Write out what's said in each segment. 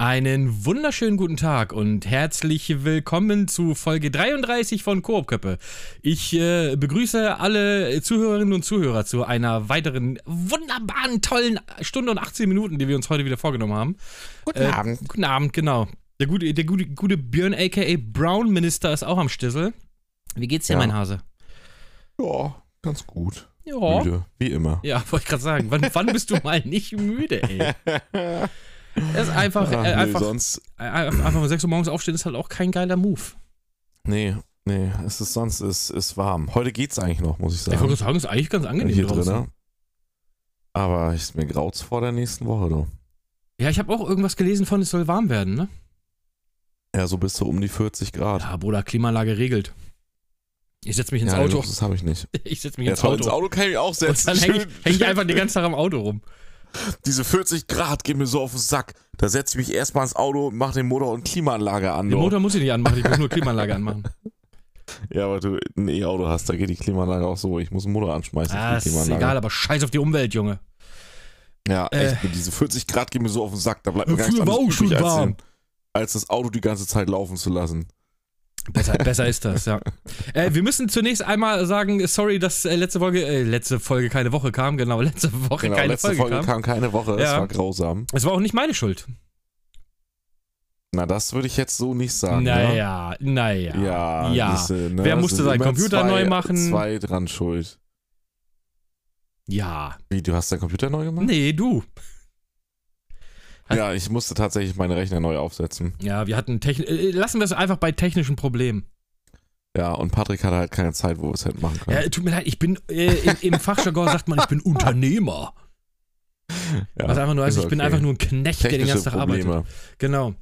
Einen wunderschönen guten Tag und herzlich willkommen zu Folge 33 von Koopköppe. Ich äh, begrüße alle Zuhörerinnen und Zuhörer zu einer weiteren wunderbaren, tollen Stunde und 18 Minuten, die wir uns heute wieder vorgenommen haben. Guten äh, Abend. Guten Abend, genau. Der gute, der gute, gute Björn aka Brown Minister ist auch am Stissel. Wie geht's dir, Ja. mein Hase? Ja, ganz gut. Ja. Müde, wie immer. Ja, wollte ich gerade sagen. Wann, wann bist du mal nicht müde, ey? Das ist einfach, Ach, äh, einfach, sonst, äh, einfach mal 6 Uhr morgens aufstehen ist halt auch kein geiler Move. nee, nee, es ist sonst, es ist warm. Heute geht's eigentlich noch, muss ich Ich sagen. wollte sagen, ist eigentlich ganz angenehm hier draußen. drin. Aber ich, mir graut's vor der nächsten Woche, du. Ja, ich habe auch irgendwas gelesen von, es soll warm werden, ne? Ja, so bis zu um die 40 Grad. Ja, Bruder, Klimaanlage regelt. Ich setze mich ins ja, Auto. Luxus habe ich nicht. Ich setze mich Ja, ins Auto. ins Auto kann ich mich auch Und setzen. dann hänge ich, häng ich einfach den ganzen Tag am Auto rum. Diese 40 Grad gehen mir so auf den Sack. Da setze ich mich erstmal ins Auto und mache den Motor und Klimaanlage an. Den. Motor muss ich nicht anmachen, ich muss nur Klimaanlage anmachen. Ja, aber du ein E-Auto hast, da geht die Klimaanlage auch so. Ich muss den Motor anschmeißen. Ah, ist egal, aber scheiß auf die Umwelt, Junge. Ja, Äh. echt, diese 40 Grad gehen mir so auf den Sack, da bleibt mir gar nichts anderes übrig, als, den, als das Auto die ganze Zeit laufen zu lassen. Besser, besser ist das, ja. Äh, wir müssen zunächst einmal sagen, sorry, dass äh, letzte Folge, äh, letzte Folge keine Woche kam, genau, letzte Woche Genau, keine letzte Folge, Folge kam. kam keine Woche, es Ja. war grausam. Es war auch nicht meine Schuld. Na, das würde ich jetzt so nicht sagen. ne? naja, naja. Ja, Ja. siehste, ne? Wer es musste seinen Computer zwei, neu machen? Zwei dran schuld. Ja. Wie, du hast deinen Computer neu gemacht? Nee, du. Ja, ich musste tatsächlich meine Rechner neu aufsetzen. Ja, wir hatten Techn äh, lassen wir es einfach bei technischen Problemen. Ja, und Patrick hatte halt keine Zeit, wo wir es hätten machen können. Ja, tut mir leid, ich bin äh, im, im Fachjargon sagt man, ich bin Unternehmer. Ja, Was einfach nur heißt, ist ich bin okay. einfach nur ein Knecht, der den Technische ganzen Tag arbeitet. Probleme. Genau.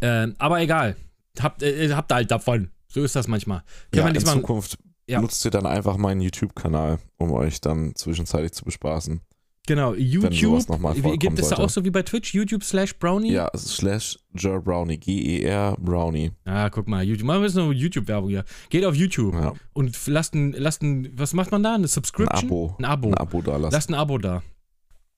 Ähm, aber egal. Habt, äh, habt halt davon. So ist das manchmal. Können Ja, in Zukunft Ja. nutzt ihr dann einfach meinen YouTube-Kanal, um euch dann zwischenzeitlich zu bespaßen. Genau, YouTube. vorkommen gibt es da auch so wie bei Twitch? YouTube slash Brownie? Ja, slash Ger Brownie, G-E-R Brownie. Ah, guck mal, YouTube. Machen wir jetzt noch YouTube-Werbung hier. Geht auf YouTube Ja, und lasst ein, lasst ein, was macht man da? Eine ein Subscription? Abo. Ein Abo. Ein Abo da lassen. Lasst ein Abo da.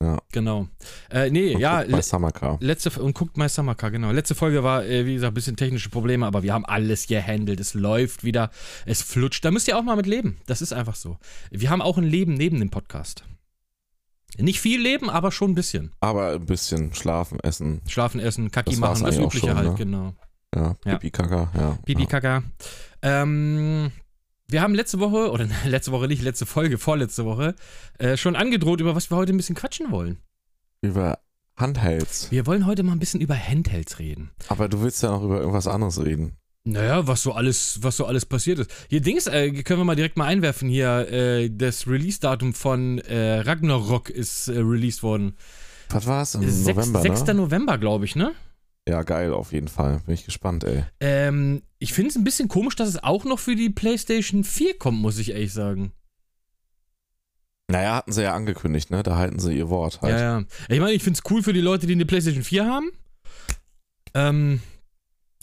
Ja. Genau. Äh, nee, Und ja, guckt bei le Summercar. letzte und guckt mal Summercar, genau. Letzte Folge war, äh, wie gesagt, ein bisschen technische Probleme, aber wir haben alles gehandelt. Es läuft wieder, es flutscht. Da müsst ihr auch mal mit leben. Das ist einfach so. Wir haben auch ein Leben neben dem Podcast. Nicht viel Leben, aber schon ein bisschen. Aber ein bisschen schlafen, essen. Schlafen, essen, Kaki Das machen, das auch Übliche schon, halt, ne? genau. Ja, Ja. Pipi Kaka, ja. Pipi ja. Kaka. Ähm, wir haben letzte Woche, oder letzte Woche nicht, letzte Folge, vorletzte Woche, äh, schon angedroht, über was wir heute ein bisschen quatschen wollen. Über Handhelds. Wir wollen heute mal ein bisschen über Handhelds reden. Aber du willst ja noch über irgendwas anderes reden. Naja, was so alles, was so alles passiert ist. Hier Dings, äh, können wir mal direkt mal einwerfen hier. Äh, das Release-Datum von äh, Ragnarok ist äh, released worden. Was war es? Im Sechs- November, 6. ne? November, glaube ich, ne? Ja, geil, auf jeden Fall. Bin ich gespannt, ey. Ähm, ich finde es ein bisschen komisch, dass es auch noch für die PlayStation 4 kommt, muss ich ehrlich sagen. Naja, hatten sie ja angekündigt, ne? Da halten sie ihr Wort halt. Ja, ja. Ich meine, ich finde es cool für die Leute, die eine PlayStation 4 haben. Ähm,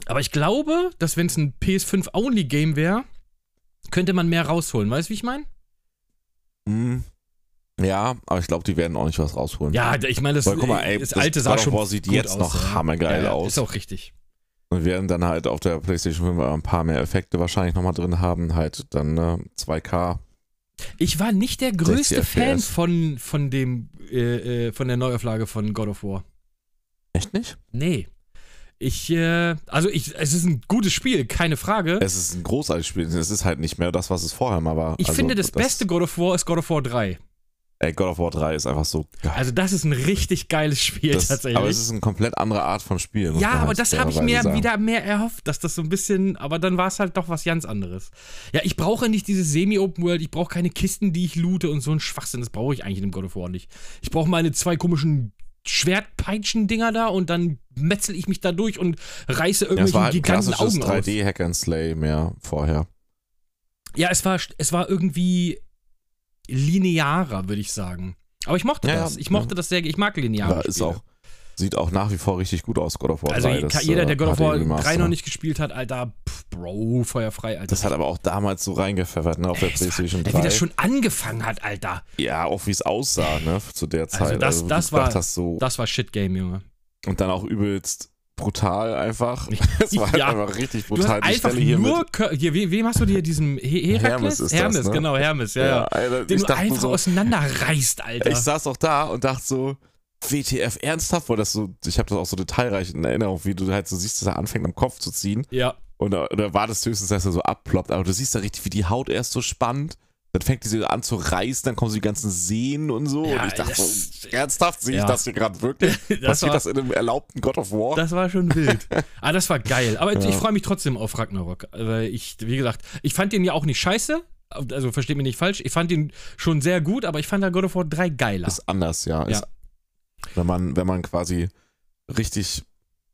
aber ich glaube, dass wenn es ein PS5-Only-Game wäre, könnte man mehr rausholen. Weißt du, wie ich meine? Hm. Ja, aber ich glaube, die werden auch nicht was rausholen. Ja, ich meine, das, Weil, guck mal, ey, das das alte sah schon War sieht jetzt aus, noch ja. hammergeil ja, aus. Ist auch richtig. Und werden dann halt auf der PlayStation 5 ein paar mehr Effekte wahrscheinlich nochmal drin haben. Halt dann ne, 2K. Ich war nicht der größte 60 Fan von, von dem, äh, äh, von der Neuauflage von God of War. Echt nicht? Nee. Ich, äh, also ich, es ist ein gutes Spiel, keine Frage. Es ist ein großartiges Spiel. Es ist halt nicht mehr das, was es vorher mal war. ich Also, finde, das, beste God of War ist God of War 3. Ey, God of War 3 ist einfach so geil. Also das ist ein richtig geiles Spiel das, tatsächlich. aber es ist eine komplett andere Art von Spiel. ja, aber halt das habe ich mir sagen. wieder mehr erhofft, dass das so ein bisschen, aber dann war es halt doch was ganz anderes. Ja, ich brauche nicht diese Semi-Open World, ich brauche keine Kisten, die ich loote und so ein Schwachsinn, das brauche ich eigentlich in dem God of War nicht. Ich brauche meine zwei komischen Schwertpeitschen-Dinger da und dann metzel ich mich da durch und reiße Ja, irgendwelche war halt ein giganten Augen aus. 3D Hack and Slay mehr vorher. Ja, es war, es war irgendwie linearer, würde ich sagen. Aber ich mochte Ja, ja, das. Ich mochte ja. das sehr. Ich mag lineare ist Spiele. auch, sieht auch nach wie vor richtig gut aus, God of War Also 3. Das, jeder, äh, der God of War HD 3 Remaster. noch nicht gespielt hat, Alter, pff, Bro, feuerfrei, Alter. Das hat aber auch damals so reingepfeffert, ne, auf der PlayStation Ey, 3. wie das schon angefangen hat, Alter. ja, auch wie es aussah, ne, zu der Zeit. das- wo das du gedacht war- Hast, so, Das war Shit-Game, Junge. und dann auch übelst brutal einfach. Es war halt Ja. einfach richtig Du hast brutal. Die einfach Stelle hier nur, hier, we- wem hast du dir diesen He Herakles? Hermes ist das, Hermes, ne? genau, Hermes, ja, ja. Alter, Den du einfach so, auseinanderreißt, Alter. ich saß auch da und dachte so, WTF, ernsthaft? Weil das so, ich habe das auch so detailreich in Erinnerung, wie du halt so siehst, dass er anfängt am Kopf zu ziehen. ja, Und da, da war das höchstens, dass er so abploppt. Aber du siehst da richtig, wie die Haut erst so spannt. Dann fängt die so an zu reißen, dann kommen so die ganzen Sehnen und so. Ja, und ich dachte so, ernsthaft, sehe ich Ja. das hier gerade wirklich? das Passiert war, das in einem erlaubten God of War? das war schon wild. ah, das war geil. Aber Ja. ich freue mich trotzdem auf Ragnarok. Weil ich, wie gesagt, ich fand den ja auch nicht scheiße. Also versteht mich nicht falsch. Ich fand den schon sehr gut, aber ich fand da God of War 3 geiler. Ist anders, ja. Ja. Ist, wenn, man, wenn man quasi richtig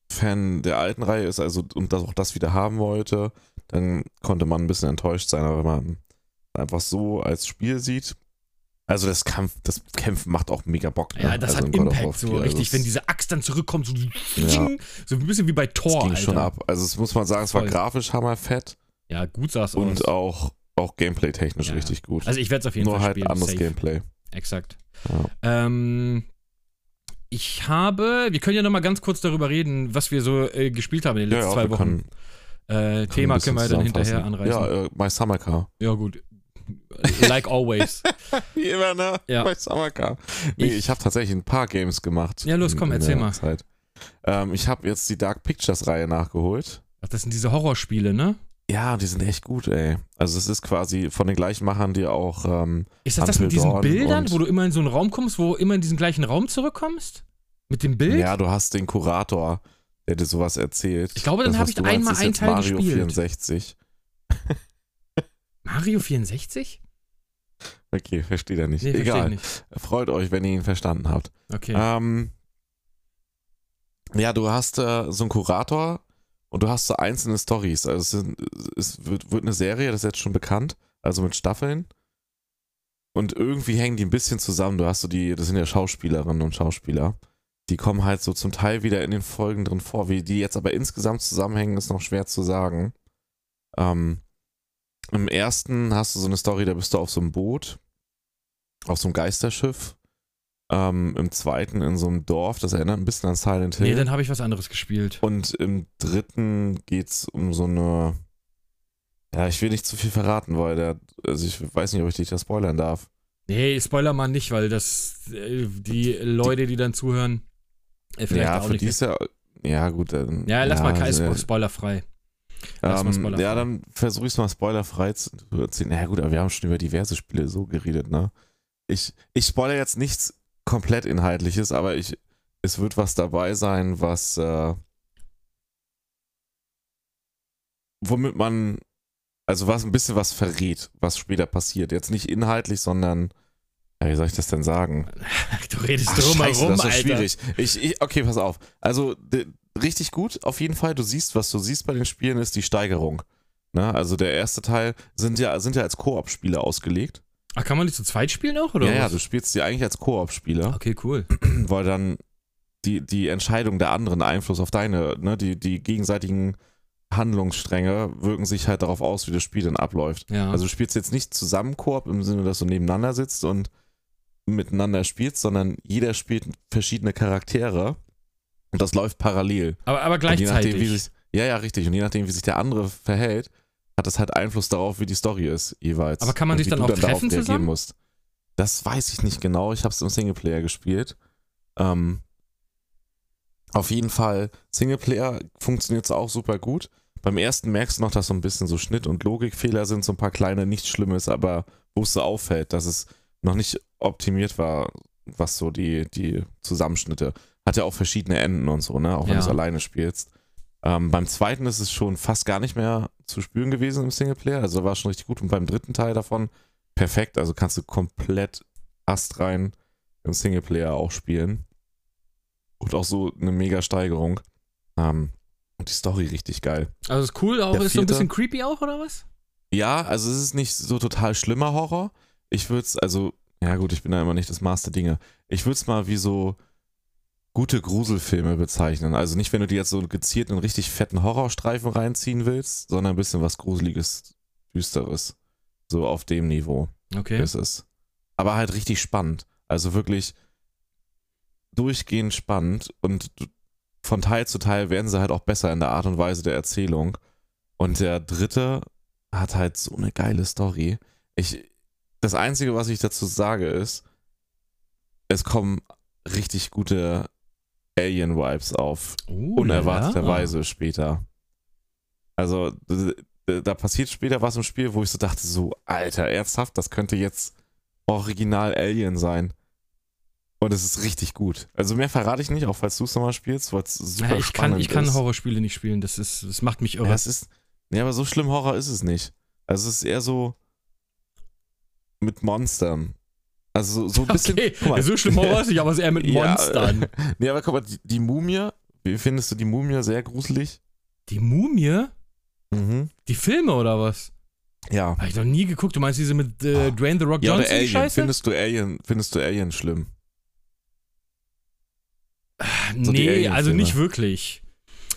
Fan der alten Reihe ist, also und das auch das wieder haben wollte, dann konnte man ein bisschen enttäuscht sein, aber wenn man einfach so als Spiel sieht, also das Kampf, das Kämpfen macht auch mega Bock. Ne? ja, das also hat Impact so 4, also richtig, wenn diese Axt dann zurückkommt, so, Ja. so ein bisschen wie bei Thor, Es ging Alter. schon ab. Also es muss man sagen, es war Voll. grafisch hammerfett Ja, gut sah es aus. und auch, auch gameplay-technisch Ja. richtig gut. Also ich werde es auf jeden Nur Fall halt spielen. anderes safe. Gameplay. Exakt. Ja. Ähm, ich habe, wir können ja noch mal ganz kurz darüber reden, was wir so äh, gespielt haben in den Ja, letzten ja, zwei wir Wochen. können, äh, Thema können wir dann hinterher anreißen. Ja, äh, My Summer Car. Ja, gut. Like always. Wie immer, ne? Ja. Bei Summer Car. Nee, Ich- ich, habe tatsächlich ein paar Games gemacht. Ja, los, in- komm, in erzähl der mal. Ähm, ich habe jetzt die Dark Pictures-Reihe nachgeholt. Ach, das sind diese Horrorspiele, ne? Ja, die sind echt gut, ey. Also es ist quasi von den gleichen Machern, die auch, ähm, Ist das das mit diesen Until Dawn Bildern, wo du immer in so einen Raum kommst, wo du immer in diesen gleichen Raum zurückkommst? Mit dem Bild? ja, du hast den Kurator, der dir sowas erzählt. Ich glaube, dann Das, hab was ich einmal einen Teil Mario gespielt. 64. Mario 64? Okay, versteht er nicht. Nee, Egal. nicht. Freut euch, wenn ihr ihn verstanden habt. Okay. Ähm, ja, du hast äh, so einen Kurator und du hast so einzelne Stories. Also es, sind, es wird, wird eine Serie, das ist jetzt schon bekannt, also mit Staffeln. Und irgendwie hängen die ein bisschen zusammen. Du hast so die, das sind ja Schauspielerinnen und Schauspieler. Die kommen halt so zum Teil wieder in den Folgen drin vor. Wie die jetzt aber insgesamt zusammenhängen, ist noch schwer zu sagen. Ähm, Im ersten hast du so eine Story, da bist du auf so einem Boot, auf so einem Geisterschiff. Ähm, Im zweiten in so einem Dorf, das erinnert ein bisschen an Silent Hill. nee, dann habe ich was anderes gespielt. Und im dritten geht's um so eine. Ja, ich will nicht zu viel verraten, weil der. Also ich weiß nicht, ob ich dich da spoilern darf. Nee, Spoiler mal nicht, weil das äh, die Leute, die dann zuhören, äh, vielleicht ja, auch für die ist ja. Ja, gut, dann. ja, lass mal kein Spo spoilerfrei. lass mal ähm, spoilerfrei. Ja, dann versuche ich es mal spoilerfrei zu erzählen. Ja, gut, aber wir haben schon über diverse Spiele so geredet, ne? Ich, ich spoilere jetzt nichts komplett Inhaltliches, aber ich, es wird was dabei sein, was. Äh, womit man. Also was ein bisschen was verrät, was später passiert. Jetzt nicht inhaltlich, sondern. Ja, wie soll ich das denn sagen? Du redest Ach, drum scheiße, herum, das ist Alter. schwierig. Ich, ich, okay, pass auf. Also richtig gut, auf jeden Fall. Du siehst, was du siehst bei den Spielen, ist die Steigerung. Ne? Also der erste Teil sind ja, sind ja als Koop-Spiele ausgelegt. Ach, kann man die zu zweit spielen auch, oder? ja, ja, was? du spielst die eigentlich als Koop-Spieler, Okay, cool. weil dann die, die Entscheidung der anderen Einfluss auf deine, ne, die, die gegenseitigen Handlungsstränge wirken sich halt darauf aus, wie das Spiel dann abläuft. Ja. Also du spielst jetzt nicht zusammen Koop im Sinne, dass du nebeneinander sitzt und miteinander spielst, sondern jeder spielt verschiedene Charaktere und das läuft parallel. aber, aber Und je gleichzeitig. nachdem, wie sich, ja, ja, richtig. Und je nachdem, wie sich der andere verhält, hat das halt Einfluss darauf, wie die Story ist jeweils. Aber kann man sich dann auch darauf treffen zusammen? Musst. Das weiß ich nicht genau. Ich habe es im Singleplayer gespielt. Ähm, auf jeden Fall, Singleplayer funktioniert es auch super gut. Beim ersten merkst du noch, dass so ein bisschen so Schnitt- und Logikfehler sind, so ein paar kleine, nichts Schlimmes, aber wo es so auffällt, dass es noch nicht optimiert war, was so die, die Zusammenschnitte. Hat ja auch verschiedene Enden und so, ne? Auch wenn Ja. du es alleine spielst. Ähm, beim zweiten ist es schon fast gar nicht mehr zu spüren gewesen im Singleplayer. Also war schon richtig gut. Und beim dritten Teil davon perfekt. Also kannst du komplett astrein im Singleplayer auch spielen. Und auch so eine mega Steigerung. Ähm, und die Story richtig geil. Also ist cool, auch Der ist so ein vierte- bisschen creepy auch, oder was? Ja, also es ist nicht so total schlimmer Horror. Ich würde es, also, ja gut, ich bin da immer nicht das Maß der Dinge. Ich würde es mal wie so gute Gruselfilme bezeichnen. Also nicht, wenn du dir jetzt so gezielt einen richtig fetten Horrorstreifen reinziehen willst, sondern ein bisschen was Gruseliges, Düsteres. So auf dem Niveau Okay. ist es. Aber halt richtig spannend. Also wirklich durchgehend spannend und von Teil zu Teil werden sie halt auch besser in der Art und Weise der Erzählung. Und der dritte hat halt so eine geile Story. Ich, das Einzige, was ich dazu sage, ist, es kommen richtig gute Alien-Vibes auf. Oh, unerwarteterweise später. Also, d- d- da passiert später was im Spiel, wo ich so dachte, so, Alter, ernsthaft, das könnte jetzt original Alien sein. Und es ist richtig gut. Also mehr verrate ich nicht, auch falls du es nochmal spielst, weil es super Ja, ich, kann, spannend ich kann ist. Horrorspiele nicht spielen, das, ist, das macht mich irre. Ja, es ist. Nee, aber so schlimm Horror ist es nicht. Also es ist eher so mit Monstern. Also so, so ein bisschen. okay, mal. so schlimm Horror ist nicht, aber es ist eher mit Ja, Monstern. Nee, aber guck mal, die, die Mumie, wie findest du die Mumie sehr gruselig? Die Mumie? Mhm. Die Filme oder was? Ja. Hab ich noch nie geguckt. Du meinst diese mit äh, Ah. Dwayne The Rock Ja, Johnson, Alien. Scheiße? Findest du Alien, findest du Alien schlimm? so die nee, also nicht wirklich.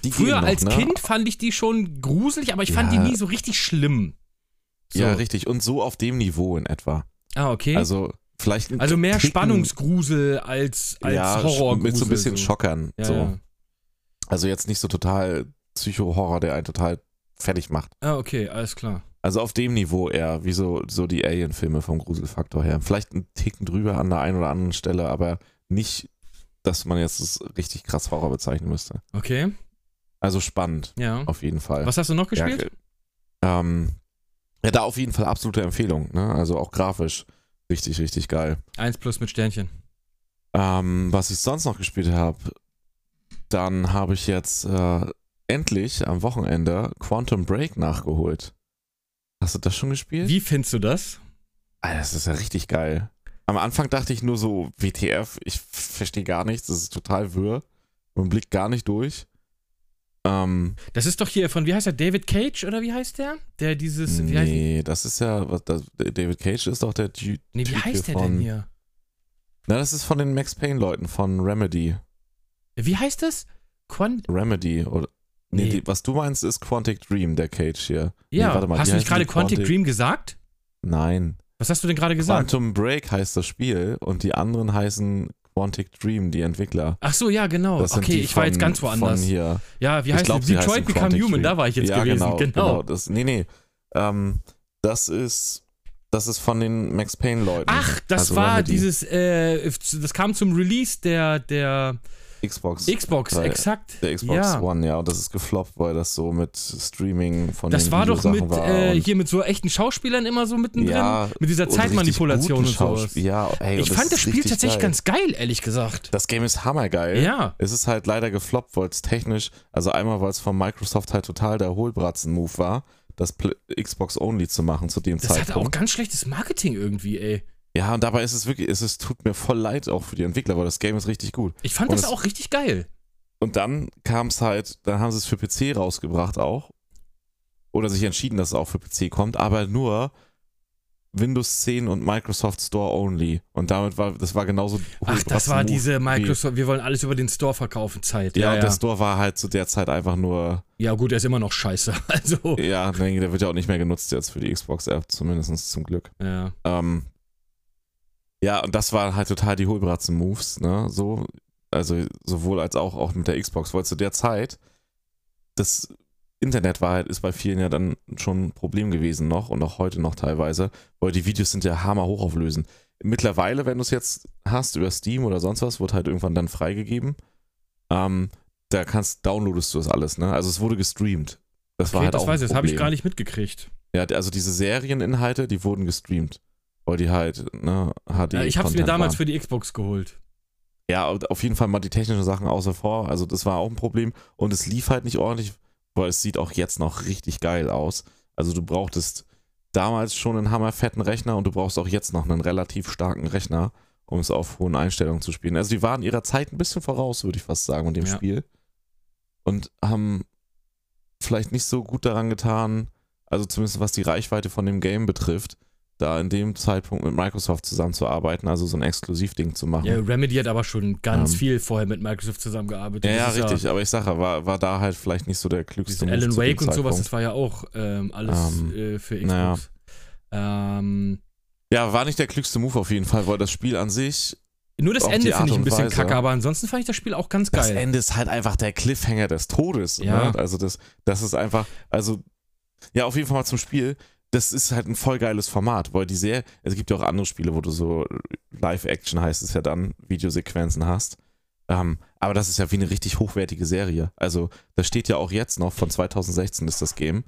Die Früher noch, als ne? Kind fand ich die schon gruselig, aber ich fand die Ja. nie so richtig schlimm. So. Ja, richtig. Und so auf dem Niveau in etwa. Ah, okay. Also vielleicht ein mehr Ticken- Spannungsgrusel als, als ja, Horrorgrusel. mit so ein bisschen so. Schockern. Ja, so. ja. Also jetzt nicht so total Psycho-Horror, der einen total fertig macht. Ah, okay, alles klar. Also auf dem Niveau eher, wie so, so die Alien-Filme vom Gruselfaktor her. Vielleicht ein Ticken drüber an der einen oder anderen Stelle, aber nicht, dass man jetzt das richtig krass Horror bezeichnen müsste. Okay, Also spannend, ja. auf jeden Fall. Was hast du noch gespielt? Ja, ähm, ja, da auf jeden Fall absolute Empfehlung, ne? Also auch grafisch richtig, richtig geil. Eins plus mit Sternchen. Ähm, was ich sonst noch gespielt habe, dann habe ich jetzt äh, endlich am Wochenende Quantum Break nachgeholt. Hast du das schon gespielt? Wie findest du das? Alter, das ist ja richtig geil. Am Anfang dachte ich nur so, WTF, ich verstehe gar nichts, das ist total wirr. Man blickt gar nicht durch. Ähm, Das ist doch hier von, wie heißt der, David Cage oder wie heißt der? Der dieses, wie heißt, nee, das ist ja, was, das, David Cage ist doch der Ju- nee, wie heißt der von, denn hier? Na, das ist von den Max Payne-Leuten, von Remedy. Wie heißt das? Quant Remedy, oder. Nee, Nee. Die, was du meinst, ist Quantic Dream, der Cage hier. ja, Nee, warte mal, hast du nicht gerade? Quantic Quantic- Dream gesagt? Nein. Was hast du denn gerade gesagt? Quantum Break heißt das Spiel und die anderen heißen Quantic Dream, die Entwickler. Ach so, ja, genau. Okay, die ich war jetzt von- ganz woanders. Von hier. Ja, wie heißt glaub, das? sie Detroit Become Quantic Human, Dream. da war ich jetzt ja, gewesen. Genau, Genau. genau. Das, nee, nee. Ähm, das ist, das ist von den Max Payne-Leuten. Ach, das Also war dieses, äh, das kam zum Release der, der Xbox. Xbox, Weil- exakt. der Xbox ja. One, ja. Und das ist gefloppt, weil das so mit Streaming von Das den war doch mit, war äh, hier mit so echten Schauspielern immer so mittendrin. ja, mit dieser Zeitmanipulation und sowas. Ja, ey, Ich das fand das Spiel tatsächlich geil. ganz geil, ehrlich gesagt. Das Game ist hammergeil. Ja. Es ist halt leider gefloppt, weil es technisch, also einmal, weil es von Microsoft halt total der Hohlbratzen-Move war, das Xbox Only zu machen zu dem Das hatte auch Zeitpunkt. ganz schlechtes Marketing irgendwie, ey. Ja, und dabei ist es wirklich, es ist, tut mir voll leid auch für die Entwickler, weil das Game ist richtig gut. Ich fand Und das es- auch richtig geil. Und dann kam es halt, dann haben sie es für PC rausgebracht auch. Oder sich entschieden, dass es auch für PC kommt, aber nur Windows 10 und Microsoft Store only. Und damit war, das war genauso. Ach, das war diese Microsoft, wir wollen alles über den Store verkaufen Zeit. Ja, Ja, und ja. der Store war halt zu der Zeit einfach nur ja gut, er ist immer noch scheiße. Also, Ja, der wird ja auch nicht mehr genutzt jetzt für die Xbox-App, zumindest zum Glück. ja. Ähm, ja, und das war halt total die Hohlbratzen-Moves, ne? So, also sowohl als auch, auch mit der Xbox, weil zu der Zeit das Internet war halt, ist bei vielen ja dann schon ein Problem gewesen noch und auch heute noch teilweise, weil die Videos sind ja hammer hochauflösend. Mittlerweile, wenn du es jetzt hast über Steam oder sonst was, wird halt irgendwann dann freigegeben. Ähm, da kannst, downloadest du das alles, ne? Also es wurde gestreamt. Das war Okay, halt das auch weiß ein ich, das habe ich gar nicht mitgekriegt. Ja, also diese Serieninhalte, die wurden gestreamt. Weil die halt, ne, HD. Ja, ich habe es mir Content damals waren. für die Xbox geholt. Ja, auf jeden Fall mal die technischen Sachen außer vor. Also, das war auch ein Problem. Und es lief halt nicht ordentlich, weil es sieht auch jetzt noch richtig geil aus. Also, du brauchtest damals schon einen hammerfetten Rechner und du brauchst auch jetzt noch einen relativ starken Rechner, um es auf hohen Einstellungen zu spielen. Also, die waren ihrer Zeit ein bisschen voraus, würde ich fast sagen, mit dem Ja. Spiel. Und haben vielleicht nicht so gut daran getan, also zumindest was die Reichweite von dem Game betrifft, da in dem Zeitpunkt mit Microsoft zusammenzuarbeiten, also so ein Exklusivding zu machen. Ja, Remedy hat aber schon ganz Ähm. viel vorher mit Microsoft zusammengearbeitet. Ja, ja, Das richtig. Aber ich sage, war, war da halt vielleicht nicht so der klügste Move Alan Wake und sowas, das war ja auch ähm, alles Ähm, äh, für Xbox. naja. Ähm, Ja, war nicht der klügste Move auf jeden Fall, weil das Spiel an sich Nur das Ende finde ich ein bisschen Weise. kacke, aber ansonsten fand ich das Spiel auch ganz das geil. Ende ist halt einfach der Cliffhanger des Todes. Ja. Ne? Also das, das ist einfach, also ja, auf jeden Fall mal zum Spiel. Das ist halt ein voll geiles Format, weil die sehr, es gibt ja auch andere Spiele, wo du so Live-Action heißt es ja dann, Videosequenzen hast. Ähm, aber das ist ja wie eine richtig hochwertige Serie. Also das steht ja auch jetzt noch, von 2016 ist das Game.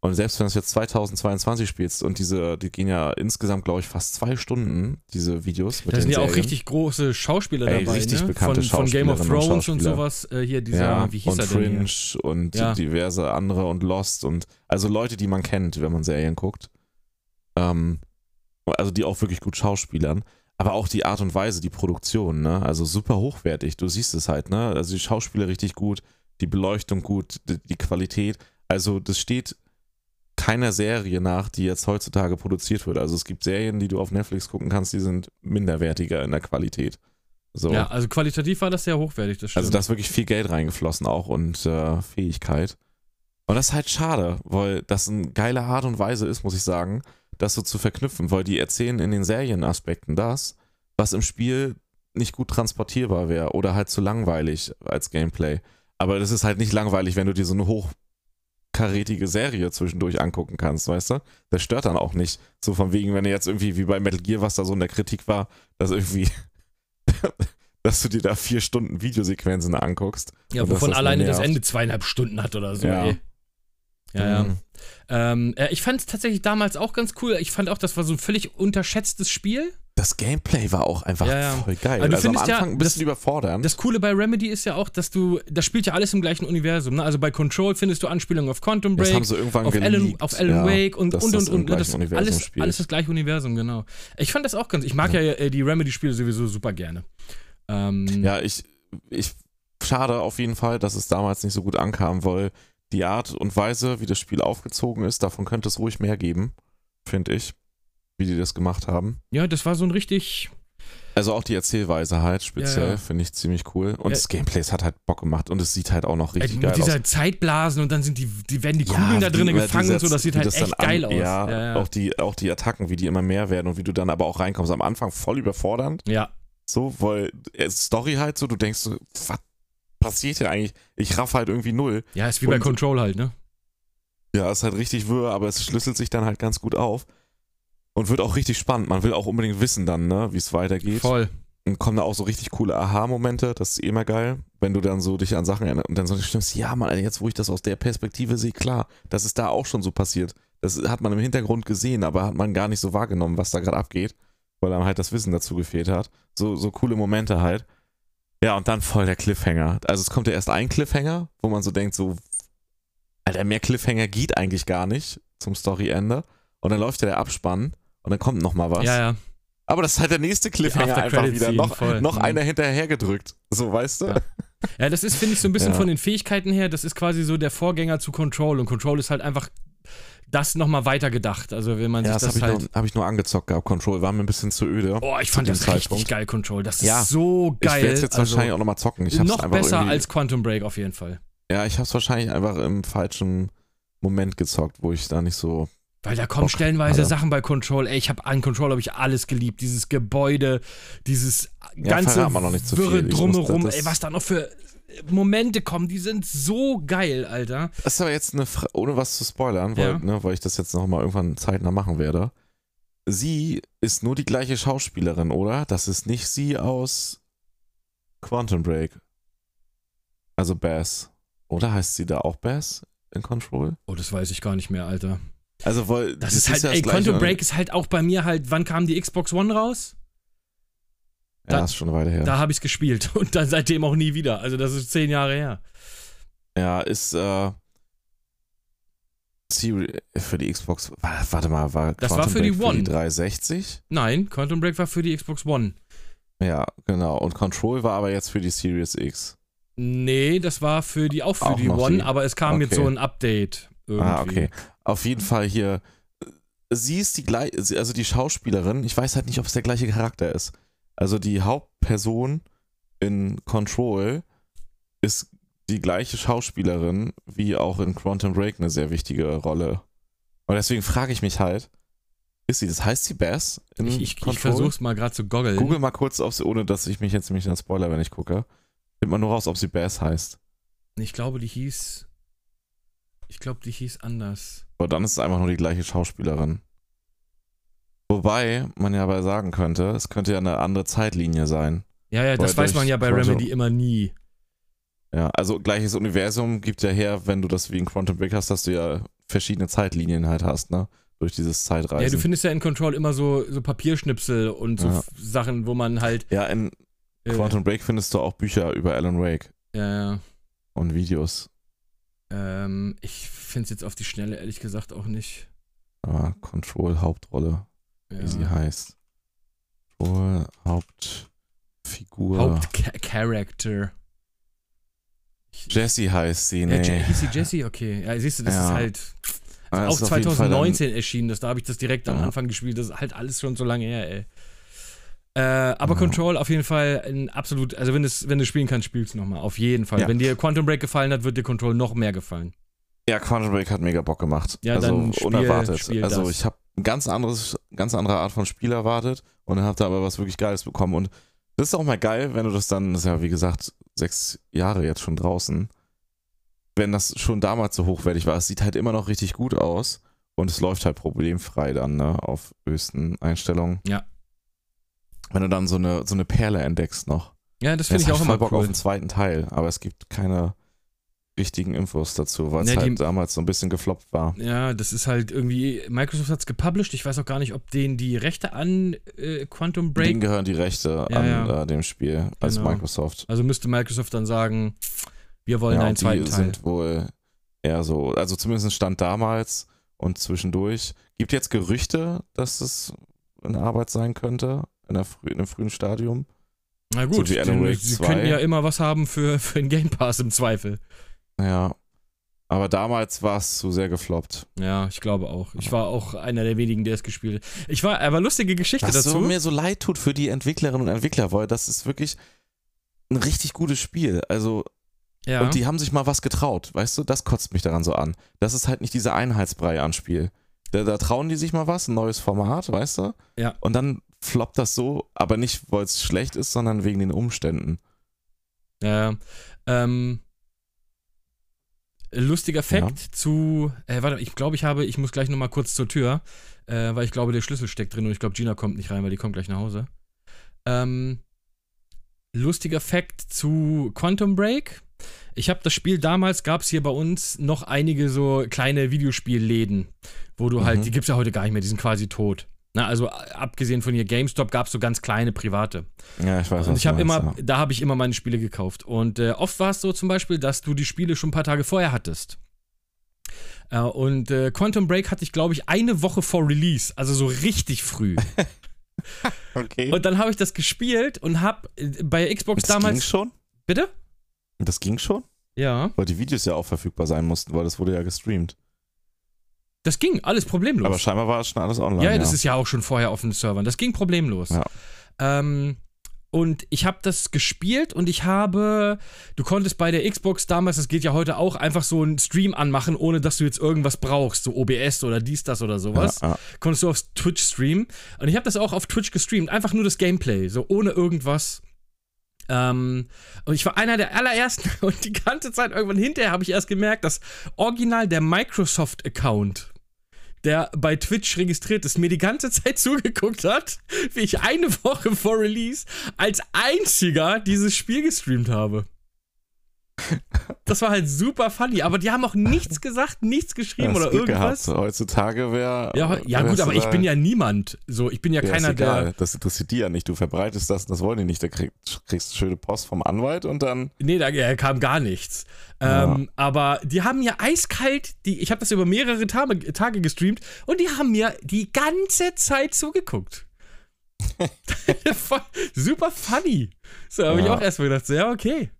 Und selbst wenn du es jetzt 2022 spielst und diese, die gehen ja insgesamt, glaube ich, fast zwei Stunden, diese Videos. Mit Da sind ja auch richtig große Schauspieler Ey, dabei, richtig ne? bekannte von, von Game of und Thrones und Schauspieler. sowas. Äh, hier dieser, ja, wie hieß und er denn? Fringe Hier? und Ja. diverse andere und Lost und also Leute, die man kennt, wenn man Serien guckt. Ähm, also die auch wirklich gut schauspielern. Aber auch die Art und Weise, die Produktion, ne? Also super hochwertig. Du siehst es halt, ne? Also die Schauspieler richtig gut, die Beleuchtung gut, die, die Qualität. Also das steht keiner Serie nach, die jetzt heutzutage produziert wird. Also es gibt Serien, die du auf Netflix gucken kannst, die sind minderwertiger in der Qualität. So. Ja, also qualitativ war das sehr hochwertig, das stimmt. Also da ist wirklich viel Geld reingeflossen auch und äh, Fähigkeit. Und das ist halt schade, weil das eine geile Art und Weise ist, muss ich sagen, das so zu verknüpfen, weil die erzählen in den Serienaspekten das, was im Spiel nicht gut transportierbar wäre oder halt zu langweilig als Gameplay. Aber das ist halt nicht langweilig, wenn du dir so eine hochkarätige Serie zwischendurch angucken kannst, weißt du? Das stört dann auch nicht. So von wegen, wenn du jetzt irgendwie wie bei Metal Gear, was da so in der Kritik war, dass irgendwie, dass du dir da vier Stunden Videosequenzen anguckst. ja, wovon das alleine das. Ende zweieinhalb Stunden hat oder so, Ja. ey. Ja, ja. Mhm. Ähm, äh, ich fand es tatsächlich damals auch ganz cool. Ich fand auch, das war so ein völlig unterschätztes Spiel. Das Gameplay war auch einfach Ja, ja. voll geil. Du also am findest ja, Anfang ein bisschen überfordernd. Das Coole bei Remedy ist ja auch, dass du, das spielt ja alles im gleichen Universum. Ne? Also bei Control findest du Anspielungen auf Quantum das Break, haben sie irgendwann auf Alan, auf Alan Wake und und das und und. Ne? Das Universum alles, spielt. alles das gleiche Universum, genau. Ich fand das auch ganz. Ich mag ja, äh, die Remedy-Spiele sowieso super gerne. Ähm, Ja, ich, ich, schade auf jeden Fall, dass es damals nicht so gut ankam, weil die Art und Weise, wie das Spiel aufgezogen ist, davon könnte es ruhig mehr geben, finde ich, wie die das gemacht haben. ja, das war so ein richtig. Also auch die Erzählweise halt speziell, Ja, ja. finde ich ziemlich cool. Und Ja. das Gameplay hat halt Bock gemacht und es sieht halt auch noch richtig mit geil dieser aus. Zeitblasen und dann sind die, die werden die Kugeln da drinnen gefangen und so, das sieht halt das dann echt an- geil aus. Ja. Auch, die, auch die Attacken, wie die immer mehr werden und wie du dann aber auch reinkommst. Am Anfang voll überfordernd. ja. So, weil äh, Story halt so, du denkst so, was passiert hier eigentlich? Ich raff halt irgendwie null. ja, ist wie bei Und- Control halt, ne? Ja, ist halt richtig wirr, aber es schlüsselt sich dann halt ganz gut auf. Und wird auch richtig spannend. Man will auch unbedingt wissen dann, ne, wie es weitergeht. Voll. Und kommen da auch so richtig coole Aha-Momente. Das ist eh immer geil, wenn du dann so dich an Sachen erinnerst und dann so stimmst, ja, Mann, jetzt wo ich das aus der Perspektive sehe, klar, das ist da auch schon so passiert. Das hat man im Hintergrund gesehen, aber hat man gar nicht so wahrgenommen, was da gerade abgeht, weil einem halt das Wissen dazu gefehlt hat. So, so coole Momente halt. Ja, und dann voll der Cliffhanger. Also es kommt ja erst ein Cliffhanger, wo man so denkt, so, Alter, mehr Cliffhanger geht eigentlich gar nicht zum Storyende. Und dann läuft ja der Abspann und dann kommt noch mal was. Ja, ja. Aber das ist halt der nächste Cliffhanger einfach wieder. Noch, voll. noch Mhm. einer hinterhergedrückt. So, weißt du? Ja. Ja, das ist, finde ich, so ein bisschen Ja. von den Fähigkeiten her, das ist quasi so der Vorgänger zu Control und Control ist halt einfach das nochmal weitergedacht. Also wenn man Ja, sich das das, habe ich, halt. noch- hab ich nur angezockt gehabt. Control war mir ein bisschen zu öde. Oh, ich fand das richtig Zeitpunkt. geil, Control. Das ist Ja, so Ich geil. werde es jetzt also, wahrscheinlich auch nochmal zocken. Ich noch einfach besser als Quantum Break auf jeden Fall. Ja, ich habe es wahrscheinlich einfach im falschen Moment gezockt, wo ich da nicht so. Weil da kommen Bock stellenweise hatte. Sachen bei Control. Ey, ich habe an Control habe ich alles geliebt. Dieses Gebäude, dieses Ja, ganze mal noch nicht zu Wirre drumherum. Ey, was da noch für Momente kommen, die sind so geil, Alter. Das ist aber jetzt eine Fra ohne was zu spoilern, weil, Ja. ne, weil ich das jetzt nochmal irgendwann zeitnah machen werde. Sie ist nur die gleiche Schauspielerin, oder? Das ist nicht sie aus Quantum Break. Also Bass. Oder heißt sie da auch Bass in Control? Oh, das weiß ich gar nicht mehr, Alter. Also, weil Das, ist halt, ja ey, das Quantum Break ist halt auch bei mir halt, wann kam die Xbox One raus? Ja, da- ist schon eine Weile her. Da habe ich es gespielt und dann seitdem auch nie wieder. Also das ist zehn Jahre her. Ja, ist äh, Siri für die Xbox. wa- Warte mal, war Das war Quantum für die Break One. Für die 360? Nein, Quantum Break war für die Xbox One. Ja, genau. Und Control war aber jetzt für die Series X. Nee, das war für die auch für Auch die One, die- aber es kam jetzt okay. so ein Update irgendwie. Ah, okay. Auf jeden Fall hier. äh, Sie ist die gleiche, also die Schauspielerin. Ich weiß halt nicht, ob es der gleiche Charakter ist. Also die Hauptperson in Control ist die gleiche Schauspielerin wie auch in Quantum Break eine sehr wichtige Rolle. Und deswegen frage ich mich halt, ist sie? Das heißt sie Bass? Ich, ich, ich versuch's mal gerade zu goggeln. Google mal kurz, ob sie, ohne dass ich mich jetzt nämlich dann spoiler, wenn ich gucke. Findet man nur raus, ob sie Bass heißt. Ich glaube, die hieß. Ich glaube, die hieß anders. Aber dann ist es einfach nur die gleiche Schauspielerin. Wobei man ja aber sagen könnte, es könnte ja eine andere Zeitlinie sein. Ja, ja, das weiß man ja bei Quantum- Remedy immer nie. Ja, also gleiches Universum gibt ja her, wenn du das wie in Quantum Break hast, dass du ja verschiedene Zeitlinien halt hast, ne? Durch dieses Zeitreisen. Ja, du findest ja in Control immer so, so Papierschnipsel und so Ja. Sachen, wo man halt. ja, in Äh, Quantum Break findest du auch Bücher über Alan Wake ja, ja. und Videos. Ähm, ich finde es jetzt auf die Schnelle ehrlich gesagt auch nicht. Aber Control Hauptrolle, Ja. wie sie heißt. Control Hauptfigur. Hauptcharakter. Jessie heißt sie, nee. Je- hieß sie Jessie? Okay. Ja, siehst du, das Ja. ist halt Ah, auch ist Fall 2019 erschienen. Das, da habe ich das direkt am Ja. Anfang gespielt. Das ist halt alles schon so lange her, ey. Äh, aber Ja. Control auf jeden Fall ein absolut, also wenn, es, wenn du spielen kannst, spielst du nochmal. Auf jeden Fall. Ja. Wenn dir Quantum Break gefallen hat, wird dir Control noch mehr gefallen. Ja, Quantum Break hat mega Bock gemacht. Ja, also spiel- unerwartet. spiel also ich habe ganz anderes, ganz andere Art von Spiel erwartet und dann habt ihr aber was wirklich Geiles bekommen. Und das ist auch mal geil, wenn du das dann, das ist ja wie gesagt sechs Jahre jetzt schon draußen, wenn das schon damals so hochwertig war. Es sieht halt immer noch richtig gut aus und es läuft halt problemfrei dann, ne, auf höchsten Einstellungen. Ja. Wenn du dann so eine, so eine Perle entdeckst noch. Ja, das finde ich auch immer Bock auf cool. den zweiten Teil, aber es gibt keine richtigen Infos dazu, weil es Ja, halt damals so ein bisschen gefloppt war. Ja, das ist halt irgendwie, Microsoft hat es gepublished. Ich weiß auch gar nicht, ob denen die Rechte an äh, Quantum Break, Denen gehören die Rechte Ja, an ja. Äh, dem Spiel als Genau. Microsoft. also müsste Microsoft dann sagen, wir wollen einen zweiten die Teil. sind wohl eher so, also zumindest stand damals und zwischendurch. Gibt jetzt Gerüchte, dass es in Arbeit sein könnte, in, der frü in einem frühen Stadium. Na so gut, denn Wake sie 2. könnten ja immer was haben für, für den Game Pass im Zweifel. Ja. Aber damals war es zu sehr gefloppt. Ja, ich glaube auch. Ich war auch einer der wenigen, der es gespielt hat. Ich war, aber lustige Geschichte Was dazu. so mir so leid tut für die Entwicklerinnen und Entwickler, weil das ist wirklich ein richtig gutes Spiel. Also ja. Und die haben sich mal was getraut, weißt du? Das kotzt mich daran so an. Das ist halt nicht dieser Einheitsbrei an Spiel. Da, da trauen die sich mal was, ein neues Format, weißt du? Ja. Und dann floppt das so, aber nicht, weil es schlecht ist, sondern wegen den Umständen. Ja, ähm, lustiger Fakt zu, äh, warte, ich glaube, ich habe, ich muss gleich nochmal kurz zur Tür, äh, weil ich glaube, der Schlüssel steckt drin und ich glaube, Gina kommt nicht rein, weil die kommt gleich nach Hause. Ähm, lustiger Fakt zu Quantum Break. Ich habe das Spiel damals, gab es hier bei uns noch einige so kleine Videospielläden, wo du halt, Mhm. die gibt es ja heute gar nicht mehr, die sind quasi tot. Na, also abgesehen von hier GameStop gab es so ganz kleine private. Ja, ich weiß Und ich habe immer, da habe ich immer meine Spiele gekauft. Und äh, oft war es so zum Beispiel, dass du die Spiele schon ein paar Tage vorher hattest. Äh, und äh, Quantum Break hatte ich, glaube ich, eine Woche vor Release, also so richtig früh. ja. Okay. und dann habe ich das gespielt und habe äh, bei Xbox das ging damals. schon? Bitte? Das ging schon? Ja. Weil die Videos ja auch verfügbar sein mussten, weil das wurde ja gestreamt. Das ging, alles problemlos. Aber scheinbar war es schon alles online. ja, Ja, das ist ja auch schon vorher auf den Servern. Das ging problemlos. Ja. Ähm, und ich habe das gespielt und ich habe, du konntest bei der Xbox damals, das geht ja heute auch, einfach so einen Stream anmachen, ohne dass du jetzt irgendwas brauchst, so OBS oder dies, das oder sowas. Ja, ja. Konntest du auf Twitch streamen. Und ich habe das auch auf Twitch gestreamt, einfach nur das Gameplay, so ohne irgendwas. Ähm, und ich war einer der allerersten und die ganze Zeit irgendwann hinterher habe ich erst gemerkt, dass original der Microsoft-Account, der bei Twitch registriert ist, mir die ganze Zeit zugeguckt hat, wie ich eine Woche vor Release als einziger dieses Spiel gestreamt habe. Das war halt super funny, aber die haben auch nichts gesagt, nichts geschrieben Hast oder irgendwas. Gehabt. Heutzutage wäre. Ja, ja gut, aber ich bin ja niemand. So, ich bin ja, Ja, keiner, der. Das interessiert die ja nicht. Du verbreitest das, das wollen die nicht. Da krieg, kriegst du schöne Post vom Anwalt und dann. Nee, da kam gar nichts. Ja. Ähm, aber die haben mir eiskalt, die, ich habe das über mehrere Tage, Tage gestreamt und die haben mir die ganze Zeit zugeguckt. Super funny. So habe ich Ja. auch erstmal gedacht, so, ja, okay.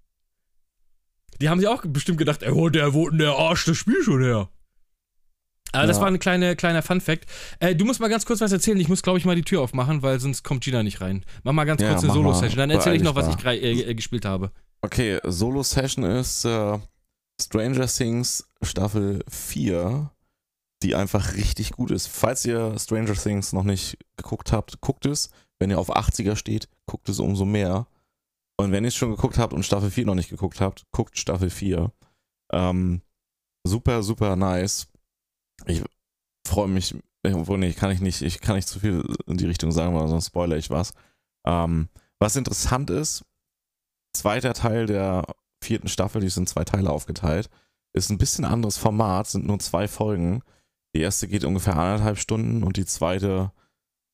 Die haben sich auch bestimmt gedacht, ey, wo der, wo denn der Arsch das Spiel schon her? Aber das Ja. war ein kleine, kleiner Fun-Fact. Äh, du musst mal ganz kurz was erzählen. Ich muss, glaube ich, mal die Tür aufmachen, weil sonst kommt Gina nicht rein. Mach mal ganz Ja, kurz eine Solo-Session. Dann erzähle ich noch, was ich äh, äh, gespielt habe. Okay, Solo-Session ist äh, Stranger Things Staffel 4. die einfach richtig gut ist. Falls ihr Stranger Things noch nicht geguckt habt, guckt es. Wenn ihr auf 80er steht, guckt es umso mehr. Und wenn ihr es schon geguckt habt und Staffel 4 noch nicht geguckt habt, guckt Staffel 4. Ähm, super, super nice. Ich freue mich, obwohl nee, kann ich nicht, ich kann nicht zu viel in die Richtung sagen, weil sonst spoiler ich was. Ähm, was interessant ist, zweiter Teil der vierten Staffel, die sind zwei Teile aufgeteilt, ist ein bisschen anderes Format, sind nur zwei Folgen. Die erste geht ungefähr anderthalb Stunden und die zweite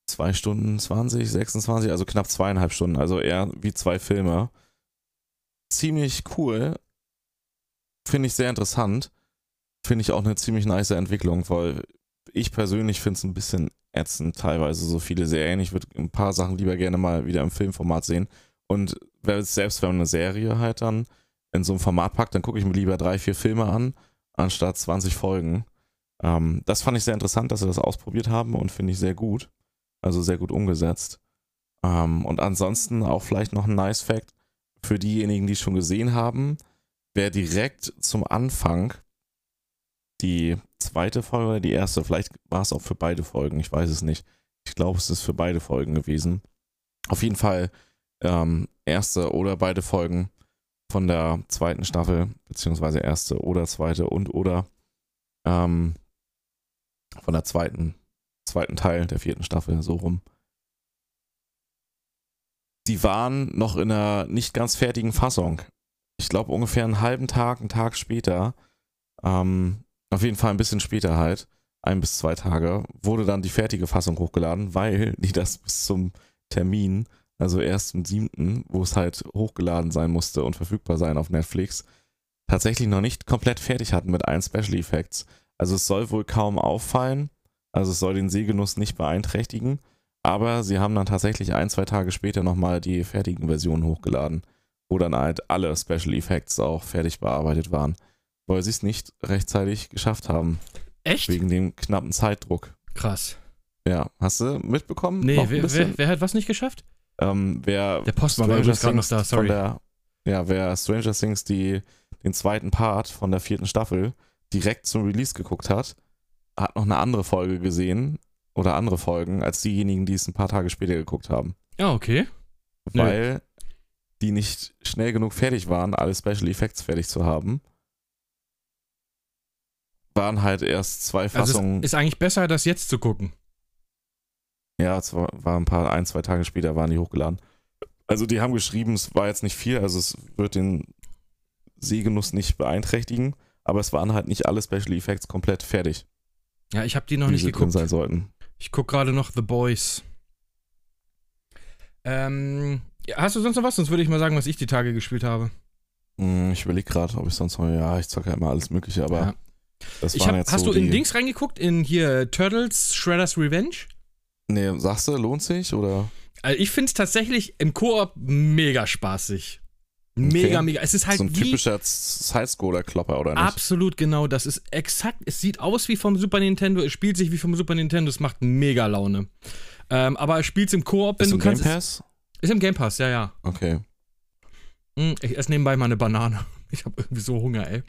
zwei Stunden 20, 26, also knapp zweieinhalb Stunden, also eher wie zwei Filme. Ziemlich cool. Finde ich sehr interessant. Finde ich auch eine ziemlich nice Entwicklung, weil ich persönlich finde es ein bisschen ätzend, teilweise so viele Serien. Ich würde ein paar Sachen lieber gerne mal wieder im Filmformat sehen. Und selbst wenn man eine Serie halt dann in so einem Format packt, dann gucke ich mir lieber drei, vier Filme an, anstatt 20 Folgen. Ähm, das fand ich sehr interessant, dass sie das ausprobiert haben und finde ich sehr gut. Also sehr gut umgesetzt. Ähm, und ansonsten auch vielleicht noch ein nice Fact für diejenigen, die es schon gesehen haben. Wer direkt zum Anfang die zweite Folge oder die erste, vielleicht war es auch für beide Folgen, ich weiß es nicht. Ich glaube, es ist für beide Folgen gewesen. Auf jeden Fall ähm, erste oder beide Folgen von der zweiten Staffel, beziehungsweise erste oder zweite und oder ähm, von der zweiten, zweiten Teil der vierten Staffel, so rum. Die waren noch in einer nicht ganz fertigen Fassung. Ich glaube ungefähr einen halben Tag, einen Tag später, ähm, auf jeden Fall ein bisschen später halt, ein bis zwei Tage, wurde dann die fertige Fassung hochgeladen, weil die das bis zum Termin also erst am 7., wo es halt hochgeladen sein musste und verfügbar sein auf Netflix, tatsächlich noch nicht komplett fertig hatten mit allen Special Effects. Also es soll wohl kaum auffallen, also es soll den Sehgenuss nicht beeinträchtigen, aber sie haben dann tatsächlich ein, zwei Tage später nochmal die fertigen Versionen hochgeladen, wo dann halt alle Special Effects auch fertig bearbeitet waren, weil sie es nicht rechtzeitig geschafft haben. Echt? Wegen dem knappen Zeitdruck. Krass. Ja, hast du mitbekommen? Nee, wer, wer, wer hat was nicht geschafft? Ähm, wer der Postmann war übrigens gerade noch da, sorry. Der, ja, wer Stranger Things die, den zweiten Part von der vierten Staffel direkt zum Release geguckt hat, hat noch eine andere Folge gesehen oder andere Folgen als diejenigen, die es ein paar Tage später geguckt haben. Ja, okay. Weil Nö. die nicht schnell genug fertig waren, alle Special Effects fertig zu haben. Waren halt erst zwei Fassungen. Also ist eigentlich besser, das jetzt zu gucken. Ja, es war, war ein paar, ein, zwei Tage später waren die hochgeladen. Also die haben geschrieben, es war jetzt nicht viel, also es wird den Sehgenuss nicht beeinträchtigen, aber es waren halt nicht alle Special Effects komplett fertig. Ja, ich habe die noch nicht geguckt. sein sollten. Ich gucke gerade noch The Boys. Ähm, ja, hast du sonst noch was? Sonst würde ich mal sagen, was ich die Tage gespielt habe. Hm, ich überlege gerade, ob ich sonst noch, ja, ich zocke ja immer alles Mögliche, aber ja. das war jetzt Hast so du in Dings reingeguckt? In hier Turtles Shredder's Revenge? Nee, sagst du, lohnt sich oder? Also ich finde es tatsächlich im Koop mega spaßig. Mega, okay. mega. Es ist halt so ein typischer Sidescroller-Klopper, oder nicht? Absolut genau. Das ist exakt. Es sieht aus wie vom Super Nintendo. Es spielt sich wie vom Super Nintendo. Es macht mega Laune. Ähm, aber es spielt im Koop, wenn ist du im kannst. Game Pass? Ist im Game Pass, ja, ja. Okay. Hm, ich esse nebenbei mal eine Banane. Ich habe irgendwie so Hunger, ey.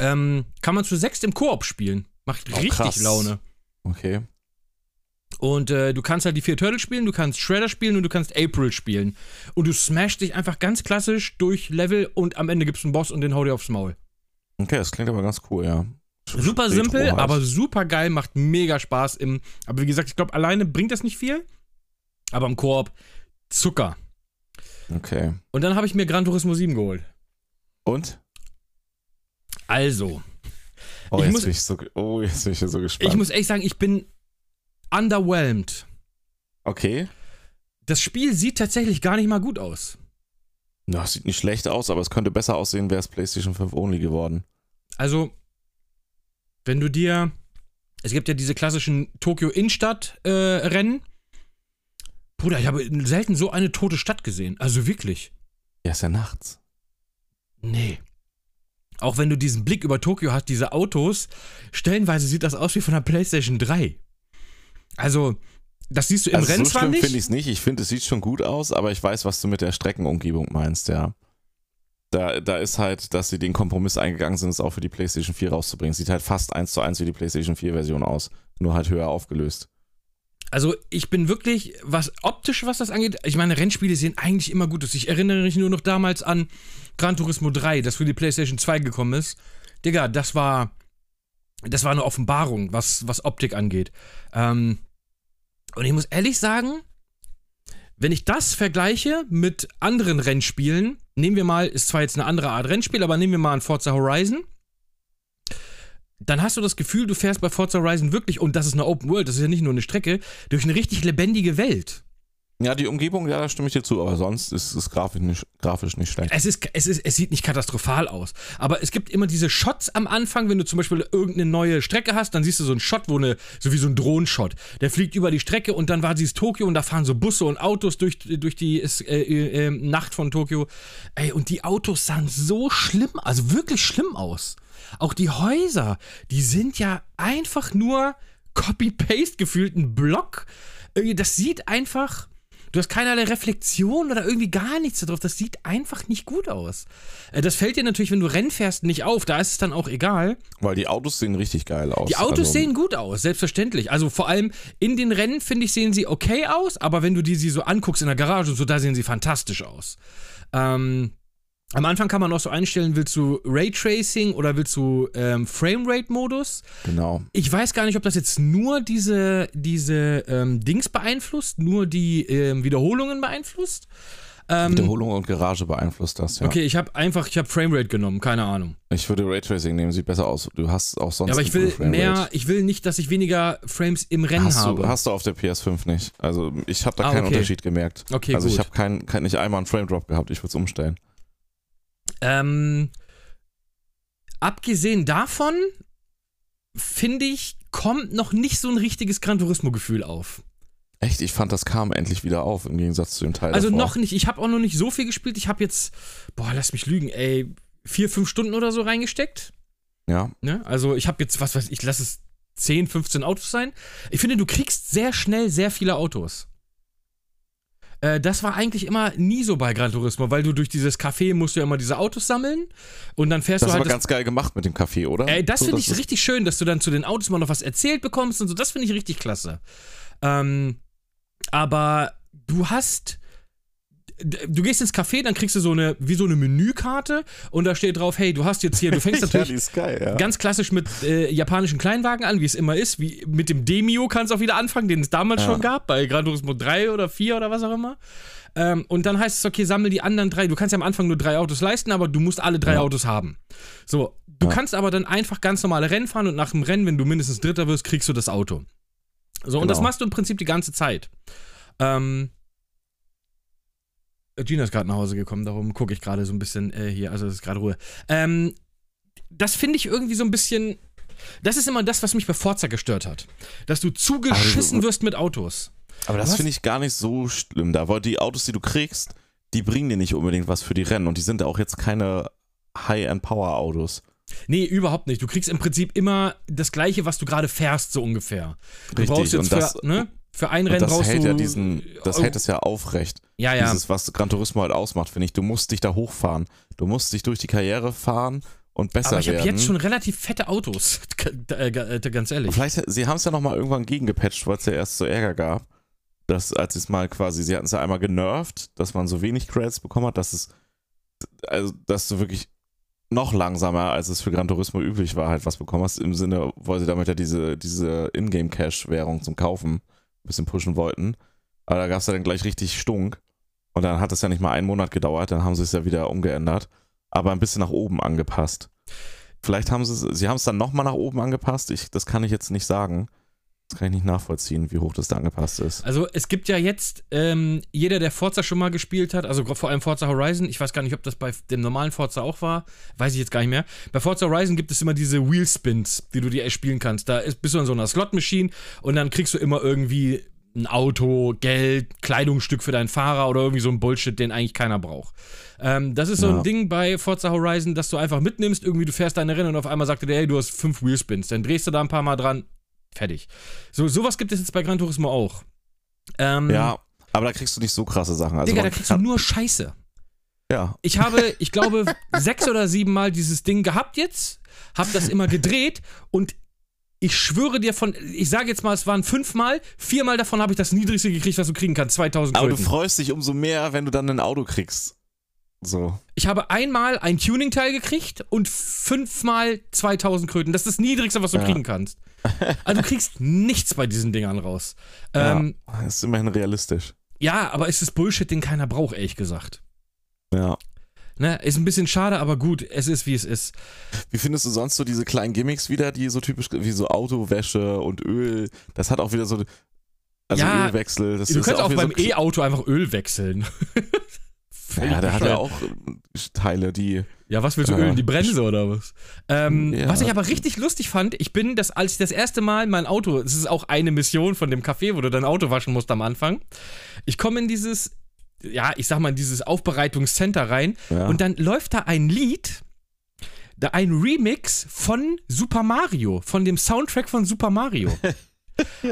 Ähm, kann man zu sechst im Koop spielen. Macht oh, richtig krass. Laune. Okay. Und äh, du kannst halt die vier Turtles spielen, du kannst Shredder spielen und du kannst April spielen. Und du smashst dich einfach ganz klassisch durch Level und am Ende gibst du einen Boss und den hau dir aufs Maul. Okay, das klingt aber ganz cool, ja. Super simpel, halt. aber super geil, macht mega Spaß im. Aber wie gesagt, ich glaube, alleine bringt das nicht viel. Aber im Koop Zucker. Okay. Und dann habe ich mir Gran Turismo 7 geholt. Und? Also. Oh, jetzt, muss, bin ich so, oh jetzt bin ich so gespannt. Ich muss echt sagen, ich bin underwhelmed. Okay. Das Spiel sieht tatsächlich gar nicht mal gut aus. Na, sieht nicht schlecht aus, aber es könnte besser aussehen, wäre es PlayStation 5 only geworden. Also, wenn du dir. Es gibt ja diese klassischen Tokio Innenstadt-Rennen. Äh, Bruder, ich habe selten so eine tote Stadt gesehen. Also wirklich. Ja, ist ja nachts. Nee. Auch wenn du diesen Blick über Tokio hast, diese Autos, stellenweise sieht das aus wie von der PlayStation 3. Also, das siehst du im also Rennen so zwar nicht. finde ich es nicht. Ich finde, es sieht schon gut aus, aber ich weiß, was du mit der Streckenumgebung meinst, ja. Da, da ist halt, dass sie den Kompromiss eingegangen sind, es auch für die PlayStation 4 rauszubringen. Sieht halt fast eins zu eins wie die PlayStation 4-Version aus. Nur halt höher aufgelöst. Also ich bin wirklich, was optisch, was das angeht, ich meine, Rennspiele sehen eigentlich immer gut aus. Ich erinnere mich nur noch damals an Gran Turismo 3, das für die PlayStation 2 gekommen ist. Digga, das war, das war eine Offenbarung, was, was Optik angeht. Ähm, und ich muss ehrlich sagen, wenn ich das vergleiche mit anderen Rennspielen, nehmen wir mal, ist zwar jetzt eine andere Art Rennspiel, aber nehmen wir mal ein Forza Horizon dann hast du das Gefühl, du fährst bei Forza Horizon wirklich, und das ist eine Open World, das ist ja nicht nur eine Strecke, durch eine richtig lebendige Welt. Ja, die Umgebung, ja, da stimme ich dir zu, aber sonst ist es grafisch nicht, grafisch nicht schlecht. Es, ist, es, ist, es sieht nicht katastrophal aus. Aber es gibt immer diese Shots am Anfang, wenn du zum Beispiel irgendeine neue Strecke hast, dann siehst du so einen Shot, wo eine, so wie so ein Drohnenshot. Der fliegt über die Strecke und dann war dieses Tokio und da fahren so Busse und Autos durch, durch die äh, äh, Nacht von Tokio. Ey, und die Autos sahen so schlimm, also wirklich schlimm aus. Auch die Häuser, die sind ja einfach nur Copy-Paste gefühlt ein Block. Das sieht einfach. Du hast keinerlei Reflexion oder irgendwie gar nichts darauf. Das sieht einfach nicht gut aus. Äh, das fällt dir natürlich, wenn du Rennen fährst, nicht auf. Da ist es dann auch egal. Weil die Autos sehen richtig geil aus. Die Autos also, sehen gut aus, selbstverständlich. Also vor allem in den Rennen, finde ich, sehen sie okay aus. Aber wenn du die sie so anguckst in der Garage und so, da sehen sie fantastisch aus. Ähm, am Anfang kann man auch so einstellen, willst du Raytracing oder willst du ähm, Framerate-Modus? Genau. Ich weiß gar nicht, ob das jetzt nur diese, diese ähm, Dings beeinflusst, nur die ähm, Wiederholungen beeinflusst. Ähm, Wiederholung und Garage beeinflusst das, ja. Okay, ich habe einfach, ich habe Framerate genommen, keine Ahnung. Ich würde Raytracing nehmen, sieht besser aus. Du hast auch sonst. Ja, aber ich will mehr, ich will nicht, dass ich weniger Frames im Rennen hast habe. Du, hast du auf der PS5 nicht. Also ich habe da ah, keinen okay. Unterschied gemerkt. Okay, Also gut. ich habe kein, kein, nicht einmal einen Frame Drop gehabt, ich würde es umstellen. Ähm, abgesehen davon, finde ich, kommt noch nicht so ein richtiges Gran Turismo-Gefühl auf. Echt? Ich fand, das kam endlich wieder auf, im Gegensatz zu dem Teil. Also davor. noch nicht. Ich habe auch noch nicht so viel gespielt. Ich habe jetzt, boah, lass mich lügen, ey, vier, fünf Stunden oder so reingesteckt. Ja. Ne? Also ich habe jetzt, was weiß ich, lass es 10, 15 Autos sein. Ich finde, du kriegst sehr schnell sehr viele Autos. Äh, das war eigentlich immer nie so bei Gran Turismo, weil du durch dieses Café musst du ja immer diese Autos sammeln und dann fährst das du halt. Das war ganz geil gemacht mit dem Café, oder? Ey, das so, finde ich richtig schön, dass du dann zu den Autos mal noch was erzählt bekommst und so. Das finde ich richtig klasse. Ähm, aber du hast du gehst ins Café, dann kriegst du so eine, wie so eine Menükarte und da steht drauf, hey, du hast jetzt hier, du fängst natürlich ja, geil, ja. ganz klassisch mit äh, japanischen Kleinwagen an, wie es immer ist, wie mit dem Demio kannst du auch wieder anfangen, den es damals ja. schon gab, bei Gran Turismo 3 oder 4 oder was auch immer. Ähm, und dann heißt es, okay, sammel die anderen drei. Du kannst ja am Anfang nur drei Autos leisten, aber du musst alle drei Autos haben. So, du kannst aber dann einfach ganz normale Rennen fahren und nach dem Rennen, wenn du mindestens Dritter wirst, kriegst du das Auto. So, genau. und das genau. machst du im Prinzip die ganze Zeit. Ähm, Gina ist gerade nach Hause gekommen, darum gucke ich gerade so ein bisschen äh, hier, also es ist gerade Ruhe. Ähm, das finde ich irgendwie so ein bisschen. Das ist immer das, was mich bei Forza gestört hat. Dass du zugeschissen wirst mit Autos. Aber das finde ich gar nicht so schlimm da, weil die Autos, die du kriegst, die bringen dir nicht unbedingt was für die Rennen und die sind auch jetzt keine High-End-Power-Autos. Nee, überhaupt nicht. Du kriegst im Prinzip immer das gleiche, was du gerade fährst, so ungefähr. Du Richtig, brauchst jetzt und das, für, ne? Für ein Rennen brauchst hält du. Ja diesen, das hält es ja aufrecht. Ja, ja. Dieses, was Gran Turismo halt ausmacht, finde ich. Du musst dich da hochfahren. Du musst dich durch die Karriere fahren und besser werden. Aber ich habe jetzt schon relativ fette Autos, äh, ganz ehrlich. Vielleicht, sie haben es ja nochmal irgendwann gegengepatcht, weil es ja erst so Ärger gab. Dass, als es mal quasi, sie hatten es ja einmal genervt, dass man so wenig Credits bekommen hat, dass es, also, dass du wirklich noch langsamer, als es für Gran Turismo üblich war, halt was bekommen hast. Im Sinne, weil sie damit ja diese, diese Ingame-Cash-Währung zum Kaufen ein bisschen pushen wollten. Aber da gab es ja dann gleich richtig Stunk. Und dann hat es ja nicht mal einen Monat gedauert, dann haben sie es ja wieder umgeändert. Aber ein bisschen nach oben angepasst. Vielleicht haben sie es, sie haben es dann nochmal nach oben angepasst. Ich, das kann ich jetzt nicht sagen. Das kann ich nicht nachvollziehen, wie hoch das da angepasst ist. Also es gibt ja jetzt, ähm, jeder, der Forza schon mal gespielt hat, also vor allem Forza Horizon, ich weiß gar nicht, ob das bei dem normalen Forza auch war, weiß ich jetzt gar nicht mehr. Bei Forza Horizon gibt es immer diese Wheelspins, die du dir spielen kannst. Da ist, bist du in so einer Slot-Machine und dann kriegst du immer irgendwie ein Auto, Geld, Kleidungsstück für deinen Fahrer oder irgendwie so ein Bullshit, den eigentlich keiner braucht. Ähm, das ist so ja. ein Ding bei Forza Horizon, dass du einfach mitnimmst, irgendwie du fährst deine Rennen und auf einmal sagt dir, hey, du hast fünf Wheelspins. Dann drehst du da ein paar Mal dran, Fertig. So, sowas gibt es jetzt bei Gran Turismo auch. Ähm, ja, aber da kriegst du nicht so krasse Sachen. Also Digga, da kriegst du nur Scheiße. Ja. Ich habe, ich glaube, sechs oder sieben Mal dieses Ding gehabt jetzt, habe das immer gedreht und ich schwöre dir von, ich sage jetzt mal, es waren fünfmal, viermal davon habe ich das niedrigste gekriegt, was du kriegen kannst, 2000 Aber du Kröten. freust dich umso mehr, wenn du dann ein Auto kriegst. So. Ich habe einmal ein Tuning-Teil gekriegt und fünfmal 2000 Kröten. Das ist das niedrigste, was du Ja. kriegen kannst. Also du kriegst nichts bei diesen Dingern raus. Ähm, ja. Das ist immerhin realistisch. ja, aber es ist Bullshit, den keiner braucht, ehrlich gesagt. Ja. Ne? Ist ein bisschen schade, aber gut, es ist wie es ist. Wie findest du sonst so diese kleinen Gimmicks wieder, die so typisch, wie so Autowäsche und Öl? Das hat auch wieder so. Also Ja, Ölwechsel. Das du kannst auch wieder beim so, E-Auto einfach Öl wechseln. Völlig Ja, der hat ja auch äh, Teile, die. Ja, was willst du Ja. ölen? Die Bremse oder was? Ähm, Ja. Was ich aber richtig lustig fand, ich bin das, als ich das erste Mal mein Auto, es ist auch eine Mission von dem Café, wo du dein Auto waschen musst am Anfang. Ich komme in dieses, ja, ich sag mal, in dieses Aufbereitungscenter rein Ja. und dann läuft da ein Lied, da ein Remix von Super Mario, von dem Soundtrack von Super Mario.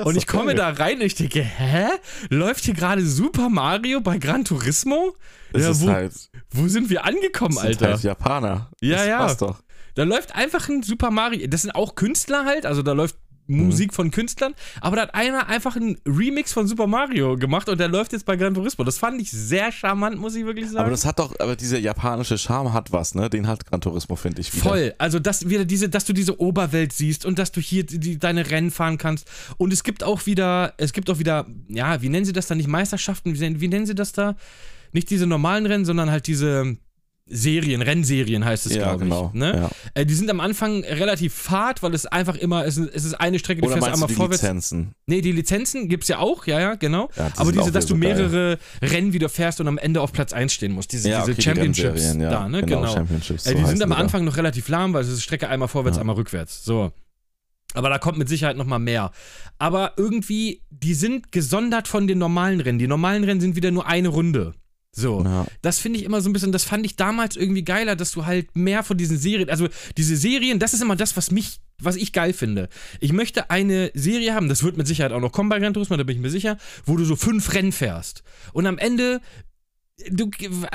Und ich komme da rein und ich denke, hä? Läuft hier gerade Super Mario bei Gran Turismo? Ja, ist wo, halt, wo sind wir angekommen, sind Alter? halt Japaner. Ja, das ja. Passt doch. Da läuft einfach ein Super Mario. Das sind auch Künstler halt, also da läuft Mhm. Musik von Künstlern, aber da hat einer einfach einen Remix von Super Mario gemacht und der läuft jetzt bei Gran Turismo. Das fand ich sehr charmant, muss ich wirklich sagen. Aber das hat doch, aber dieser japanische Charme hat was, ne? Den hat Gran Turismo, finde ich. Wieder. Voll. Also, dass wieder diese, dass du diese Oberwelt siehst und dass du hier die, deine Rennen fahren kannst. Und es gibt auch wieder, es gibt auch wieder, ja, wie nennen sie das da? Nicht Meisterschaften, wie, wie nennen sie das da? Nicht diese normalen Rennen, sondern halt diese Serien, Rennserien heißt es, Ja, glaube genau. ich. Ne? Ja. Äh, die sind am Anfang relativ fad, weil es einfach immer, es, ist- es ist eine Strecke, die Oder fährst einmal die vorwärts. Lizenzen? Nee, die Lizenzen gibt's ja auch, ja, ja, genau. Ja, die Aber diese, dass du so geil. mehrere Rennen wieder fährst und am Ende auf Platz 1 stehen musst. Diese, diese okay, die Championships ja. da, ne? Genau, Genau. Championships, Äh, so die sind am die. Anfang noch relativ lahm, weil es ist Strecke einmal vorwärts, einmal rückwärts. So. Aber da kommt mit Sicherheit noch mal mehr. Aber irgendwie, die sind gesondert von den normalen Rennen. Die normalen Rennen sind wieder nur eine Runde. So. Ja. Das finde ich immer so ein bisschen, das fand ich damals irgendwie geiler, dass du halt mehr von diesen Serien, also diese Serien, das ist immer das, was mich, was ich geil finde. Ich möchte eine Serie haben, das wird mit Sicherheit auch noch kommen bei Gran Turismo, da bin ich mir sicher, wo du so fünf Rennen fährst. Und am Ende, du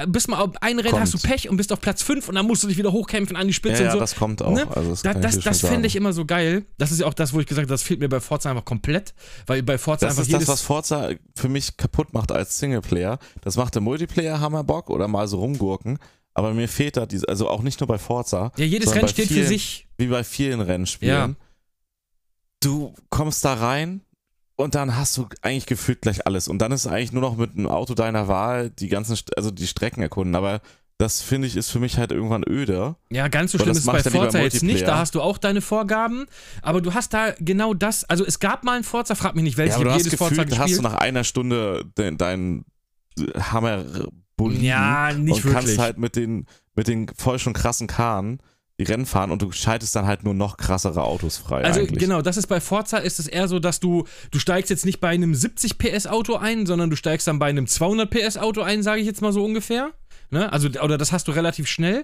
bist mal auf ein Rennen, Kommt. hast du Pech und bist auf Platz fünf und dann musst du dich wieder hochkämpfen an die Spitze Ja, ja, und so. das kommt auch. Ne? Also das Da, das das fände ich immer so geil. Das ist ja auch das, wo ich gesagt habe, das fehlt mir bei Forza einfach komplett, weil bei Forza Das einfach ist jedes das, was Forza für mich kaputt macht als Singleplayer. Das macht der Multiplayer Hammer Bock oder mal so rumgurken. Aber mir fehlt da diese, also auch nicht nur bei Forza, ja, jedes Rennen steht für vielen- sich. wie bei vielen Rennspielen. Ja. Du kommst da rein und dann hast du eigentlich gefühlt gleich alles. Und dann ist es eigentlich nur noch mit einem Auto deiner Wahl die ganzen, also die Strecken erkunden. Aber das finde ich ist für mich halt irgendwann öde. Ja, ganz so schlimm ist es bei Forza jetzt nicht. Da hast du auch deine Vorgaben, aber du hast da genau das. Also es gab mal einen Forza, frag mich nicht welches, Ja, aber du habe hast jedes Forza gefühlt, hast gespielt. du nach einer Stunde deinen Hammer Boliden ja, nicht und wirklich. kannst halt mit den, mit den voll schon krassen die Rennen fahren und du schaltest dann halt nur noch krassere Autos frei. also eigentlich. genau, das ist bei Forza ist es eher so, dass du du steigst jetzt nicht bei einem 70 PS Auto ein, sondern du steigst dann bei einem 200 PS Auto ein, sage ich jetzt mal so ungefähr. Ne? Also oder das hast du relativ schnell.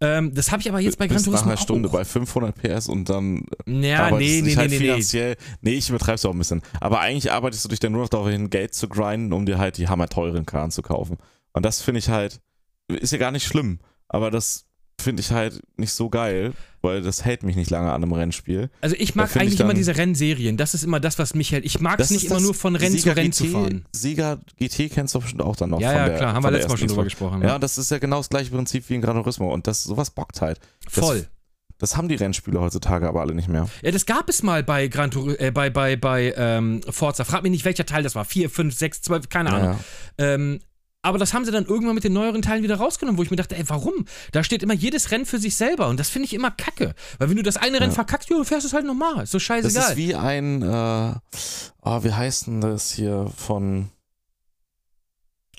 Ähm, das habe ich aber jetzt bei Gran Bist nach Turismo einer Stunde auch. bei 500 PS und dann Ja, nee, nee, nee, halt nee, nee. finanziell, nee, ich übertreib's auch ein bisschen, aber eigentlich arbeitest du dich dann nur noch darauf hin, Geld zu grinden, um dir halt die hammerteuren Karren zu kaufen. Und das finde ich halt, ist ja gar nicht schlimm, aber das finde ich halt nicht so geil, weil das hält mich nicht lange an einem Rennspiel. Also ich mag find ich eigentlich immer dann- diese Rennserien. Das ist immer das, was mich hält. Ich mag es nicht immer nur von Rennen Sieger zu Rennen GT, zu fahren. Sieger GT kennst du bestimmt auch dann noch Ja, von ja, der, klar, haben wir letztes Mal schon drüber gesprochen. Ja, das ist ja genau das gleiche Prinzip wie in Gran Turismo und das sowas bockt halt. Das, Voll. Das haben die Rennspiele heutzutage aber alle nicht mehr. Ja, das gab es mal bei Gran Tur äh, bei, bei, bei ähm, Forza. Frag mich nicht, welcher Teil das war. 4, 5, 6, 12, keine Ahnung. Ja. Ähm, aber das haben sie dann irgendwann mit den neueren Teilen wieder rausgenommen, wo ich mir dachte, ey, warum? Da steht immer jedes Rennen für sich selber und das finde ich immer kacke. Weil wenn du das eine Rennen Ja. verkackst, du fährst es halt nochmal. Ist so Das scheißegal. ist wie ein, äh, oh, wie heißt denn das hier von,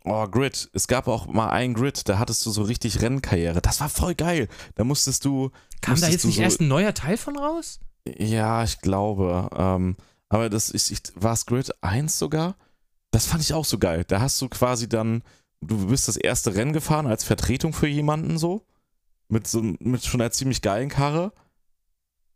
oh, Grid. Es gab auch mal einen Grid, da hattest du so richtig Rennkarriere. Das war voll geil. Da musstest du, Kam da musstest jetzt du nicht so, erst ein neuer Teil von raus? ja, ich glaube, ähm, aber das ist, war es Grid 1 sogar? Das fand ich auch so geil. Da hast du quasi dann, du bist das erste Rennen gefahren als Vertretung für jemanden so. Mit so mit schon einer ziemlich geilen Karre.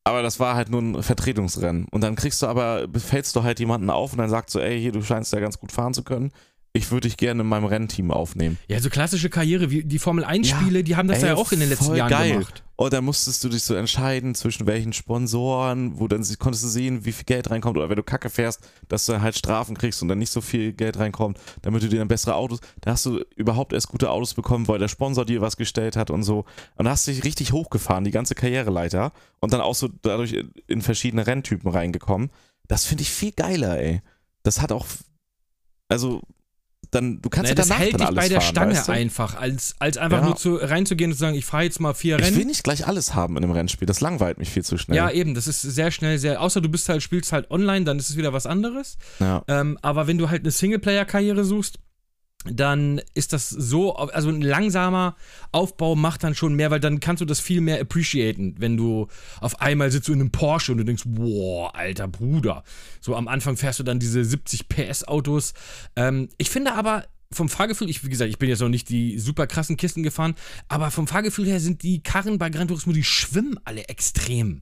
Aber das war halt nur ein Vertretungsrennen. Und dann kriegst du aber, befällst du halt jemanden auf und dann sagst du, ey, hier, du scheinst ja ganz gut fahren zu können. Ich würde dich gerne in meinem Rennteam aufnehmen. Ja, so klassische Karriere, wie die Formel 1-Spiele, ja, die haben das ey, ja auch in den letzten Jahren geil. gemacht. Und dann musstest du dich so entscheiden zwischen welchen Sponsoren, wo dann konntest du sehen, wie viel Geld reinkommt. Oder wenn du Kacke fährst, dass du halt Strafen kriegst und dann nicht so viel Geld reinkommt, damit du dir dann bessere Autos. Da hast du überhaupt erst gute Autos bekommen, weil der Sponsor dir was gestellt hat und so. Und da hast du dich richtig hochgefahren, die ganze Karriereleiter. Und dann auch so dadurch in verschiedene Renntypen reingekommen. Das finde ich viel geiler, ey. Das hat auch. Also, dann, du kannst naja, ja danach das hält dich bei der fahren, Stange weißt du? einfach, als, als einfach ja. nur zu, reinzugehen und zu sagen, ich fahre jetzt mal vier Rennen. Ich will nicht gleich alles haben in einem Rennspiel, das langweilt mich viel zu schnell. Ja, eben, das ist sehr schnell, sehr, außer du bist halt, spielst halt online, dann ist es wieder was anderes. Ja. Ähm, aber wenn du halt eine Singleplayer-Karriere suchst, dann ist das so, also ein langsamer Aufbau macht dann schon mehr, weil dann kannst du das viel mehr appreciaten, wenn du auf einmal sitzt in einem Porsche und du denkst, boah, alter Bruder. So am Anfang fährst du dann diese 70 PS Autos. Ähm, ich finde aber, vom Fahrgefühl, ich, wie gesagt, ich bin jetzt noch nicht die super krassen Kisten gefahren, aber vom Fahrgefühl her sind die Karren bei Gran Turismo, die schwimmen alle extrem.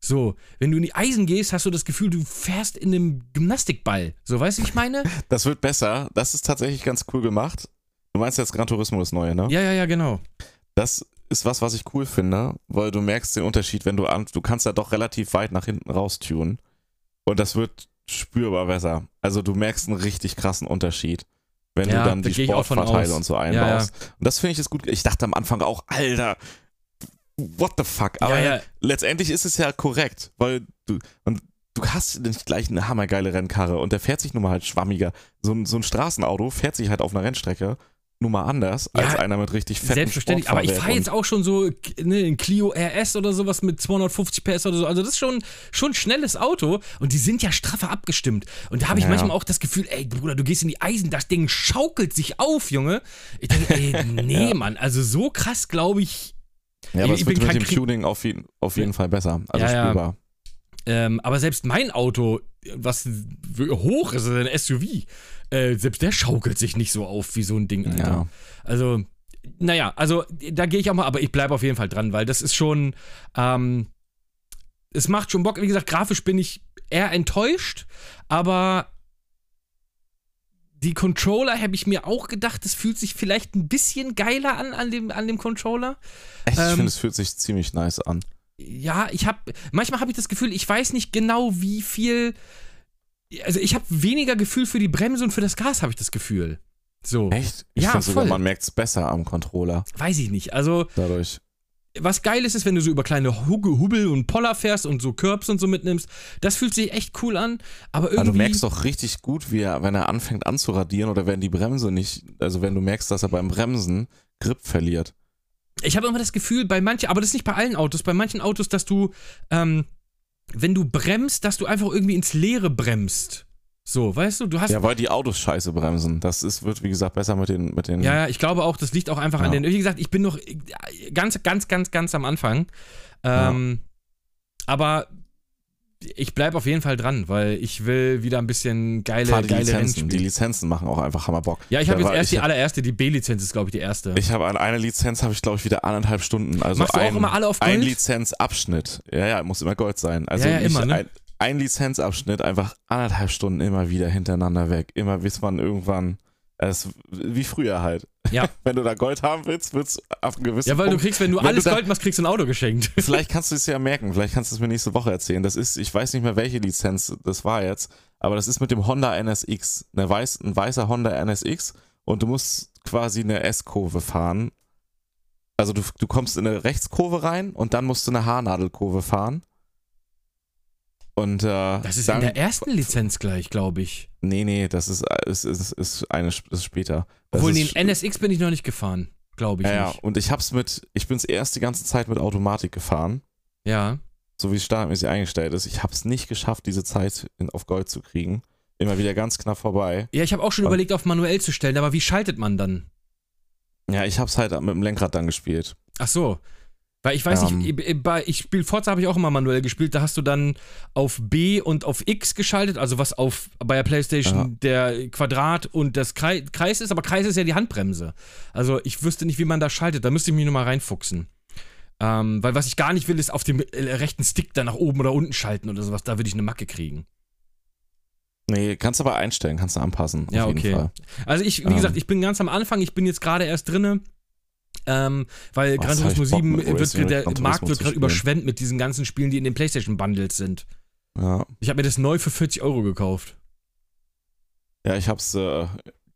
So, wenn du in die Eisen gehst, hast du das Gefühl, du fährst in einem Gymnastikball. So, weißt du, ich meine? Das wird besser. Das ist tatsächlich ganz cool gemacht. Du meinst jetzt Gran Turismo das neue, ne? Ja, ja, ja, genau. Das ist was, was ich cool finde, weil du merkst den Unterschied, wenn du an, du kannst ja doch relativ weit nach hinten raus tunen. Und das wird spürbar besser. Also du merkst einen richtig krassen Unterschied wenn ja, du dann die Sportvorteile und so einbaust. Ja, ja. Und das finde ich ist gut. Ich dachte am Anfang auch, Alter, what the fuck? Aber ja, ja. letztendlich ist es ja korrekt, weil du, und du hast nicht gleich eine hammergeile Rennkarre und der fährt sich nun mal halt schwammiger. So ein, so ein Straßenauto fährt sich halt auf einer Rennstrecke nun mal anders ja, als einer mit richtig fetten Selbstverständlich, aber ich fahre jetzt auch schon so ne, ein Clio RS oder sowas mit 250 PS oder so. Also das ist schon, schon ein schnelles Auto und die sind ja straffer abgestimmt. Und da habe ich ja. manchmal auch das Gefühl, ey Bruder, du gehst in die Eisen, das Ding schaukelt sich auf, Junge. Ich denke, ey, nee, ja. Mann, also so krass glaube ich ja, aber ich, es wird mit dem Krieg Tuning auf, jeden, auf jeden Fall besser. Also ja, spürbar. Ähm, aber selbst mein Auto, was hoch ist, ein SUV, äh, selbst der schaukelt sich nicht so auf wie so ein Ding, Alter. Ja. Also, naja, also da gehe ich auch mal, aber ich bleibe auf jeden Fall dran, weil das ist schon, ähm, es macht schon Bock. Wie gesagt, grafisch bin ich eher enttäuscht, aber die Controller habe ich mir auch gedacht, es fühlt sich vielleicht ein bisschen geiler an an dem, an dem Controller. Echt, ähm, ich finde, es fühlt sich ziemlich nice an. Ja, ich habe, manchmal habe ich das Gefühl, ich weiß nicht genau, wie viel, also ich habe weniger Gefühl für die Bremse und für das Gas, habe ich das Gefühl. So. Echt? Ich ja, finde sogar, man merkt es besser am Controller. Weiß ich nicht. Also. Dadurch was geil ist, ist, wenn du so über kleine Hubbel und Poller fährst und so Curbs und so mitnimmst. Das fühlt sich echt cool an, aber irgendwie. Aber du merkst doch richtig gut, wie er, wenn er anfängt anzuradieren oder wenn die Bremse nicht, also wenn du merkst, dass er beim Bremsen Grip verliert. Ich habe immer das Gefühl, bei manchen, aber das ist nicht bei allen Autos, bei manchen Autos, dass du, ähm, wenn du bremst, dass du einfach irgendwie ins Leere bremst. So, weißt du, du hast. Ja, weil die Autos scheiße bremsen. Das ist, wird, wie gesagt, besser mit den. Mit den ja, ja, ich glaube auch, das liegt auch einfach ja. an den. Wie gesagt, ich bin noch ganz, ganz, ganz, ganz am Anfang. Ähm, ja. Aber ich bleibe auf jeden Fall dran, weil ich will wieder ein bisschen geile, Fahr die geile Lizenzen. Die Lizenzen machen auch einfach Hammerbock. Ja, ich habe jetzt erst die allererste, die B-Lizenz ist, glaube ich, die erste. Ich habe an einer Lizenz, habe ich, glaube ich, wieder anderthalb Stunden. Also Machst du ein, auch immer alle auf Gold? Ein Lizenzabschnitt. Ja, ja, muss immer Gold sein. Also ja, ja, immer, ne? ein, ein Lizenzabschnitt einfach anderthalb Stunden immer wieder hintereinander weg. Immer bis man irgendwann. Es, wie früher halt. Ja. wenn du da Gold haben willst, wird es auf einem gewissen Ja, weil Punkt, du kriegst, wenn du wenn alles du da, Gold machst, kriegst du ein Auto geschenkt. Vielleicht kannst du es ja merken, vielleicht kannst du es mir nächste Woche erzählen. Das ist, ich weiß nicht mehr, welche Lizenz das war jetzt, aber das ist mit dem Honda NSX. Eine weiß, ein weißer Honda NSX und du musst quasi eine S-Kurve fahren. Also du, du kommst in eine Rechtskurve rein und dann musst du eine Haarnadelkurve fahren. Und, äh, das ist dann, in der ersten Lizenz gleich, glaube ich. Nee, nee, das ist, ist, ist, ist, eine, ist später. Das Obwohl, den NSX bin ich noch nicht gefahren, glaube ich. Ja, nicht. und ich hab's mit, ich bin's erst die ganze Zeit mit Automatik gefahren. Ja. So wie es standardmäßig eingestellt ist. Ich hab's nicht geschafft, diese Zeit in, auf Gold zu kriegen. Immer wieder ganz knapp vorbei. Ja, ich habe auch schon und, überlegt, auf manuell zu stellen, aber wie schaltet man dann? Ja, ich hab's halt mit dem Lenkrad dann gespielt. Ach so. Weil ich weiß um, nicht, ähm. bei, ich spiele Forza habe ich auch immer manuell gespielt, da hast du dann auf B und auf X geschaltet, also was auf bei der Playstation ja. der Quadrat und das Kreis ist, aber Kreis ist ja die Handbremse. Also ich wüsste nicht, wie man da schaltet, da müsste ich mich nochmal reinfuchsen. Ähm, weil was ich gar nicht will, ist auf dem äh, rechten Stick dann nach oben oder unten schalten oder sowas, da würde ich eine Macke kriegen. Nee, kannst du aber einstellen, kannst du anpassen. Ja, auf jeden okay. Fall. Also ich, wie Ähm. gesagt, ich bin ganz am Anfang, ich bin jetzt gerade erst drinne. Ähm, weil Was, Gran Turismo Bock 7 mit wird, der Markt wird gerade überschwemmt mit diesen ganzen Spielen, die in den PlayStation Bundles sind. Ja. Ich habe mir das neu für 40 Euro gekauft. Ja, ich hab's äh,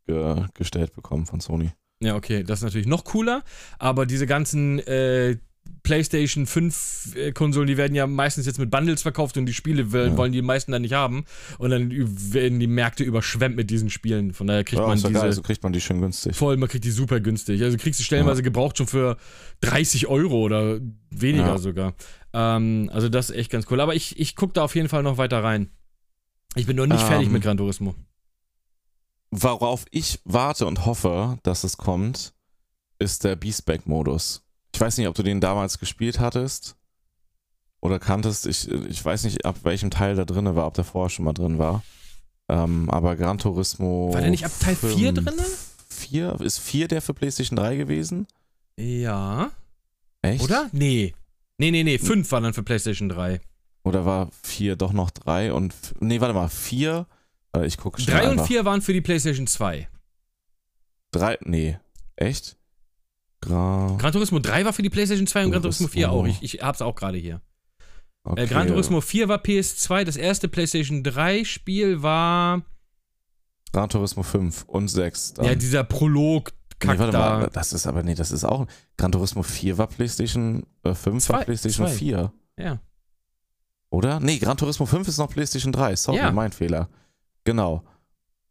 ge gestellt bekommen von Sony. Ja, okay, das ist natürlich noch cooler, aber diese ganzen äh, PlayStation 5 äh, Konsolen, die werden ja meistens jetzt mit Bundles verkauft und die Spiele wollen, Ja. wollen die meisten dann nicht haben und dann werden die Märkte überschwemmt mit diesen Spielen. Von daher kriegt Ja, man ja diese geil, so kriegt man die schön günstig. voll, man kriegt die super günstig. Also kriegst du stellenweise gebraucht schon für 30 Euro oder weniger Ja. sogar. Ähm, also das ist echt ganz cool. Aber ich, ich gucke da auf jeden Fall noch weiter rein. Ich bin noch nicht Ähm, fertig mit Gran Turismo. Worauf ich warte und hoffe, dass es kommt, ist der Beastback-Modus. Ich weiß nicht, ob du den damals gespielt hattest oder kanntest. Ich, ich weiß nicht, ab welchem Teil da drin war, ob der vorher schon mal drin war. Ähm, aber Gran Turismo. War der nicht ab Teil 4 drin? 4? Ist 4 der für PlayStation 3 gewesen? Ja. Echt? Oder? Nee. Nee, nee, nee. 5 war dann für PlayStation 3. Oder war 4 doch noch 3 und. Nee, warte mal, 4. Äh, ich gucke schnell. 3 und einfach. 4 waren für die PlayStation 2. 3. Nee. Echt? Gra Gran Turismo 3 war für die PlayStation 2 und Gran Turismo 4 Turismo. auch. Ich, ich hab's auch gerade hier. okay. Äh, Gran Turismo 4 war PS2. Das erste PlayStation 3 Spiel war Gran Turismo 5 und 6. Dann. ja dieser Prolog. Nee, warte da. mal, das ist aber, nee, das ist auch. Gran Turismo 4 war PlayStation äh, 5 war Zwei, PlayStation zwei. 4. Ja. Oder? Nee, Gran Turismo 5 ist noch PlayStation 3. Sorry, Ja. mein Fehler. Genau.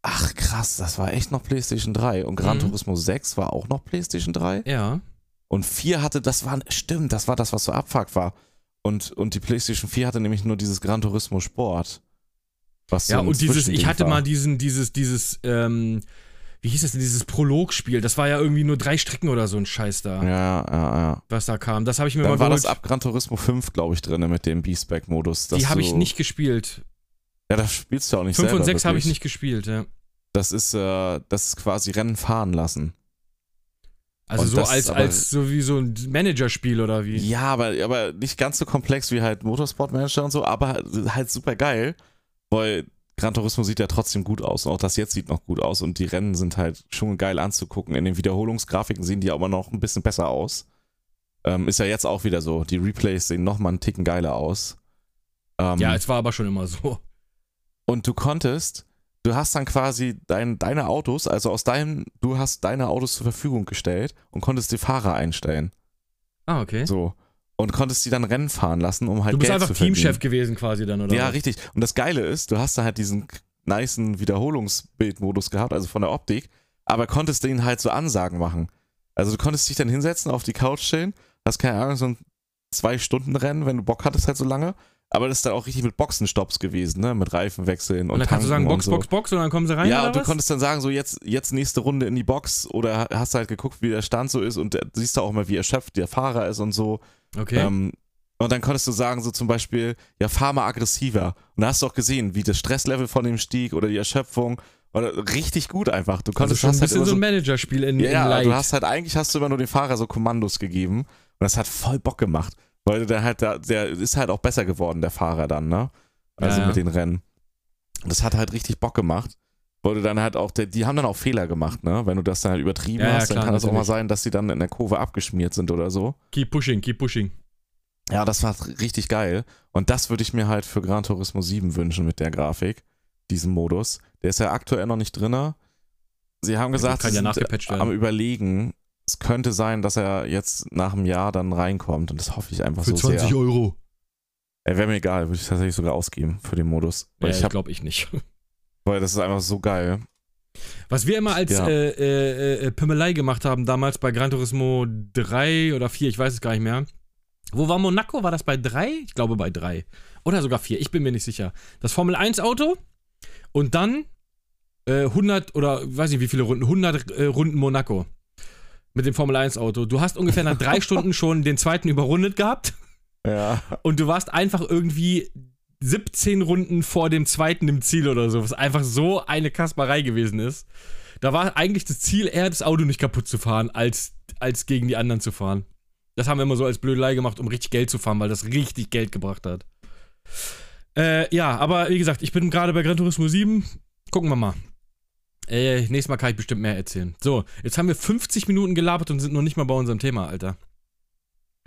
Ach krass, das war echt noch PlayStation 3. Und Gran Mhm. Turismo 6 war auch noch PlayStation 3. Ja. Und 4 hatte, das war, stimmt, das war das, was so Abfuck war. Und, und die PlayStation 4 hatte nämlich nur dieses Gran Turismo Sport. Was so Ja, ein und dieses, ich hatte war. mal diesen, dieses, dieses, ähm, wie hieß das denn, dieses Prologspiel? Das war ja irgendwie nur drei Strecken oder so ein Scheiß da, Ja, ja, ja. was da kam. Das habe ich mir Dann mal war geholt. das ab Gran Turismo 5, glaube ich, drin mit dem Beastback-Modus. dass Die habe ich nicht gespielt. Ja, das spielst du auch nicht 5 selber. und 6 habe ich nicht gespielt, ja. Das ist, äh, das ist quasi Rennen fahren lassen. Also Und so als, aber- als so wie so ein Managerspiel oder wie? Ja, aber, aber nicht ganz so komplex wie halt Motorsport Manager und so, aber halt super geil, weil Gran Turismo sieht ja trotzdem gut aus und auch das jetzt sieht noch gut aus und die Rennen sind halt schon geil anzugucken. In den Wiederholungsgrafiken sehen die aber noch ein bisschen besser aus. Ähm, ist ja jetzt auch wieder so. Die Replays sehen noch mal einen Ticken geiler aus. Ähm, Ja, es war aber schon immer so. Und du konntest, du hast dann quasi dein, deine Autos, also aus deinem, du hast deine Autos zur Verfügung gestellt und konntest die Fahrer einstellen. Ah, okay. So. Und konntest die dann Rennen fahren lassen, um halt du bist Geld einfach. Teamchef gewesen quasi dann, oder? Ja, was? richtig. Und das Geile ist, du hast da halt diesen nicen Wiederholungsbildmodus gehabt, also von der Optik, aber konntest den halt so Ansagen machen. Also du konntest dich dann hinsetzen, auf die Couch stellen, hast keine Ahnung, so ein Zwei-Stunden-Rennen, wenn du Bock hattest, halt so lange. Aber das ist dann auch richtig mit Boxenstopps gewesen, ne? Mit Reifenwechseln und, Und dann kannst du sagen, Box, so. Box, Box und dann kommen sie rein, Ja, und du was? konntest dann sagen, so jetzt, jetzt nächste Runde in die Box oder hast halt geguckt, wie der Stand so ist und siehst du auch mal, wie erschöpft der Fahrer ist und so. Okay. Ähm, und dann konntest du sagen, so zum Beispiel, ja, fahr mal aggressiver. Und da hast du auch gesehen, wie das Stresslevel von dem stieg oder die Erschöpfung. Oder richtig gut einfach. Du also konntest schon ein halt bisschen immer so so, ein Managerspiel in, ja, in ja, Light. du hast halt eigentlich hast du immer nur dem Fahrer so Kommandos gegeben. Und das hat voll Bock gemacht. Weil der halt da, der ist halt auch besser geworden, der Fahrer dann, ne? Also Ja, ja. mit den Rennen. Und das hat halt richtig Bock gemacht. Weil du dann halt auch, der- die haben dann auch Fehler gemacht, ne? Wenn du das dann halt übertrieben Ja, ja, hast, dann klar, kann es auch mal sein, dass die dann in der Kurve abgeschmiert sind oder so. keep pushing, keep pushing. Ja, das war richtig geil. Und das würde ich mir halt für Gran Turismo 7 wünschen mit der Grafik, diesen Modus. Der ist ja aktuell noch nicht drin. Sie haben gesagt, kann sie ja sind am überlegen, es könnte sein, dass er jetzt nach einem Jahr dann reinkommt. Und das hoffe ich einfach so sehr. Euro. Er wäre mir egal, würde ich tatsächlich sogar ausgeben für den Modus. Weil Ja, ich glaube ich nicht. weil das ist einfach so geil. Was wir immer als Ja. äh, äh, äh, Pimmelei gemacht haben, damals bei Gran Turismo 3 oder 4, ich weiß es gar nicht mehr. Wo war Monaco? War das bei 3? Ich glaube bei 3. Oder sogar 4, ich bin mir nicht sicher. Das Formel 1 Auto und dann äh, 100 oder weiß nicht wie viele Runden, 100 äh, Runden Monaco. Mit dem Formel 1 Auto. Du hast ungefähr nach drei Stunden schon den zweiten überrundet gehabt Ja. und du warst einfach irgendwie 17 Runden vor dem zweiten im Ziel oder so, was einfach so eine Kasperei gewesen ist. Da war eigentlich das Ziel eher, das Auto nicht kaputt zu fahren, als, als gegen die anderen zu fahren. Das haben wir immer so als Blödelei gemacht, um richtig Geld zu fahren, weil das richtig Geld gebracht hat. Äh, ja, aber wie gesagt, ich bin gerade bei Gran Turismo 7. Gucken wir mal. Äh, nächstes Mal kann ich bestimmt mehr erzählen. So, jetzt haben wir 50 Minuten gelabert und sind noch nicht mal bei unserem Thema, Alter.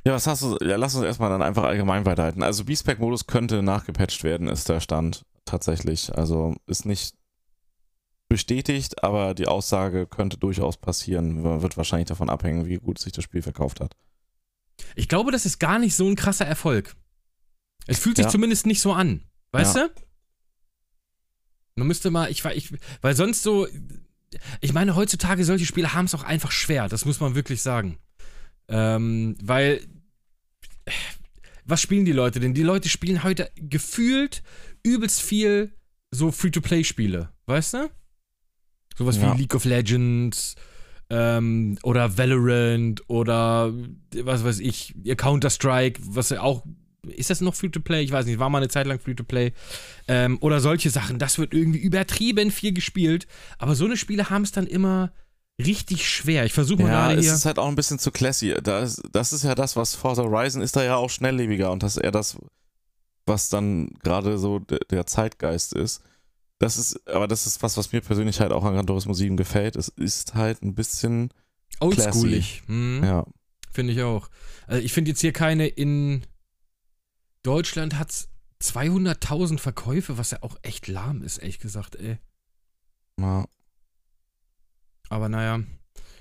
Ja, was hast du? Ja, lass uns erstmal dann einfach allgemein weiterhalten. Also B-Spec-Modus könnte nachgepatcht werden, ist der Stand tatsächlich. Also ist nicht bestätigt, aber die Aussage könnte durchaus passieren. Wird wahrscheinlich davon abhängen, wie gut sich das Spiel verkauft hat. Ich glaube, das ist gar nicht so ein krasser Erfolg. Es fühlt sich Ja. zumindest nicht so an. Weißt Ja. du? Man müsste mal, ich, ich, weil sonst so, ich meine, heutzutage solche Spiele haben es auch einfach schwer, das muss man wirklich sagen. Ähm, weil, was spielen die Leute denn? Die Leute spielen heute gefühlt übelst viel so Free-to-Play-Spiele, weißt du? Sowas Ja. wie League of Legends ähm, oder Valorant oder was weiß ich, Counter-Strike, was ja auch ist das noch Free-to-Play? Ich weiß nicht, war mal eine Zeit lang Free-to-Play. Ähm, oder solche Sachen. Das wird irgendwie übertrieben viel gespielt. Aber so eine Spiele haben es dann immer richtig schwer. Ich versuche mal Ja, gerade es hier. ist halt auch ein bisschen zu classy. Das, das ist ja das, was Forza Horizon ist da ja auch schnelllebiger und das ist eher das, was dann gerade so der, der Zeitgeist ist. Das ist, aber das ist was, was mir persönlich halt auch an Gran Turismo 7 gefällt. Es ist halt ein bisschen, Oldschoolig. Hm, ja, Finde ich auch. Also ich finde jetzt hier keine in Deutschland hat es 200.000 Verkäufe, was ja auch echt lahm ist, ehrlich gesagt, ey. ja. Aber naja.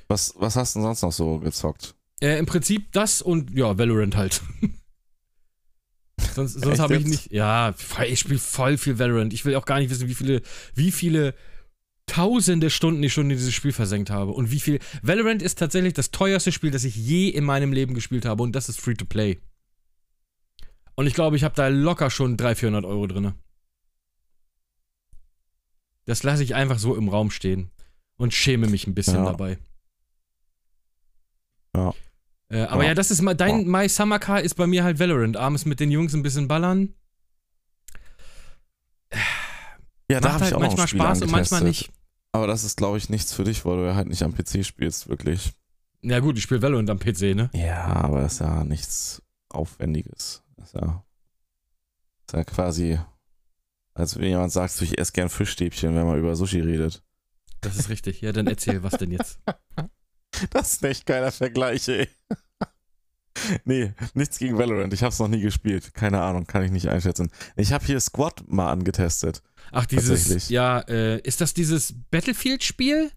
Was, was hast du denn sonst noch so gezockt? Äh, Im Prinzip das und ja, Valorant halt. sonst sonst habe ich nicht. Ja, ich spiele voll viel Valorant. Ich will auch gar nicht wissen, wie viele, wie viele tausende Stunden ich schon in dieses Spiel versenkt habe. Und wie viel. Valorant ist tatsächlich das teuerste Spiel, das ich je in meinem Leben gespielt habe. Und das ist free to play. Und ich glaube, ich habe da locker schon 300, 400 Euro drin. Das lasse ich einfach so im Raum stehen. Und schäme mich ein bisschen Ja. dabei. Ja. Äh, aber Ja. ja, das ist mal, dein Ja. My Summer Car ist bei mir halt Valorant. Abends mit den Jungs ein bisschen ballern. Ja, Macht halt noch ein manchmal Spaß und manchmal nicht. Aber das ist, glaube ich, nichts für dich, weil du ja halt nicht am PC spielst, wirklich. Ja gut, ich spiele Valorant am PC, ne? Ja, aber das ist ja nichts Aufwendiges. Ist ja, ist ja quasi, als wenn jemand sagt, so, ich esse gern Fischstäbchen, wenn man über Sushi redet. Das ist richtig. Ja, dann erzähl, was denn jetzt? Das ist echt geiler Vergleich, ey. nee, nichts gegen Valorant. Ich habe es noch nie gespielt. Keine Ahnung, kann ich nicht einschätzen. Ich habe hier Squad mal angetestet. Ach, dieses, ja, äh, ist das dieses Battlefield-Spiel?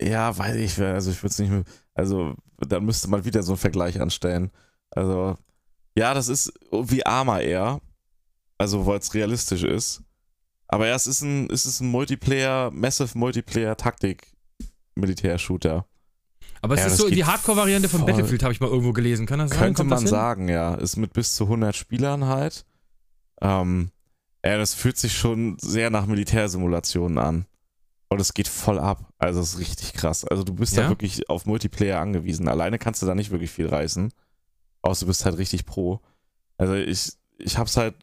Ja, weiß ich, also ich würde es nicht mehr, also dann müsste man wieder so einen Vergleich anstellen. Also, ja, das ist wie Arma eher, also weil es realistisch ist. Aber ja, es ist ein, es ist ein Multiplayer, Massive Multiplayer Taktik Militärshooter. Aber es Ja, ist so die Hardcore-Variante von. Battlefield, habe ich mal irgendwo gelesen. Kann das sein? Könnte Kommt man sagen, ja. Ist mit bis zu 100 Spielern halt. Ähm, ja, das fühlt sich schon sehr nach Militärsimulationen an. Und es geht voll ab. Also es ist richtig krass. Also du bist Ja? da wirklich auf Multiplayer angewiesen. Alleine kannst du da nicht wirklich viel reißen. Außer du bist halt richtig pro. Also ich, ich hab's halt,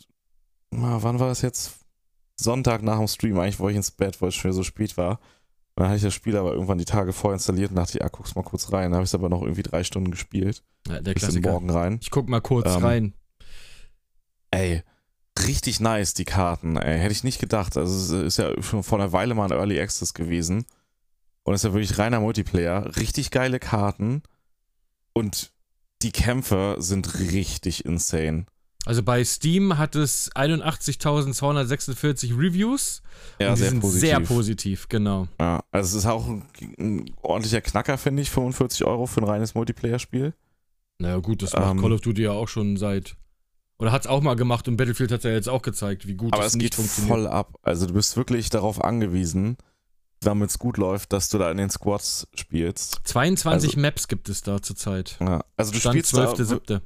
na, wann war das jetzt? Sonntag nach dem Stream. Eigentlich wollte ich ins Bett, weil es schon wieder so spät war. Und dann hatte ich das Spiel aber irgendwann die Tage vorher installiert und dachte, ja, guck's mal kurz rein. Dann habe ich es aber noch irgendwie drei Stunden gespielt. Ja, der Bis morgen rein. Ich guck mal kurz Ähm, rein. Ey, richtig nice, die Karten, ey. Hätte ich nicht gedacht. Also, es ist ja schon vor einer Weile mal ein Early Access gewesen. Und es ist ja wirklich reiner Multiplayer. Richtig geile Karten. Und die Kämpfe sind richtig insane. Also bei Steam hat es 81.246 Reviews. Ja, und die sehr sind positiv. sehr positiv, genau. Ja, also, es ist auch ein, ein ordentlicher Knacker, finde ich. 45 Euro für ein reines Multiplayer-Spiel. Naja, gut, das macht Ähm, Call of Duty ja auch schon seit. Oder hat es auch mal gemacht und Battlefield hat ja jetzt auch gezeigt, wie gut Aber das es nicht geht voll ab. Also, du bist wirklich darauf angewiesen, damit es gut läuft, dass du da in den Squads spielst. 22 also- Maps gibt es da zurzeit. Ja, also, du Stand spielst da 12.7.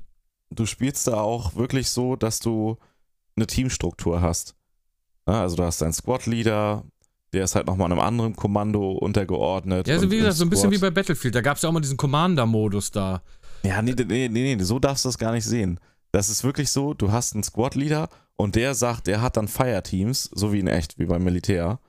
du spielst da auch wirklich so, dass du eine Teamstruktur hast. Ja, also du hast deinen Squad-Leader, der ist halt nochmal einem anderen Kommando untergeordnet. Ja, also wie gesagt, so ein bisschen wie bei Battlefield. Da gab es ja auch mal diesen Commander-Modus da. Ja, nee, nee, nee, nee, so darfst du das gar nicht sehen. Das ist wirklich so, du hast einen Squad-Leader und der sagt, der hat dann Fireteams, so wie in echt, wie beim Militär.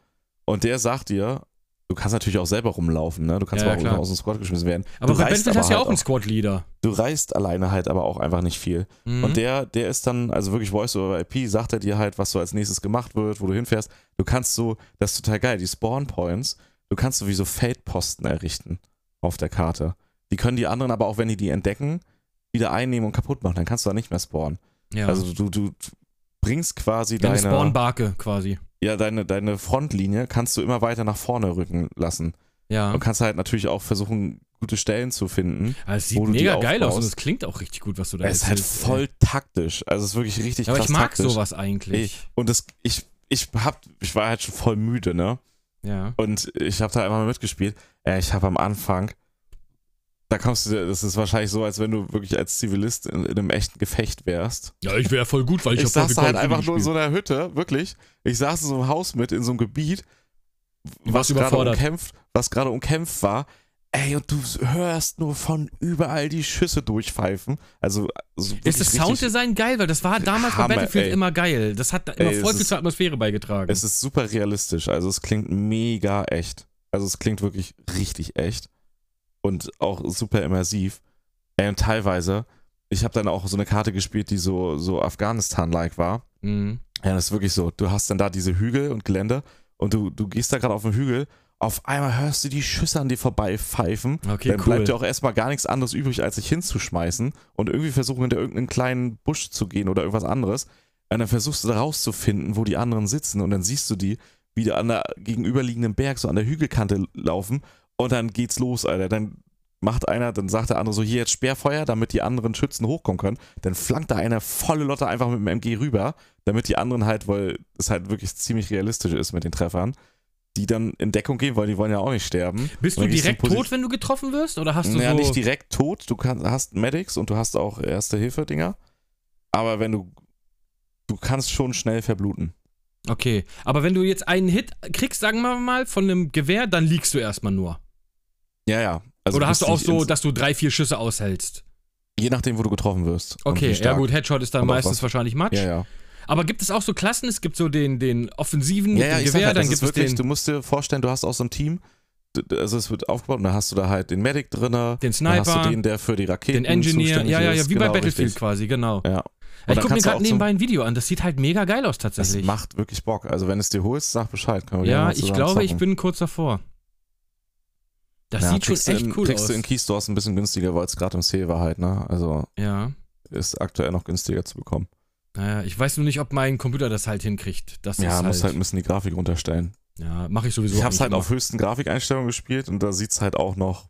Und der sagt dir, du kannst natürlich auch selber rumlaufen, ne? Du kannst Ja, klar. aus dem Squad geschmissen werden. Aber reist Battlefield hast ja halt auch einen Squad-Leader. Du reist alleine halt aber auch einfach nicht viel. Mhm. Und der, der ist dann, also wirklich Voice over IP, sagt er dir halt, was so als nächstes gemacht wird, wo du hinfährst. Du kannst so, das ist total geil, die Spawn Points, du kannst so wie so Feldposten errichten auf der Karte. Die können die anderen aber auch, wenn die die entdecken, wieder einnehmen und kaputt machen. Dann kannst du da nicht mehr spawnen. ja. Also du, du bringst quasi Deine deine, Spawnbarke quasi. Ja, deine, deine Frontlinie kannst du immer weiter nach vorne rücken lassen. Ja. Und kannst halt natürlich auch versuchen, gute Stellen zu finden. Aber es sieht wo du die mega geil aus und es klingt auch richtig gut, was du da Es ist halt voll taktisch. Also es ist wirklich richtig ey. Aber krass ich mag taktisch. sowas eigentlich. Und das, ich, ich hab, ich war halt schon voll müde, ne? Ja. Und ich habe da einmal mitgespielt. Äh, ich habe am Anfang, da kommst du, das ist wahrscheinlich so, als wenn du wirklich als Zivilist in, in einem echten Gefecht wärst. Ja, ich wäre voll gut, weil ich, Ich, saß halt einfach nur in so einer Hütte, wirklich. Ich saß in so einem Haus mit, in so einem Gebiet, was gerade umkämpft, was gerade umkämpft war. Ey, und du hörst nur von überall die Schüsse durchpfeifen. Also, also Ist das Sounddesign geil? Weil das war damals bei Hammer, Battlefield ey. immer geil. Das hat immer Ey, voll viel zur Atmosphäre beigetragen. Es ist super realistisch. Also es klingt mega echt. Also es klingt wirklich richtig echt. Und auch super immersiv. Ey, und teilweise, ich habe dann auch so eine Karte gespielt, die so, so Afghanistan-like war. mhm. Ja, das ist wirklich so. Du hast dann da diese Hügel und Gelände und du, du gehst da gerade auf den Hügel. Auf einmal hörst du die Schüsse an dir vorbei pfeifen. Okay, dann cool. bleibt dir auch erstmal gar nichts anderes übrig, als sich hinzuschmeißen und irgendwie versuchen, hinter irgendeinen kleinen Busch zu gehen oder irgendwas anderes. Und dann versuchst du da rauszufinden, wo die anderen sitzen und dann siehst du die wieder an der gegenüberliegenden Berg, so an der Hügelkante laufen und dann geht's los, Alter. Dann macht einer, dann sagt der andere so, hier jetzt Sperrfeuer, damit die anderen Schützen hochkommen können. Dann flankt da einer volle Lotte einfach mit dem MG rüber, damit die anderen halt, weil es halt wirklich ziemlich realistisch ist mit den Treffern, die dann in Deckung gehen, weil die wollen ja auch nicht sterben. Bist du direkt tot, wenn du getroffen wirst? Oder hast du naja, so. nicht direkt tot. Du kannst, hast Medics und du hast auch Erste-Hilfe-Dinger. Aber wenn du. Du kannst schon schnell verbluten. Okay. Aber wenn du jetzt einen Hit kriegst, sagen wir mal, von einem Gewehr, dann liegst du erstmal nur. Ja, ja. Also Oder hast du auch so, dass du drei, vier Schüsse aushältst? Je nachdem, wo du getroffen wirst. und Okay, ja gut, Headshot ist dann Und meistens was- wahrscheinlich Matsch. Ja, ja. Aber gibt es auch so Klassen? Es gibt so den, den offensiven Ja, mit ja, ich sag Gewehr, halt, dann das gibt es wirklich, den, du musst dir vorstellen, du hast auch so ein Team, also es wird aufgebaut und da hast du da halt den Medic drin, den dann hast Sniper, du den, der für die Raketen den Engineer. Ja, ja, ja, wie bei Genau, Battlefield richtig. quasi, genau. Ja. ich dann gucke mir gerade nebenbei ein Video an. Das sieht halt mega geil aus Das tatsächlich. macht wirklich Bock. Also wenn es dir holst, sag Bescheid. Ja, ich glaube, ich bin kurz davor. Das Ja, sieht schon kriegst echt in, cool kriegst aus. du in Keystores ein bisschen günstiger, weil es gerade im Sale war halt, ne? Also ja. ist aktuell noch günstiger zu bekommen. Naja, ich weiß nur nicht, ob mein Computer das halt hinkriegt. Das ja, ist muss halt, halt ein bisschen die Grafik runterstellen. Ja, mache ich sowieso. ich hab's eigentlich halt immer. auf höchsten Grafikeinstellungen gespielt und da sieht's halt auch noch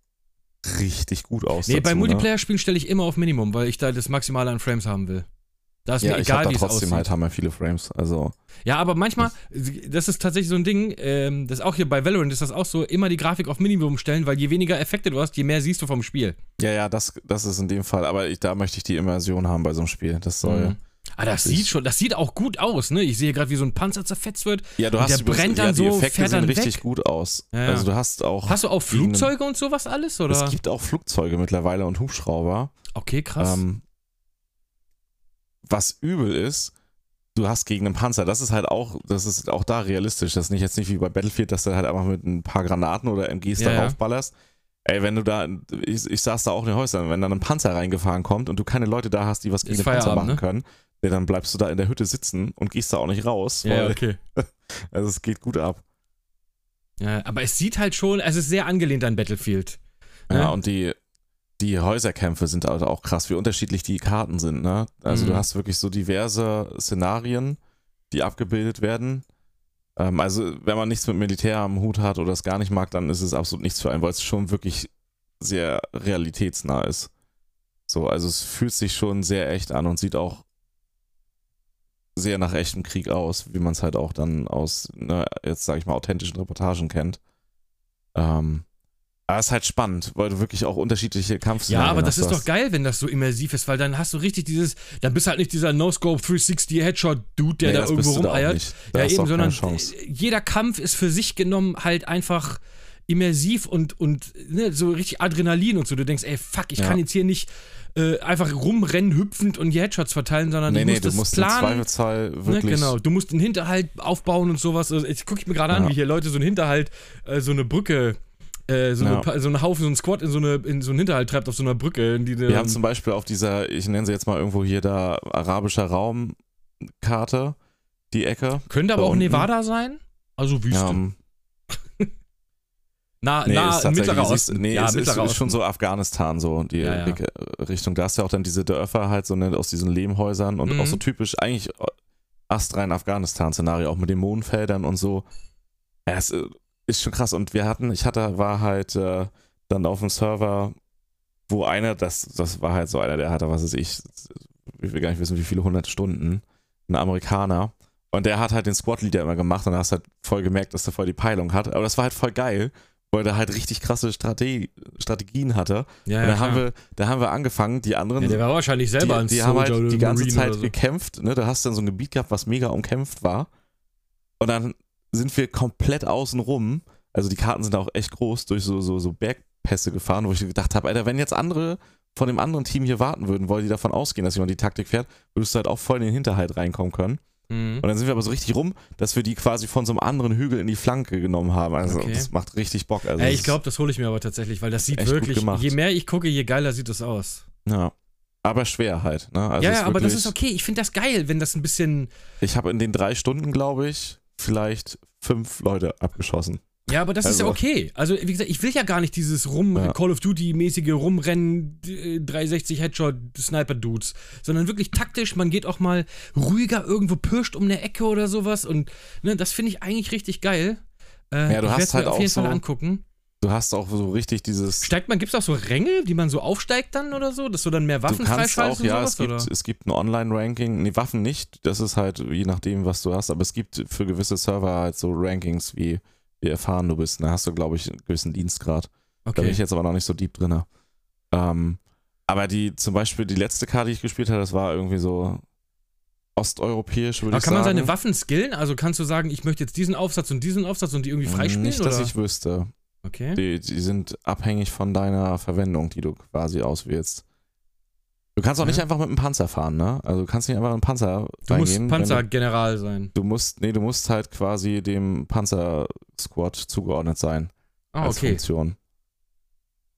richtig gut aus. Nee, dazu, bei ne? Multiplayer-Spielen stelle ich immer auf Minimum, weil ich da das Maximale an Frames haben will. Da ist Ja, mir ich egal, hab wie da trotzdem aussieht. halt hammer viele Frames. Also, Ja, aber manchmal, das ist tatsächlich so ein Ding, ähm, das auch hier bei Valorant ist das auch so, immer die Grafik auf Minimum stellen, weil je weniger Effekte du hast, je mehr siehst du vom Spiel. ja, ja, das, das ist in dem Fall, aber ich, da möchte ich die Immersion haben bei so einem Spiel. Das soll. Mhm. Ah, das Ich- sieht schon, das sieht auch gut aus, ne? Ich sehe gerade, wie so ein Panzer zerfetzt wird. Ja, du hast der brennt ja, dann die so, Effekte fährt sehen dann richtig weg. gut aus. Ja, ja. Also du hast auch. Hast du auch einen- Flugzeuge und sowas alles, oder? Es gibt auch Flugzeuge mittlerweile und Hubschrauber. okay, krass. Ähm, was übel ist, du hast gegen einen Panzer, das ist halt auch, das ist auch da realistisch. Das ist nicht jetzt nicht wie bei Battlefield, dass du halt einfach mit ein paar Granaten oder MGs Ja, ja. darauf ballerst. Ey, wenn du da, ich, ich saß da auch in den Häusern, wenn dann ein Panzer reingefahren kommt und du keine Leute da hast, die was gegen Ist den Panzer Feierabend, machen ne? können, ja, dann bleibst du da in der Hütte sitzen und gehst da auch nicht raus. ja, okay. Also es geht gut ab. Ja, aber es sieht halt schon, es ist sehr angelehnt an Battlefield. Ja, Ne? und die, die Häuserkämpfe sind halt auch krass, wie unterschiedlich die Karten sind, ne? Also du Mhm. hast wirklich so diverse Szenarien, die abgebildet werden. Ähm, also wenn man nichts mit Militär am Hut hat oder es gar nicht mag, dann ist es absolut nichts für einen, weil es schon wirklich sehr realitätsnah ist. So, also es fühlt sich schon sehr echt an und sieht auch sehr nach echtem Krieg aus, wie man es halt auch dann aus, ne, jetzt sage ich mal, authentischen Reportagen kennt. Ähm, aber es ist halt spannend, weil du wirklich auch unterschiedliche Ja, Kampfszenarien aber das hast. ist Du doch geil, wenn das so immersiv ist, weil dann hast du richtig dieses, dann bist du halt nicht dieser No-Scope 360 Headshot-Dude, der Nee, da irgendwo du rumeiert. Da Ja, hast du eben, sondern äh, jeder Kampf ist für sich genommen halt einfach immersiv und, und ne, so richtig Adrenalin und so. Du denkst, ey, fuck, ich Ja. kann jetzt hier nicht äh, einfach rumrennen, hüpfend und die Headshots verteilen, sondern Nee, du nee, musst du das musst im planen. Ne, wirklich. genau, du musst einen Hinterhalt aufbauen und sowas. Also, jetzt gucke ich mir gerade an, Ja. wie hier Leute so einen Hinterhalt, äh, so eine Brücke, äh, so, Ja. eine, so einen Haufen, so einen Squad in so, eine, in so einen Hinterhalt treibt auf so einer Brücke. In die Wir haben zum Beispiel auf dieser, ich nenne sie jetzt mal irgendwo hier da arabischer Raumkarte, die Ecke. könnte aber auch unten. Nevada sein. Also Wüste. Ähm, nah, nee, ist tatsächlich, mittlerer Osten. nee, ja, es ist, ist schon so Afghanistan, so die Ja, ja. Ecke- Richtung. Da hast du ja auch dann diese Dörfer halt so ne, aus diesen Lehmhäusern und Mhm. auch so typisch eigentlich astrein Afghanistan-Szenario, auch mit den Mondfeldern und so. Es äh, ist schon krass. Und wir hatten, ich hatte, war halt äh, dann auf dem Server, wo einer, das, das war halt so einer, der hatte, was weiß ich, ich will gar nicht wissen, wie viele hundert Stunden, ein Amerikaner. Und der hat halt den Squad-Leader immer gemacht und da hast halt voll gemerkt, dass der voll die Peilung hat. Aber das war halt voll geil, weil der halt richtig krasse Strate Strategien hatte. Ja, und da haben, wir, da haben wir angefangen, die anderen, ja, der war wahrscheinlich selber ein die, die haben halt die ganze Marine Zeit so. gekämpft. Ne? Da hast du dann so ein Gebiet gehabt, was mega umkämpft war. Und dann sind wir komplett außen rum. Also die Karten sind auch echt groß, durch so, so, so Bergpässe gefahren, wo ich gedacht habe, Alter, wenn jetzt andere von dem anderen Team hier warten würden, weil die davon ausgehen, dass jemand die Taktik fährt, würdest du halt auch voll in den Hinterhalt reinkommen können. Mhm. Und dann sind wir aber so richtig rum, dass wir die quasi von so einem anderen Hügel in die Flanke genommen haben. Also Okay. das macht richtig Bock. Also Ey, ich glaube, das hole ich mir aber tatsächlich, weil das sieht wirklich, je mehr ich gucke, je geiler sieht das aus. Ja. Aber schwer halt. Ne? Also ja, ja, aber das ist okay. Ich finde das geil, wenn das ein bisschen. Ich habe in den drei Stunden, glaube ich, vielleicht fünf Leute abgeschossen. Ja, aber das ist ja Also- okay. Also, wie gesagt, ich will ja gar nicht dieses Rum Ja. Call of Duty-mäßige Rumrennen, äh, 360 Headshot Sniper-Dudes, sondern wirklich taktisch. Man geht auch mal ruhiger irgendwo pirscht um eine Ecke oder sowas. Und ne, das finde ich eigentlich richtig geil. Äh, Ja, du ich hast halt mir auf auch jeden Fall so- angucken. Du hast auch so richtig dieses. Steigt man, gibt es auch so Ränge, die man so aufsteigt dann oder so, dass du dann mehr Waffen freischaltest auch, ja, und es sowas? gibt, oder? es gibt ein Online-Ranking. Nee, Waffen nicht. Das ist halt je nachdem, was du hast. Aber es gibt für gewisse Server halt so Rankings, wie, wie erfahren du bist. Da hast du, glaube ich, einen gewissen Dienstgrad. Da bin Okay. ich jetzt aber noch nicht so deep drin. Ähm, aber die, zum Beispiel die letzte Karte, die ich gespielt habe, das war irgendwie so osteuropäisch, würde Aber ich kann man sagen. seine Waffen skillen? Also kannst du sagen, ich möchte jetzt diesen Aufsatz und diesen Aufsatz und die irgendwie freispielen? Nicht, dass oder? ich wüsste. Okay. Die, die sind abhängig von deiner Verwendung, die du quasi auswählst. Du kannst auch Ja. nicht einfach mit einem Panzer fahren, ne? Also du kannst nicht einfach in einen Panzer Du musst Panzergeneral sein. Du, musst, nee, du musst halt quasi dem Panzer-Squad zugeordnet sein Ah, als okay. Funktion.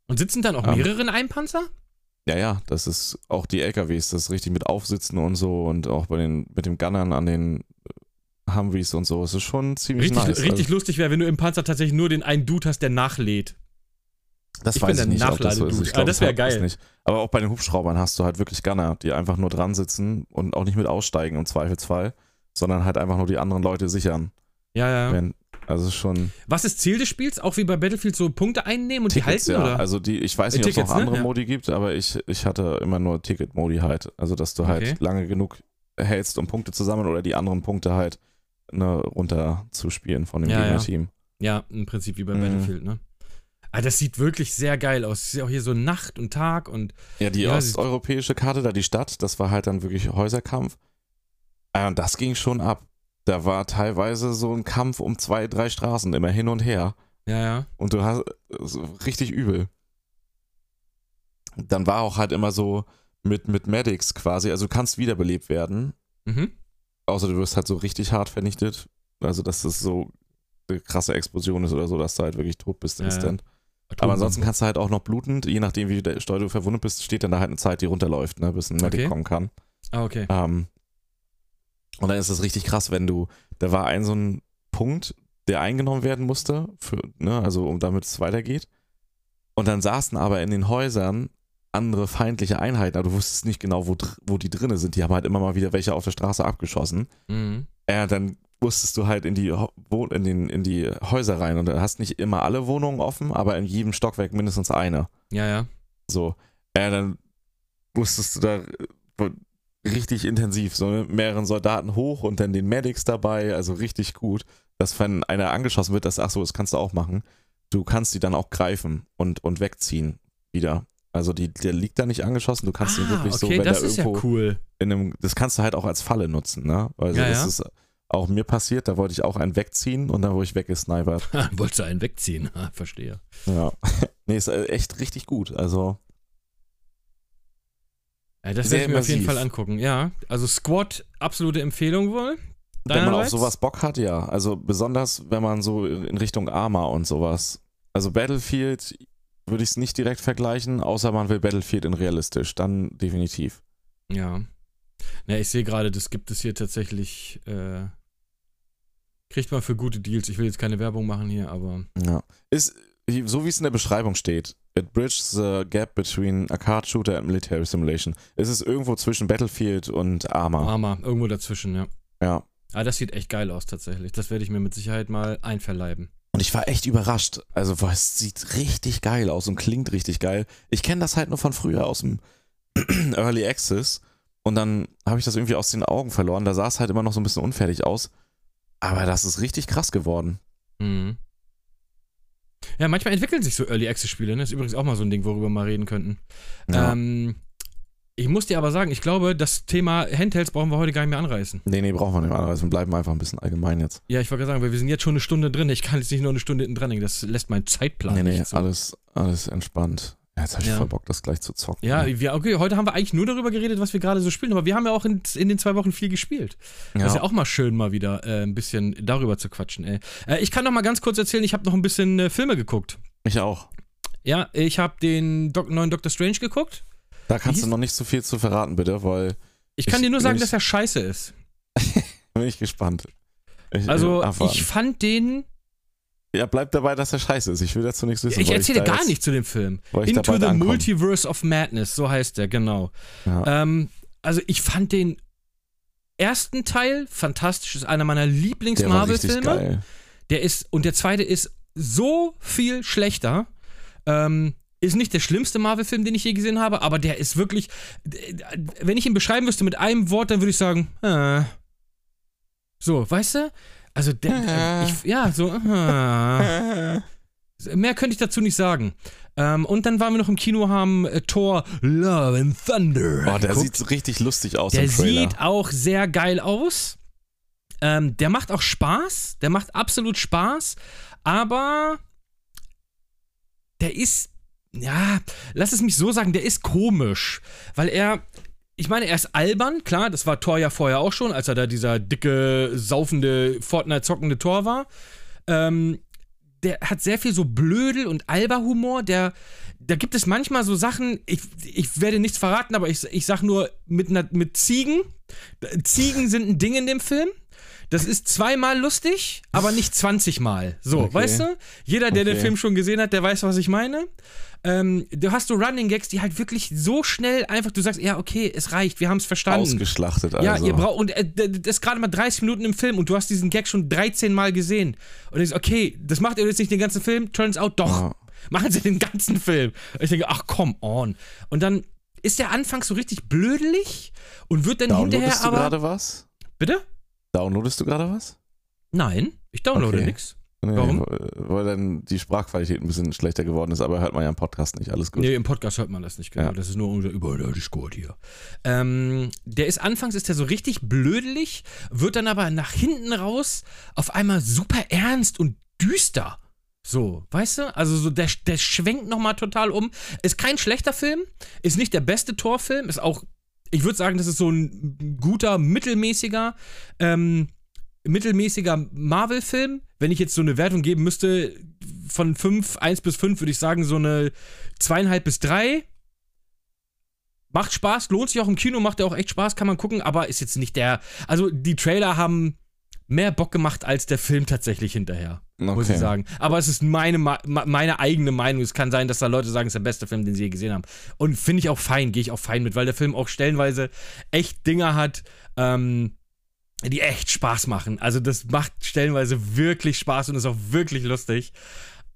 Und sitzen dann auch Ähm. mehrere in einem Panzer? Ja, ja, das ist auch die LKWs, das ist richtig mit Aufsitzen und so und auch bei den, mit dem Gunnern an den Humvees und so. Es ist schon ziemlich Richtig, nice. richtig also, lustig wäre, wenn du im Panzer tatsächlich nur den einen Dude hast, der nachlädt. das ich weiß bin ich nicht, das so ist. Nachladedude. Ich Ah, glaub, das wär ich hab geil. Nicht. Aber auch bei den Hubschraubern hast du halt wirklich Gunner, die einfach nur dran sitzen und auch nicht mit aussteigen im Zweifelsfall, sondern halt einfach nur die anderen Leute sichern. Ja, ja. Wenn, also schon Was ist Ziel des Spiels? Auch wie bei Battlefield so Punkte einnehmen und Tickets, die halten, ja. oder? Also die, ich weiß Äh, nicht, ob es noch ne? andere Ja. Modi gibt, aber ich, ich hatte immer nur Ticket-Modi halt. Also dass du halt Okay. lange genug hältst, um Punkte zu sammeln oder die anderen Punkte halt ne, runter zu spielen von dem Ja, ja. Gegnerteam. ja, im Prinzip wie bei Mhm. Battlefield, ne? Ah, das sieht wirklich sehr geil aus. Es ist ja auch hier so Nacht und Tag und Ja, die Ja, osteuropäische Karte, da die Stadt, das war halt dann wirklich Häuserkampf. Äh, Und das ging schon ab. Da war teilweise so ein Kampf um zwei, drei Straßen, immer hin und her. ja, ja. Und du hast richtig übel. Dann war auch halt immer so mit, mit Medics quasi, also du kannst wiederbelebt werden, Mhm. Außer du wirst halt so richtig hart vernichtet. Also, dass das so eine krasse Explosion ist oder so, dass du halt wirklich tot bist Ja, ja. instant. Aber ansonsten kannst du halt auch noch blutend, je nachdem, wie der Steuer du verwundet bist, steht dann da halt eine Zeit, die runterläuft, ne, bis ein Medic Okay. kommen kann. Ah, okay. Ähm, und dann ist es richtig krass, wenn du, da war ein so ein Punkt, der eingenommen werden musste, für, ne, also um damit es weitergeht. Und dann saßen aber in den Häusern andere feindliche Einheiten, aber du wusstest nicht genau, wo, wo die drinne sind. Die haben halt immer mal wieder welche auf der Straße abgeschossen. Mhm. Ja, dann musstest du halt in die, in, den, in die Häuser rein und du hast nicht immer alle Wohnungen offen, aber in jedem Stockwerk mindestens eine. Ja, ja. So. Ja, dann musstest du da äh, richtig intensiv, so mit mehreren Soldaten hoch und dann den Medics dabei, also richtig gut, dass wenn einer angeschossen wird, das, ach so, das kannst du auch machen. Du kannst die dann auch greifen und, und wegziehen wieder. Also die, der liegt da nicht angeschossen, du kannst ihn ah, wirklich so, okay, wenn das da ist ja irgendwo cool. in einem, das kannst du halt auch als Falle nutzen, ne? Also Ja, das ja. ist auch mir passiert, da wollte ich auch einen wegziehen und dann wurde ich weggesnipert. Wolltest du einen wegziehen? Verstehe. Ja. nee, ist äh, echt richtig gut. Also Ja, das werde ich mir auf jeden. Fall angucken. Ja, also Squad, absolute Empfehlung wohl. Wenn man auf Deinerseits? sowas Bock hat, ja. Also besonders, wenn man so in Richtung Arma und sowas. Also Battlefield würde ich es nicht direkt vergleichen, außer man will Battlefield in realistisch. Dann definitiv. Ja. Ja, ich sehe gerade, das gibt es hier tatsächlich. Äh, kriegt man für gute Deals. Ich will jetzt keine Werbung machen hier, aber. Ja. Ist, so wie es in der Beschreibung steht, it bridges the gap between a card shooter and military simulation. Es ist irgendwo zwischen Battlefield und Arma. Arma, irgendwo dazwischen, ja. Ja. Ah, das sieht echt geil aus tatsächlich. Das werde ich mir mit Sicherheit mal einverleiben. Und ich war echt überrascht. Also, boah, es sieht richtig geil aus und klingt richtig geil. Ich kenne das halt nur von früher aus dem Early Access. Und dann habe ich das irgendwie aus den Augen verloren. Da sah es halt immer noch so ein bisschen unfertig aus. Aber das ist richtig krass geworden. Mhm. Ja, manchmal entwickeln sich so Early Access Spiele, ne? Ist übrigens auch mal so ein Ding, worüber wir mal reden könnten. Ja. Ähm, ich muss dir aber sagen, ich glaube, das Thema Handhelds brauchen wir heute gar nicht mehr anreißen. nee, nee, brauchen wir nicht mehr anreißen. Wir bleiben einfach ein bisschen allgemein jetzt. Ja, ich wollte gerade sagen, weil wir sind jetzt schon eine Stunde drin. Ich kann jetzt nicht nur eine Stunde hinten dran hängen. Das lässt meinen Zeitplan nee, nee, nicht alles, alles entspannt. Ja, jetzt habe ich Ja. voll Bock, das gleich zu zocken. Ja, wir, okay, heute haben wir eigentlich nur darüber geredet, was wir gerade so spielen, aber wir haben ja auch in, in den zwei Wochen viel gespielt. Das ist ja auch mal schön, mal wieder äh, ein bisschen darüber zu quatschen, ey. Äh, ich kann noch mal ganz kurz erzählen, ich habe noch ein bisschen äh, Filme geguckt. Ich auch. Ja, ich habe den Doc neuen Doctor Strange geguckt. Da kannst du noch nicht so viel zu verraten, bitte, weil Ich kann Ich- dir nur sagen, ich- dass er scheiße ist. bin ich gespannt. Ich, Also, ich fand den. ja, bleib dabei, dass er scheiße ist. Ich will dazu nichts wissen. Ich erzähle da gar jetzt- nichts zu dem Film. ich Into the ankomme. Multiverse of Madness, so heißt der, genau. Ja. Ähm, also, ich fand den ersten Teil fantastisch, ist einer meiner Lieblings-Marvel-Filme. Der ist, und der zweite ist so viel schlechter. Ähm, ist nicht der schlimmste Marvel-Film, den ich je gesehen habe, aber der ist wirklich. Wenn ich ihn beschreiben müsste mit einem Wort, dann würde ich sagen, äh. So, weißt du? Also, der, ich, ja, so, äh. Mehr könnte ich dazu nicht sagen. Ähm, und dann waren wir noch im Kino, haben äh, Thor Love and Thunder. Oh, der geguckt. sieht richtig lustig aus Der sieht auch sehr geil aus. Ähm, der macht auch Spaß. Der macht absolut Spaß. Aber der ist, ja, lass es mich so sagen, der ist komisch. Weil er, ich meine, er ist albern, klar, das war Thor ja vorher auch schon, als er da dieser dicke, saufende, Fortnite-zockende Thor war. Ähm, der hat sehr viel so Blödel und Alberhumor. Der, da gibt es manchmal so Sachen, ich, ich werde nichts verraten, aber ich, ich sag nur mit, mit Ziegen. Ziegen sind ein Ding in dem Film. Das ist zweimal lustig, aber nicht 20 Mal. So, Okay. weißt du? Jeder, der den Okay. Film schon gesehen hat, der weiß, was ich meine. Ähm, du hast so Running Gags, die halt wirklich so schnell einfach, du sagst, ja, okay, es reicht, wir haben es verstanden. Ausgeschlachtet, also. Ja, ihr braucht, und äh, das ist gerade mal 30 Minuten im Film und du hast diesen Gag schon 13 Mal gesehen. Und du denkst, okay, das macht ihr jetzt nicht den ganzen Film? Turns out doch. Ja. Machen sie den ganzen Film. Und ich denke, ach, come on. Und dann ist der Anfang so richtig blödelig und wird dann hinterher Downloadest du aber. gerade was? Bitte? Downloadest du gerade was? Nein, ich downloade Okay. nix. Nee, Warum? Weil, weil dann die Sprachqualität ein bisschen schlechter geworden ist, aber hört man ja im Podcast nicht. Alles gut. Nee, im Podcast hört man das nicht genau. Ja. Das ist nur unser über der Discord hier. Ähm, der ist anfangs ist der so richtig blödelig, wird dann aber nach hinten raus auf einmal super ernst und düster. So, weißt du? Also so der, der schwenkt nochmal total um. Ist kein schlechter Film, ist nicht der beste Torfilm, ist auch, ich würde sagen, das ist so ein guter, mittelmäßiger, ähm, mittelmäßiger Marvel-Film. Wenn ich jetzt so eine Wertung geben müsste, von 5, 1 bis 5, würde ich sagen, so eine zweieinhalb bis drei. Macht Spaß, lohnt sich auch im Kino, macht ja auch echt Spaß, kann man gucken, aber ist jetzt nicht der. Also, die Trailer haben mehr Bock gemacht als der Film tatsächlich hinterher, muss Okay. ich sagen. Aber es ist meine, meine eigene Meinung. Es kann sein, dass da Leute sagen, es ist der beste Film, den sie je gesehen haben. Und finde ich auch fein, gehe ich auch fein mit, weil der Film auch stellenweise echt Dinger hat, ähm, die echt Spaß machen. Also, das macht stellenweise wirklich Spaß und ist auch wirklich lustig.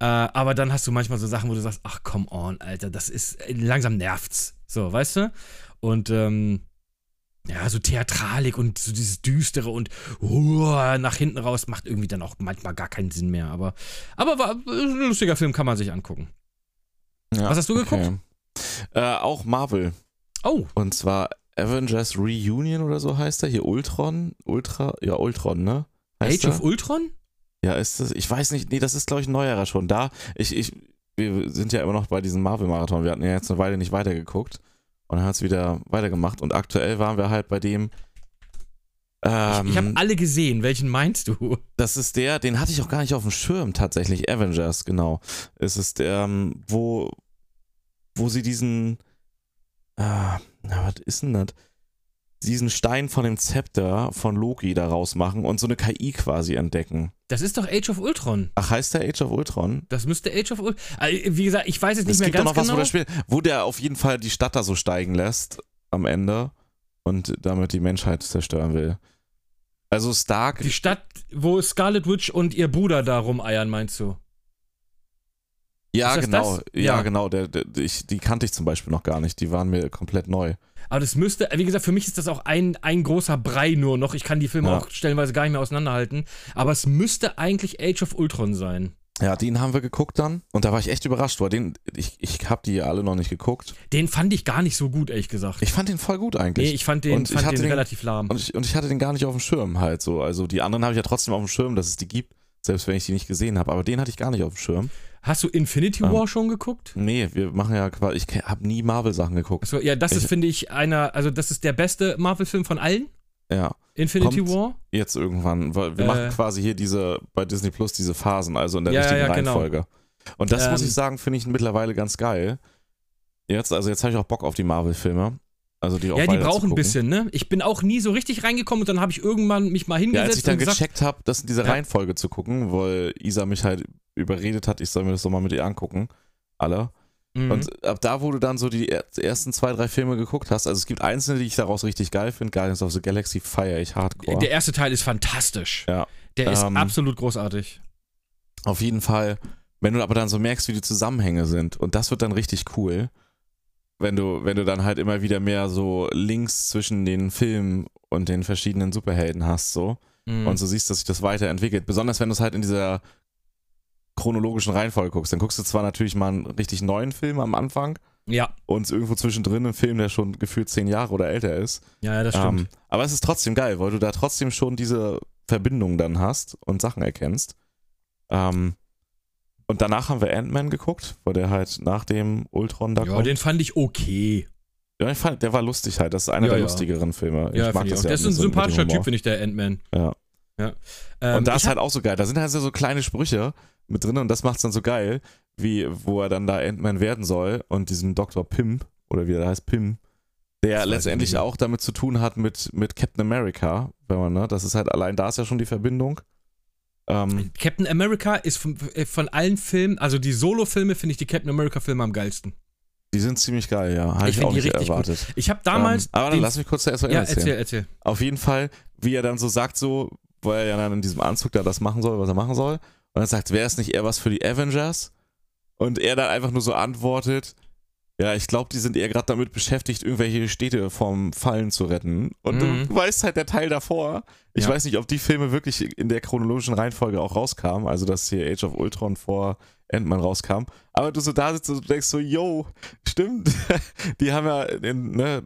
Äh, aber dann hast du manchmal so Sachen, wo du sagst, ach come on, Alter, das ist langsam nervt's. So, weißt du? Und ähm, ja, so Theatralik und so dieses Düstere und uh, nach hinten raus macht irgendwie dann auch manchmal gar keinen Sinn mehr. Aber, aber war ein lustiger Film, kann man sich angucken. Ja, Was hast du geguckt? okay. Äh, auch Marvel. Oh, Und zwar Avengers Reunion oder so heißt er. Hier Ultron. Ultra, ja, Ultron, ne? Heißt Age er? of Ultron? Ja, ist das, ich weiß nicht, nee, das ist glaube ich ein neuerer schon. Da, ich, ich, wir sind ja immer noch bei diesem Marvel-Marathon. Wir hatten ja jetzt eine Weile nicht weitergeguckt. Und dann hat es wieder weitergemacht. Und aktuell waren wir halt bei dem. Ähm, ich ich habe alle gesehen. Welchen meinst du? das ist der, den hatte ich auch gar nicht auf dem Schirm tatsächlich. Avengers, genau. Es ist der, ähm, wo, wo sie diesen. Ah, na, was ist denn das? Diesen Stein von dem Zepter von Loki daraus machen und so eine KI quasi entdecken. Das ist doch Age of Ultron. Ach, heißt der Age of Ultron? Das müsste Age of Ultron. Also, wie gesagt, ich weiß jetzt nicht Es mehr gibt doch ganz noch was, genau. wo der spielt, wo der auf jeden Fall die Stadt da so steigen lässt am Ende und damit die Menschheit zerstören will. Also Stark, die Stadt, wo Scarlet Witch und ihr Bruder da rumeiern, meinst du? ja genau, ja, Ja. genau, der, der, ich, die kannte ich zum Beispiel noch gar nicht, die waren mir komplett neu. Aber das müsste, wie gesagt, für mich ist das auch ein, ein großer Brei nur noch. Ich kann die Filme Ja. auch stellenweise gar nicht mehr auseinanderhalten. Aber es müsste eigentlich Age of Ultron sein. Ja, den haben wir geguckt dann und da war ich echt überrascht, weil den, ich, ich habe die alle noch nicht geguckt. Den fand ich gar nicht so gut, ehrlich gesagt. Ich fand den voll gut eigentlich. nee, ich fand den, Und ich fand hatte den den- relativ lahm. Und ich, und ich hatte den gar nicht auf dem Schirm halt so. Also die anderen habe ich ja trotzdem auf dem Schirm, dass es die gibt, selbst wenn ich die nicht gesehen habe. Aber den hatte ich gar nicht auf dem Schirm. Hast du Infinity Ähm, War schon geguckt? Nee, wir machen ja quasi, ich habe nie Marvel-Sachen geguckt. Achso, ja, das ist, Ich- finde ich, einer, also das ist der beste Marvel-Film von allen. Ja, Infinity Kommt- War. jetzt irgendwann. weil Wir Äh. machen quasi hier diese, bei Disney Plus diese Phasen, also in der Ja, richtigen ja, genau. Reihenfolge. Und das muss Ähm. ich sagen, finde ich mittlerweile ganz geil. Jetzt, also jetzt habe ich auch Bock auf die Marvel-Filme. Also die auch Ja, die brauchen ein bisschen, ne? Ich bin auch nie so richtig reingekommen und dann habe ich irgendwann mich mal Ja, hingesetzt als ich dann und gesagt, gecheckt habe, das in diese Ja. Reihenfolge zu gucken, weil Isa mich halt überredet hat, ich soll mir das doch mal mit ihr angucken. Alle. mhm. Und ab da, wo du dann so die er- ersten zwei, drei Filme geguckt hast, also es gibt einzelne, die ich daraus richtig geil finde. Guardians of the Galaxy feiere ich hardcore. der erste Teil ist fantastisch. Ja. Der ist Ähm, absolut großartig. Auf jeden Fall, wenn du aber dann so merkst, wie die Zusammenhänge sind, und das wird dann richtig cool, wenn du, wenn du dann halt immer wieder mehr so Links zwischen den Filmen und den verschiedenen Superhelden hast, so. Mhm. Und so siehst, dass sich das weiterentwickelt. Besonders wenn du es halt in dieser chronologischen Reihenfolge guckst. Dann guckst du zwar natürlich mal einen richtig neuen Film am Anfang ja, und irgendwo zwischendrin einen Film, der schon gefühlt zehn Jahre oder älter ist. ja, ja, das stimmt. Ähm, aber es ist trotzdem geil, weil du da trotzdem schon diese Verbindung dann hast und Sachen erkennst. Ähm, und danach haben wir Ant-Man geguckt, weil der halt nach dem Ultron da ja, kommt. den fand ich okay. ja, ich fand, der war lustig halt. Das ist einer Ja, der ja. lustigeren Filme. Ja, ich mag finde ich das auch. ja. Der ist ein sympathischer. Typ, finde ich, der Ant-Man. Ja. Ja. Ähm, Und da ist halt auch so geil. Da sind halt so kleine Sprüche mit drin und das macht's dann so geil, wie wo er dann da Ant-Man werden soll und diesen Dr. Pimp oder wie er da heißt, Pim, der ich letztendlich auch damit zu tun hat mit, mit Captain America, wenn man, ne, das ist halt allein da ist ja schon die Verbindung. Ähm, Captain America ist von, äh, von allen Filmen, also die Solo-Filme, finde ich die Captain America-Filme am geilsten. die sind ziemlich geil, ja. Habe Ich ich, auch die nicht richtig erwartet. Ich habe damals. ähm, aber dann lass mich kurz erst mal ja, erzählen. erzähl, erzähl. Auf jeden Fall, wie er dann so sagt, so, wo er ja dann in diesem Anzug da das machen soll, was er machen soll. Und dann sagt, wäre es nicht eher was für die Avengers? Und er dann einfach nur so antwortet, ja, ich glaube, die sind eher gerade damit beschäftigt, irgendwelche Städte vom Fallen zu retten. Und Mhm. du weißt halt der Teil davor. Ich Ja. weiß nicht, ob die Filme wirklich in der chronologischen Reihenfolge auch rauskamen. Also, dass hier Age of Ultron vor Ant-Man rauskam. Aber du so da sitzt und du denkst so, yo, stimmt. die haben ja, in, ne,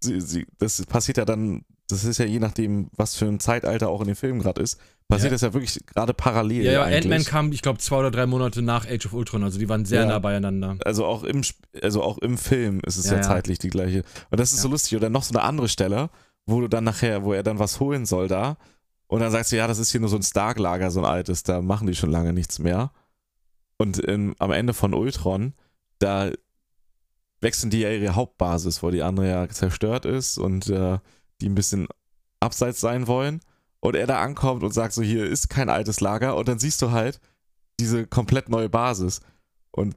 sie, sie, das passiert ja dann, das ist ja je nachdem, was für ein Zeitalter auch in dem Film gerade ist, passiert Ja. das ja wirklich gerade parallel. Ja, ja. Ant-Man kam, ich glaube, zwei oder drei Monate nach Age of Ultron, also die waren sehr Ja. nah beieinander. Also auch im, also auch im Film ist es ja, Ja, zeitlich die gleiche. Und das ist so lustig. Oder noch so eine andere Stelle, wo du dann nachher, wo er dann was holen soll da. Und dann sagst du, ja, das ist hier nur so ein Stark-Lager, so ein altes, da machen die schon lange nichts mehr. Und ähm, am Ende von Ultron, da wechseln die ja ihre Hauptbasis, wo die andere ja zerstört ist und äh, die ein bisschen abseits sein wollen. Und er da ankommt und sagt so, hier ist kein altes Lager. Und dann siehst du halt diese komplett neue Basis. Und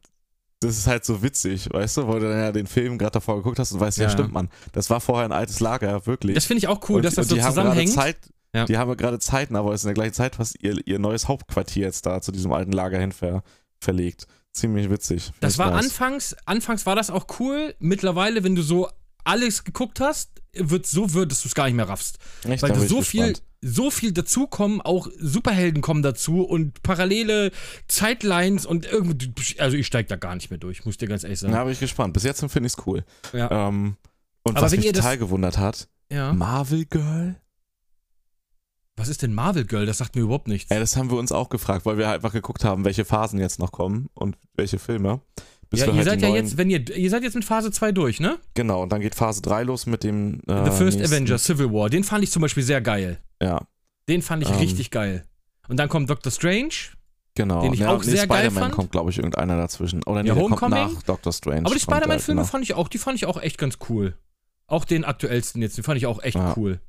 das ist halt so witzig, weißt du, weil du dann ja den Film gerade davor geguckt hast und weißt, ja, Ja. stimmt man, das war vorher ein altes Lager, wirklich. Das finde ich auch cool, und, dass das so die haben zusammenhängt. Zeit, Ja. Die haben ja gerade Zeiten, aber es ist in der gleichen Zeit fast ihr, ihr neues Hauptquartier jetzt da zu diesem alten Lager hin ver, verlegt. Ziemlich witzig. Das war nice. anfangs, anfangs war das auch cool. Mittlerweile, wenn du so alles geguckt hast, wird so wird, dass du es gar nicht mehr raffst. Echt, Weil da so viel, gespannt. so viel dazukommen, auch Superhelden kommen dazu und parallele Zeitlines und irgendwie, also ich steig da gar nicht mehr durch, muss ich dir ganz ehrlich sagen. Da bin ich gespannt. Bis jetzt finde ich es cool. Ja. Ähm, und Aber was mich total gewundert hat, ja. Marvel Girl? Was ist denn Marvel Girl? Das sagt mir überhaupt nichts. Ja, das haben wir uns auch gefragt, weil wir halt einfach geguckt haben, welche Phasen jetzt noch kommen und welche Filme. Bis Ja, ihr halt seid ja jetzt, wenn ihr, ihr seid jetzt in Phase 2 durch, ne? Genau, und dann geht Phase 3 los mit dem. Äh, The First nächsten- Avenger, Civil War. Den fand ich zum Beispiel sehr geil. Ja, Den fand ich Ähm. richtig geil. Und dann kommt Doctor Strange. genau. Den ich auch sehr geil Spider-Man fand. kommt, glaube ich, irgendeiner dazwischen. Oder nee, Ja, der kommt nach Doctor Strange. Aber die Spider-Man-Filme genau. fand ich auch, die fand ich auch echt ganz cool. Auch den aktuellsten jetzt, den fand ich auch echt Ja. cool.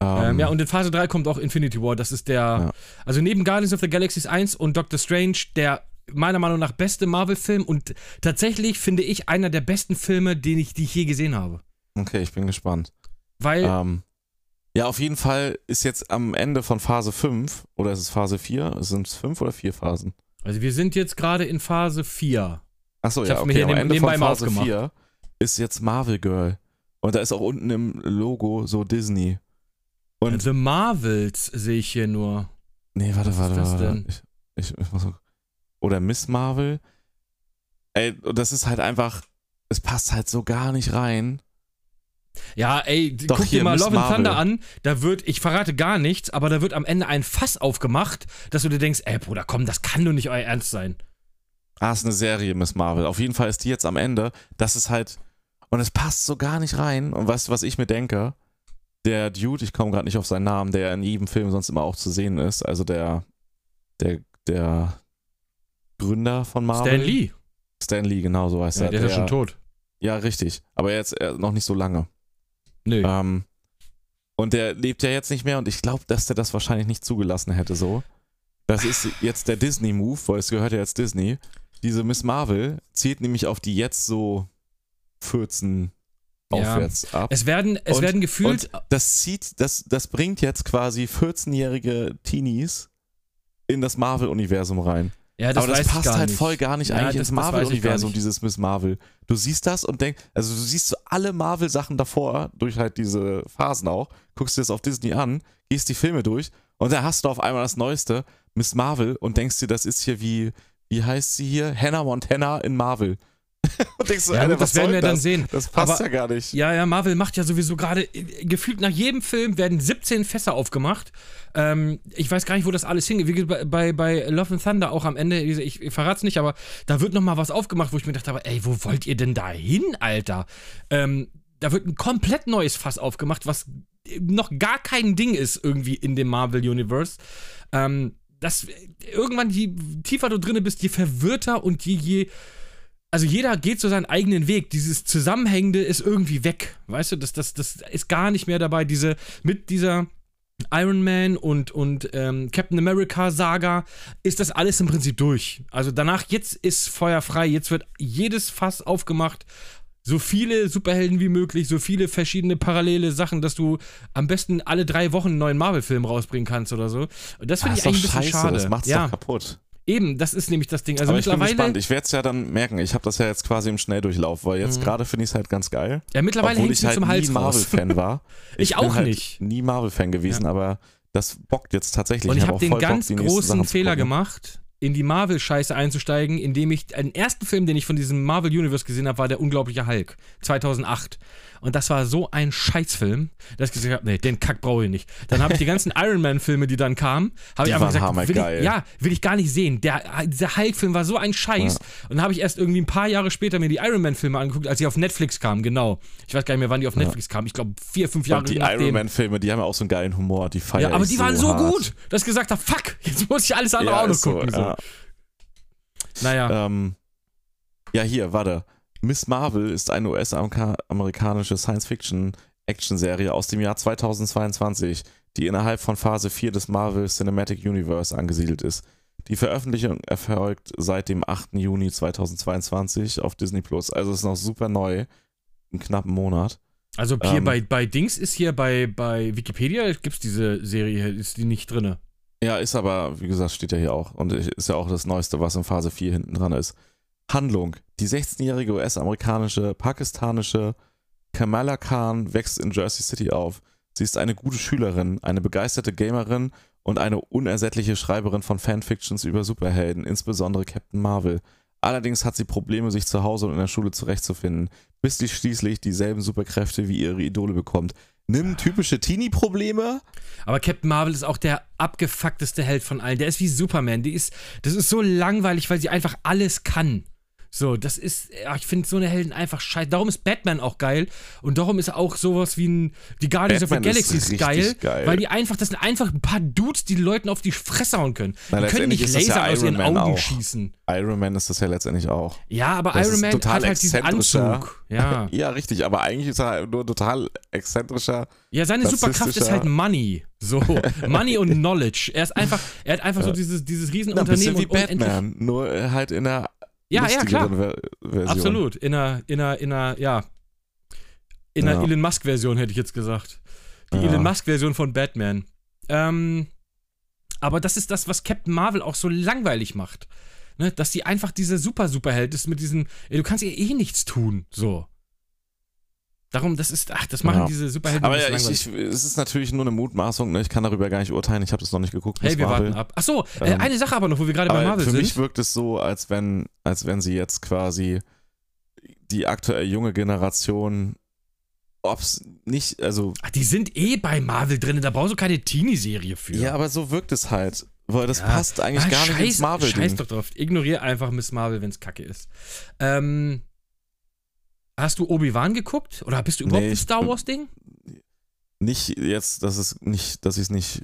Ähm, Ähm, ja, und in Phase 3 kommt auch Infinity War. Das ist der, Ja. also neben Guardians of the Galaxies 1 und Doctor Strange, der meiner Meinung nach beste Marvel-Film und tatsächlich finde ich einer der besten Filme, den ich, die ich je gesehen habe. okay, ich bin gespannt. Weil, Ähm, ja, auf jeden Fall ist jetzt am Ende von Phase 5, oder ist es Phase 4? Sind es 5 oder 4 Phasen? also wir sind jetzt gerade in Phase 4. Achso, Ich ja, hab's mir okay. hier Am neben- Ende von Phase aufgemacht. 4 ist jetzt Marvel Girl. Und da ist auch unten im Logo so Disney. Und The Marvels sehe ich hier nur. Nee, warte, Was ist warte, das warte. denn? Ich, ich, ich muss mal, oder Miss Marvel. Ey, das ist halt einfach, es passt halt so gar nicht rein. Ja, ey, Doch, guck dir hier, mal Miss Love and. Thunder an. Da wird, ich verrate gar nichts, aber da wird am Ende ein Fass aufgemacht, dass du dir denkst, ey Bruder, komm, das kann doch nicht euer Ernst sein. Ah, ist eine Serie, Miss Marvel. Auf jeden Fall ist die jetzt am Ende. Das ist halt, und es passt so gar nicht rein. Und weißt du, was ich mir denke? Der Dude, ich komme gerade nicht auf seinen Namen, der in jedem Film sonst immer auch zu sehen ist, also der, der, der Gründer von Marvel. Stan Lee. Stan Lee, genau so heißt Ja, er. der ist ja schon tot. Ja, richtig. Aber jetzt noch nicht so lange. Nö. Ähm, und der lebt ja jetzt nicht mehr und ich glaube, dass der das wahrscheinlich nicht zugelassen hätte so. Das ist jetzt der Disney-Move, weil es gehört ja jetzt Disney. Diese Miss Marvel zielt nämlich auf die jetzt so 14 Ja. aufwärts ab. Es werden, es Und- werden gefühlt. Das zieht, das, das bringt jetzt quasi 14-jährige Teenies in das Marvel-Universum rein. Ja, das Aber das passt halt nicht. voll gar nicht Ja, eigentlich das- ins Marvel-Universum, dieses Miss Marvel. Du siehst das und denkst, also du siehst so alle Marvel-Sachen davor, durch halt diese Phasen auch, guckst dir das auf Disney an, gehst die Filme durch und da hast du auf einmal das Neueste, Miss Marvel, und denkst dir, das ist hier wie, wie heißt sie hier? Hannah Montana in Marvel. und denkst so, Ja, Alter, das werden wir dann das? sehen. Das passt Aber- ja gar nicht. Ja, ja, Marvel macht ja sowieso gerade, äh, gefühlt nach jedem Film werden 17 Fässer aufgemacht. Ähm, ich weiß gar nicht, wo das alles hingeht. Wie bei, bei, bei Love and Thunder auch am Ende, ich, ich verrat's nicht, aber da wird nochmal was aufgemacht, wo ich mir gedacht habe, ey, wo wollt ihr denn da hin, Alter? Ähm, da wird ein komplett neues Fass aufgemacht, was noch gar kein Ding ist irgendwie in dem Marvel Universe. Ähm, das irgendwann, je tiefer du drinne bist, je verwirrter und je, je also jeder geht so seinen eigenen Weg. Dieses Zusammenhängende ist irgendwie weg. Weißt du, das, das, das ist gar nicht mehr dabei. Diese, mit dieser Iron Man und, und ähm, Captain America Saga ist das alles im Prinzip durch. Also danach, jetzt ist Feuer frei, jetzt wird jedes Fass aufgemacht. So viele Superhelden wie möglich, so viele verschiedene parallele Sachen, dass du am besten alle drei Wochen einen neuen Marvel-Film rausbringen kannst oder so. Und das finde Ah, ich eigentlich ein bisschen scheiße, schade. das macht's ja, doch kaputt. Eben, das ist nämlich das Ding. Also Aber ich bin gespannt. Ich werde es ja dann merken. Ich habe das ja jetzt quasi im Schnelldurchlauf, weil jetzt Mhm. gerade finde ich es halt ganz geil. ja, mittlerweile hängt ich halt zum nie Hals raus. Marvel-Fan war. Ich bin auch halt nicht. nie Marvel-Fan gewesen, aber das bockt jetzt tatsächlich. Und ich hab habe auch den Bock, ganz nächsten großen Fehler gemacht, in die Marvel-Scheiße einzusteigen, indem ich den ersten Film, den ich von diesem Marvel-Universe gesehen habe, war der unglaubliche Hulk 2008. Und das war so ein Scheißfilm, dass ich gesagt habe, nee, den Kack brauche ich nicht. Dann habe ich die ganzen Iron Man-Filme, die dann kamen, habe ich einfach gesagt, will ich, ja, will ich gar nicht sehen. Der, dieser Hulk-Film war so ein Scheiß. Und dann habe ich erst irgendwie ein paar Jahre später mir die Iron Man-Filme angeguckt, als sie auf Netflix kamen, genau. Ich weiß gar nicht mehr, wann die auf Netflix kamen. Ich glaube, vier, fünf Jahre Und die nachdem. Iron Man-Filme, die haben ja auch so einen geilen Humor, die feiern Ja, aber die waren so hart. gut, dass ich gesagt habe, fuck, jetzt muss ich alles andere Ja, auch noch ist so, gucken. So. Ja. Naja. Ähm, ja, hier, warte. Miss Marvel ist eine US-amerikanische Science-Fiction-Action-Serie aus dem Jahr 2022, die innerhalb von Phase 4 des Marvel Cinematic Universe angesiedelt ist. Die Veröffentlichung erfolgt seit dem 8. Juni 2022 auf Disney Plus. Also ist noch super neu. Einen knappen Monat. Also hier Ähm, bei, bei Dings ist hier bei, bei Wikipedia gibt es diese Serie, ist die nicht drinne. Ja, ist aber, wie gesagt, steht ja hier auch. Und ist ja auch das Neueste, was in Phase 4 hinten dran ist. Handlung. Die 16-jährige US-amerikanische, pakistanische Kamala Khan wächst in Jersey City auf. Sie ist eine gute Schülerin, eine begeisterte Gamerin und eine unersättliche Schreiberin von Fanfictions über Superhelden, insbesondere Captain Marvel. Allerdings hat sie Probleme, sich zu Hause und in der Schule zurechtzufinden, bis sie schließlich dieselben Superkräfte wie ihre Idole bekommt. Nimm typische Teenie-Probleme Aber Captain Marvel ist auch der abgefuckteste Held von allen. Der ist wie Superman. Die ist, das ist so langweilig, weil sie einfach alles kann. So, das ist, ja, ich finde so eine Helden einfach scheiße. Darum ist Batman auch geil und darum ist auch sowas wie ein, die Guardians Batman of the Galaxy geil, geil. weil die einfach, das sind einfach ein paar Dudes, die Leuten auf die Fresse hauen können. Na, die können nicht das ja Laser aus ihren Man Augen auch. schießen. Iron Man ist das ja letztendlich auch. Ja, aber Das Iron Man total hat halt diesen. Anzug. Ja. Ja, richtig, aber eigentlich ist er nur total exzentrischer. Ja, seine Superkraft ist halt Money. So, Money und Knowledge. Er ist einfach, er hat einfach so dieses, dieses Na, ein bisschen Riesenunternehmen wie. Batman, nur halt in einer Ja, ja, klar. Ver Version. Absolut. In einer, in einer, in einer, ja. In einer Ja. Elon Musk-Version hätte ich jetzt gesagt. Die Ja. Elon Musk-Version von Batman. Ähm, aber das ist das, was Captain Marvel auch so langweilig macht. Ne? Dass die einfach diese Super-Superheld ist mit diesen, ey, du kannst ihr eh nichts tun. So. Darum, das ist, ach, das machen Ja. diese Superhelden Aber ja, ich, ich, es ist natürlich nur eine Mutmaßung, ne? ich kann darüber gar nicht urteilen, ich habe das noch nicht geguckt. Hey, wir Marvel. warten ab. Achso, äh, Ähm, eine Sache aber noch, wo wir gerade bei Marvel für sind. mich wirkt es so, als wenn, als wenn sie jetzt quasi die aktuell junge Generation, ob's nicht, also Ach, die sind eh bei Marvel drin, da brauchst du keine Teenie-Serie für. ja, aber so wirkt es halt, weil das Ja. passt eigentlich Ah, gar nicht ins scheiß, Marvel-Ding. Scheiß doch drauf. Ignoriere einfach Miss Marvel, wenn es kacke ist. Ähm, hast du Obi-Wan geguckt? Oder bist du überhaupt Nee, ein Star Wars-Ding? Nicht jetzt, dass es nicht, dass ich es nicht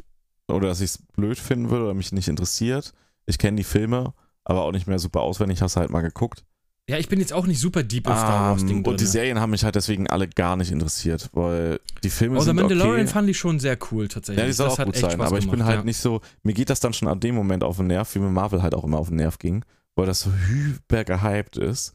oder dass ich es blöd finden würde oder mich nicht interessiert. Ich kenne die Filme, aber auch nicht mehr super auswendig, hast halt mal geguckt. Ja, ich bin jetzt auch nicht super deep im Star Wars-Ding Ähm, drin. und die Serien haben mich halt deswegen alle gar nicht interessiert, weil die Filme Oh, sind Mandalorian okay. fand ich schon sehr cool tatsächlich. Ja, die soll das auch gut sein, Spaß aber ich bin halt ja. nicht so, mir geht das dann schon an dem Moment auf den Nerv, wie mir Marvel halt auch immer auf den Nerv ging, weil das so hyper gehypt ist.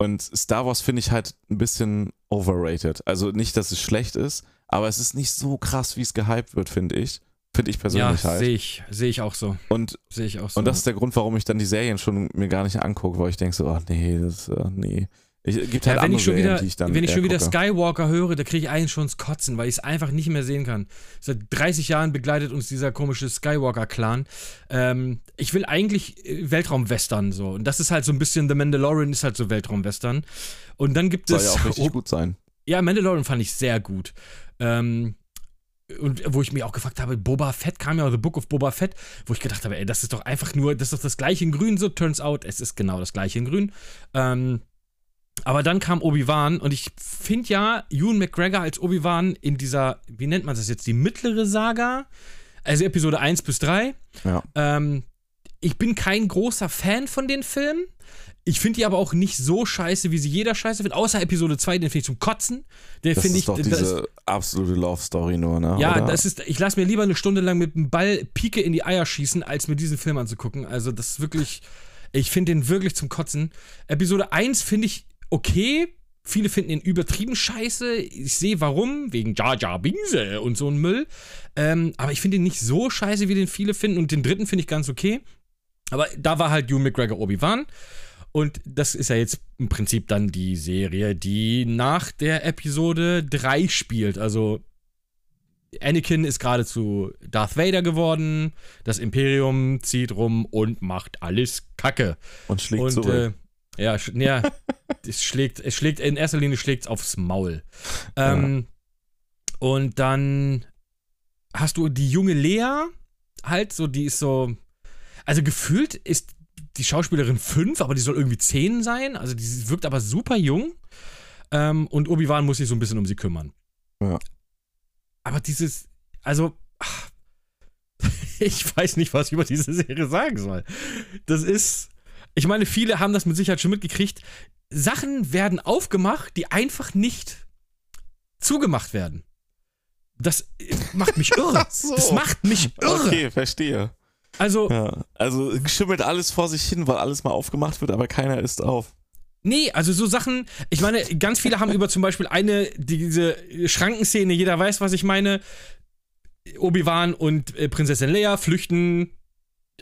Und Star Wars finde ich halt ein bisschen overrated. Also nicht, dass es schlecht ist, aber es ist nicht so krass, wie es gehypt wird, finde ich. Finde ich Ja, persönlich halt. sehe ich, sehe ich auch so. Und, Sehe ich auch so. und das ist der Grund, warum ich dann die Serien schon mir gar nicht angucke, weil ich denke so, ach nee, das, äh, nee. Ich, es gibt halt ja, wenn andere ich schon wieder, die ich dann wenn ich schon wieder gucke. Skywalker höre, da kriege ich eigentlich schon ins Kotzen, weil ich es einfach nicht mehr sehen kann. Seit 30 Jahren begleitet uns dieser komische Skywalker-Clan. Ähm, ich will eigentlich äh, Weltraum-Western so. Und das ist halt so ein bisschen, The Mandalorian ist halt so Weltraum-Western. Und dann gibt Soll es. ja auch richtig oh, gut sein. ja, Mandalorian fand ich sehr gut. Ähm, und wo ich mich auch gefragt habe, Boba Fett kam ja, The Book of Boba Fett, wo ich gedacht habe, ey, das ist doch einfach nur, das ist doch das gleiche in Grün, so turns out, es ist genau das gleiche in Grün. Ähm, aber dann kam Obi-Wan und ich finde ja Ewan McGregor als Obi-Wan in dieser, wie nennt man das jetzt, die mittlere Saga, also Episode 1 bis 3. Ja. Ähm, ich bin kein großer Fan von den Filmen. Ich finde die aber auch nicht so scheiße, wie sie jeder scheiße findet, außer Episode 2, den finde ich zum Kotzen. Der Das finde ist ich. doch das- diese absolute Love Story nur, ne? ja, Oder? das ist, ich lasse mir lieber eine Stunde lang mit dem Ball Pike in die Eier schießen, als mir diesen Film anzugucken. Also, das ist wirklich, ich finde den wirklich zum Kotzen. Episode 1 finde ich okay. Viele finden ihn übertrieben scheiße. Ich sehe warum, wegen Jar Jar Binse und so ein Müll. Ähm, aber ich finde ihn nicht so scheiße, wie den viele finden. Und den dritten finde ich ganz okay. Aber da war halt Ewan McGregor Obi-Wan. Und das ist ja jetzt im Prinzip dann die Serie, die nach der Episode 3 spielt. Also Anakin ist gerade zu Darth Vader geworden. Das Imperium zieht rum und macht alles Kacke. und schlägt und zurück. äh, ja, sch ja es schlägt, es schlägt in erster Linie schlägt's aufs Maul. Ähm, Und dann hast du die junge Lea, halt so, die ist so, also gefühlt ist die Schauspielerin fünf, aber die soll irgendwie zehn sein. Also die wirkt aber super jung. Ähm, und Obi-Wan muss sich so ein bisschen um sie kümmern. Ja. Aber dieses, also, ach, ich weiß nicht, was ich über diese Serie sagen soll. Das ist, ich meine, viele haben das mit Sicherheit schon mitgekriegt. Sachen werden aufgemacht, die einfach nicht zugemacht werden. Das äh, macht mich irre. So. Das macht mich irre. Okay, verstehe. Also, Ja, also schimmelt alles vor sich hin, weil alles mal aufgemacht wird, aber keiner isst auf. Nee, also so Sachen, ich meine, ganz viele haben über zum Beispiel eine, diese Schrankenszene, jeder weiß, was ich meine. Obi-Wan und äh, Prinzessin Leia flüchten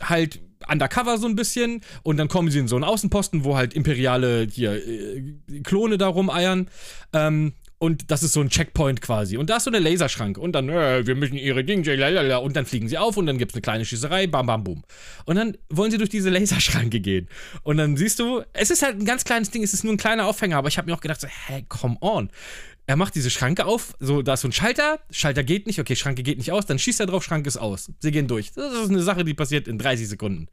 halt undercover so ein bisschen und dann kommen sie in so einen Außenposten, wo halt imperiale hier äh, Klone da rumeiern. Ähm, und das ist so ein Checkpoint quasi. Und da ist so eine Laserschranke. Und dann, äh, wir müssen ihre Dinge, lalala. Und dann fliegen sie auf und dann gibt es eine kleine Schießerei, bam, bam, boom. Und dann wollen sie durch diese Laserschranke gehen. Und dann siehst du, es ist halt ein ganz kleines Ding, es ist nur ein kleiner Aufhänger, aber ich habe mir auch gedacht, so, hä, come on. Er macht diese Schranke auf, so, da ist so ein Schalter, Schalter geht nicht, okay, Schranke geht nicht aus, dann schießt er drauf, Schranke ist aus. Sie gehen durch. Das ist eine Sache, die passiert in 30 Sekunden.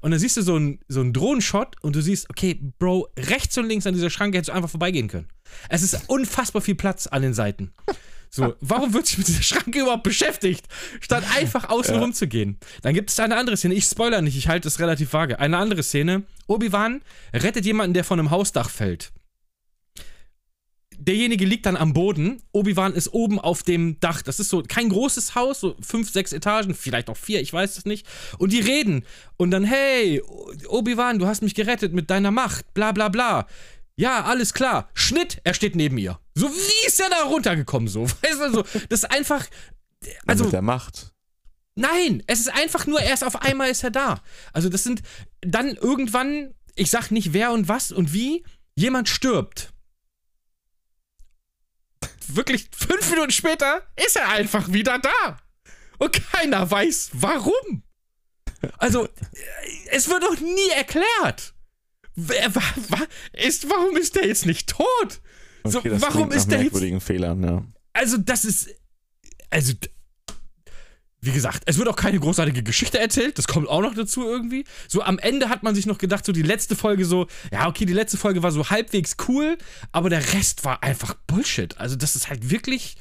Und dann siehst du so einen so einen Drohnenshot und du siehst, okay, Bro, rechts und links an dieser Schranke hättest du einfach vorbeigehen können. Es ist unfassbar viel Platz an den Seiten. So, warum wird sich mit dieser Schranke überhaupt beschäftigt, statt einfach außen rum zu gehen? Dann gibt es eine andere Szene, ich spoiler nicht, ich halte es relativ vage. Eine andere Szene, Obi-Wan rettet jemanden, der von einem Hausdach fällt. Derjenige liegt dann am Boden, Obi-Wan ist oben auf dem Dach. Das ist so kein großes Haus, so fünf, sechs Etagen, vielleicht auch vier, ich weiß es nicht. Und die reden. Und dann, hey, Obi-Wan, du hast mich gerettet mit deiner Macht, bla bla bla. Ja, alles klar. Schnitt, er steht neben ihr. So, wie ist er da runtergekommen so? Weißt du, so, das ist einfach. Also, mit der Macht. nein, es ist einfach nur, erst auf einmal ist er da. Also, das sind dann irgendwann, ich sag nicht wer und was und wie, jemand stirbt. Wirklich fünf Minuten später ist er einfach wieder da. Und keiner weiß warum. Also, es wird doch nie erklärt. Wer, wa, wa, ist, warum ist der jetzt nicht tot? So, Okay, das warum ist der jetzt. Fehlern, ja. Also, das ist. Also. Wie gesagt, es wird auch keine großartige Geschichte erzählt. Das kommt auch noch dazu irgendwie. So am Ende hat man sich noch gedacht, so die letzte Folge so, ja, okay, die letzte Folge war so halbwegs cool, aber der Rest war einfach Bullshit. Also, das ist halt wirklich.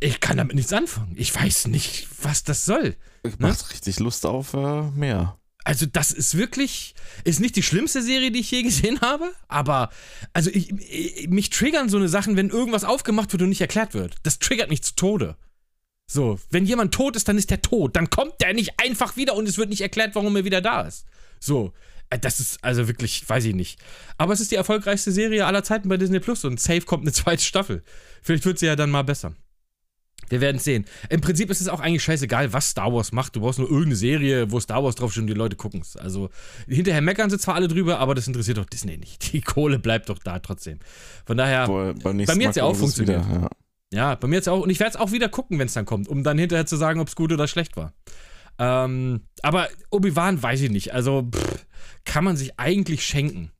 Ich kann damit nichts anfangen. Ich weiß nicht, was das soll. Macht richtig Lust auf äh, mehr. Also, das ist wirklich, ist nicht die schlimmste Serie, die ich je gesehen habe, aber, also, ich, ich, mich triggern so eine Sachen, wenn irgendwas aufgemacht wird und nicht erklärt wird. Das triggert mich zu Tode. So, wenn jemand tot ist, dann ist der tot. Dann kommt der nicht einfach wieder und es wird nicht erklärt, warum er wieder da ist. So, äh, das ist also wirklich, weiß ich nicht. Aber es ist die erfolgreichste Serie aller Zeiten bei Disney Plus und safe kommt eine zweite Staffel. Vielleicht wird sie ja dann mal besser. Wir werden es sehen. Im Prinzip ist es auch eigentlich scheißegal, was Star Wars macht. Du brauchst nur irgendeine Serie, wo Star Wars draufsteht und die Leute gucken es. Also, hinterher meckern sie zwar alle drüber, aber das interessiert doch Disney nicht. Die Kohle bleibt doch da trotzdem. Von daher, beim nächsten mir Mal hat's ja auch es wieder, funktioniert. Ja, bei mir jetzt auch. Und ich werde es auch wieder gucken, wenn es dann kommt, um dann hinterher zu sagen, ob es gut oder schlecht war. Ähm, aber Obi-Wan weiß ich nicht. Also, pff, kann man sich eigentlich schenken.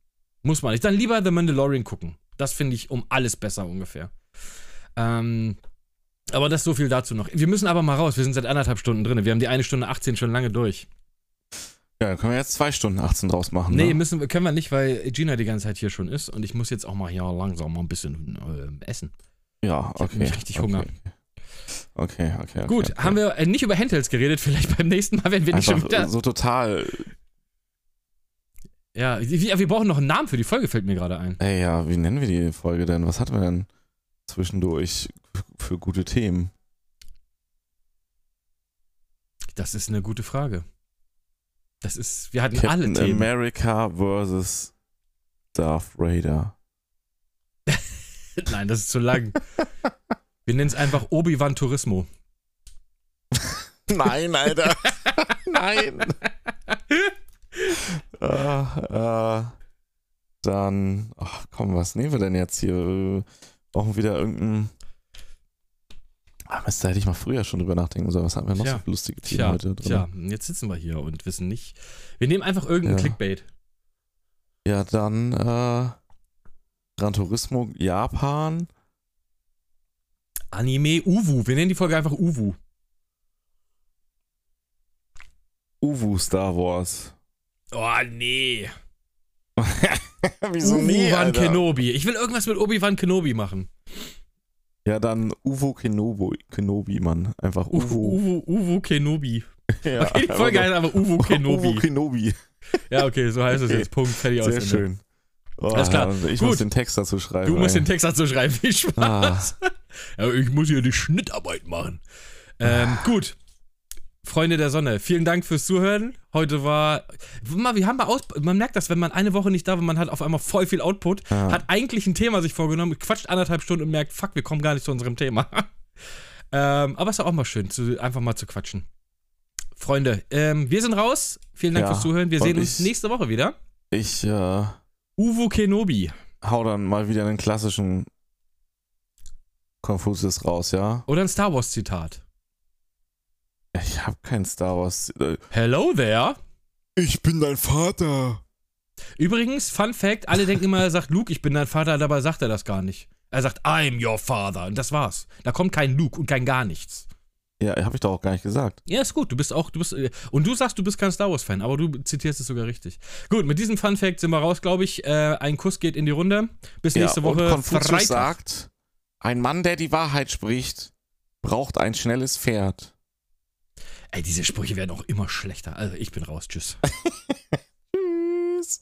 Muss man nicht. Dann lieber The Mandalorian gucken. Das finde ich um alles besser ungefähr. Ähm, aber das so viel dazu noch. Wir müssen aber mal raus. Wir sind seit anderthalb Stunden drin. Wir haben die eine Stunde 18 schon lange durch. Ja, dann können wir jetzt zwei Stunden 18 draus machen. Nee, ne? müssen, können wir nicht, weil Gina die ganze Zeit hier schon ist und ich muss jetzt auch mal hier langsam mal ein bisschen äh, essen. Ja, hab okay. nämlich richtig okay. Hunger. Okay, okay, okay. Gut, haben wir äh, nicht über Handhelds geredet, vielleicht beim nächsten Mal, wenn wir nicht Einfach schon wieder. so total. Ja, wir, wir brauchen noch einen Namen für die Folge, fällt mir gerade ein. Ey, ja, wie nennen wir die Folge denn? Was hatten wir denn zwischendurch für gute Themen? Das ist eine gute Frage. Das ist, wir hatten alle Captain Themen. America versus Darth Vader. Nein, das ist zu lang. wir nennen es einfach Obi-Wan Turismo. Nein, Alter. Nein. äh, äh, dann, ach komm, was nehmen wir denn jetzt hier? Wir brauchen wieder irgendein. Ah, Mist, da hätte ich mal früher schon drüber nachdenken sollen. Was haben wir noch Tja. so für lustige Themen Tja, heute drin? tja, jetzt sitzen wir hier und wissen nicht. Wir nehmen einfach irgendein Ja. Clickbait. Ja, dann äh, Gran Turismo Japan. Anime Uwu. Wir nennen die Folge einfach Uwu. Uwu Star Wars. Oh, nee. Wieso nie, Obi-Wan Alter? Kenobi. Ich will irgendwas mit Obi-Wan Kenobi machen. Ja, dann Uwo Kenobi, Kenobi, Mann. Einfach Uwu, Uwu. Uwu, Uwu Kenobi. Ja, Okay, die Folge heißt aber Uwu Kenobi. Kenobi. Ja, okay, so heißt es jetzt. Punkt, fertig aus. Sehr schön. Oh, Alles klar. Ich Gut. muss den Text dazu schreiben. Du musst ey. den Text dazu schreiben. Viel Spaß. Ja, ich muss hier die Schnittarbeit machen. Ähm, gut. Freunde der Sonne, vielen Dank fürs Zuhören. Heute war. Mal, wir haben mal aus. Man merkt das, wenn man eine Woche nicht da war, man hat auf einmal voll viel Output, Ja. hat eigentlich ein Thema sich vorgenommen, quatscht anderthalb Stunden und merkt, fuck, wir kommen gar nicht zu unserem Thema. ähm, aber es ist auch mal schön, zu, einfach mal zu quatschen. Freunde, ähm, wir sind raus. Vielen Dank Ja, fürs Zuhören. Wir sehen uns ich- nächste Woche wieder. Ich äh, Uwu Kenobi. hau dann mal wieder einen klassischen Konfuzius raus, ja? Oder ein Star Wars Zitat. Ich hab kein Star Wars. äh, Hello there. Ich bin dein Vater. Übrigens, Fun Fact: alle denken immer, er sagt Luke, ich bin dein Vater, dabei sagt er das gar nicht. Er sagt, I'm your father. Und das war's. Da kommt kein Luke und kein gar nichts. Ja, habe ich doch auch gar nicht gesagt. Ja, ist gut. Du bist auch, du bist, äh, und du sagst, du bist kein Star Wars-Fan, aber du zitierst es sogar richtig. Gut, mit diesem Fun Fact sind wir raus, glaube ich. Äh, ein Kuss geht in die Runde. Bis nächste ja, Woche. Und Konfuzius Freitag. sagt, ein Mann, der die Wahrheit spricht, braucht ein schnelles Pferd. Ey, diese Sprüche werden auch immer schlechter. Also, ich bin raus. Tschüss.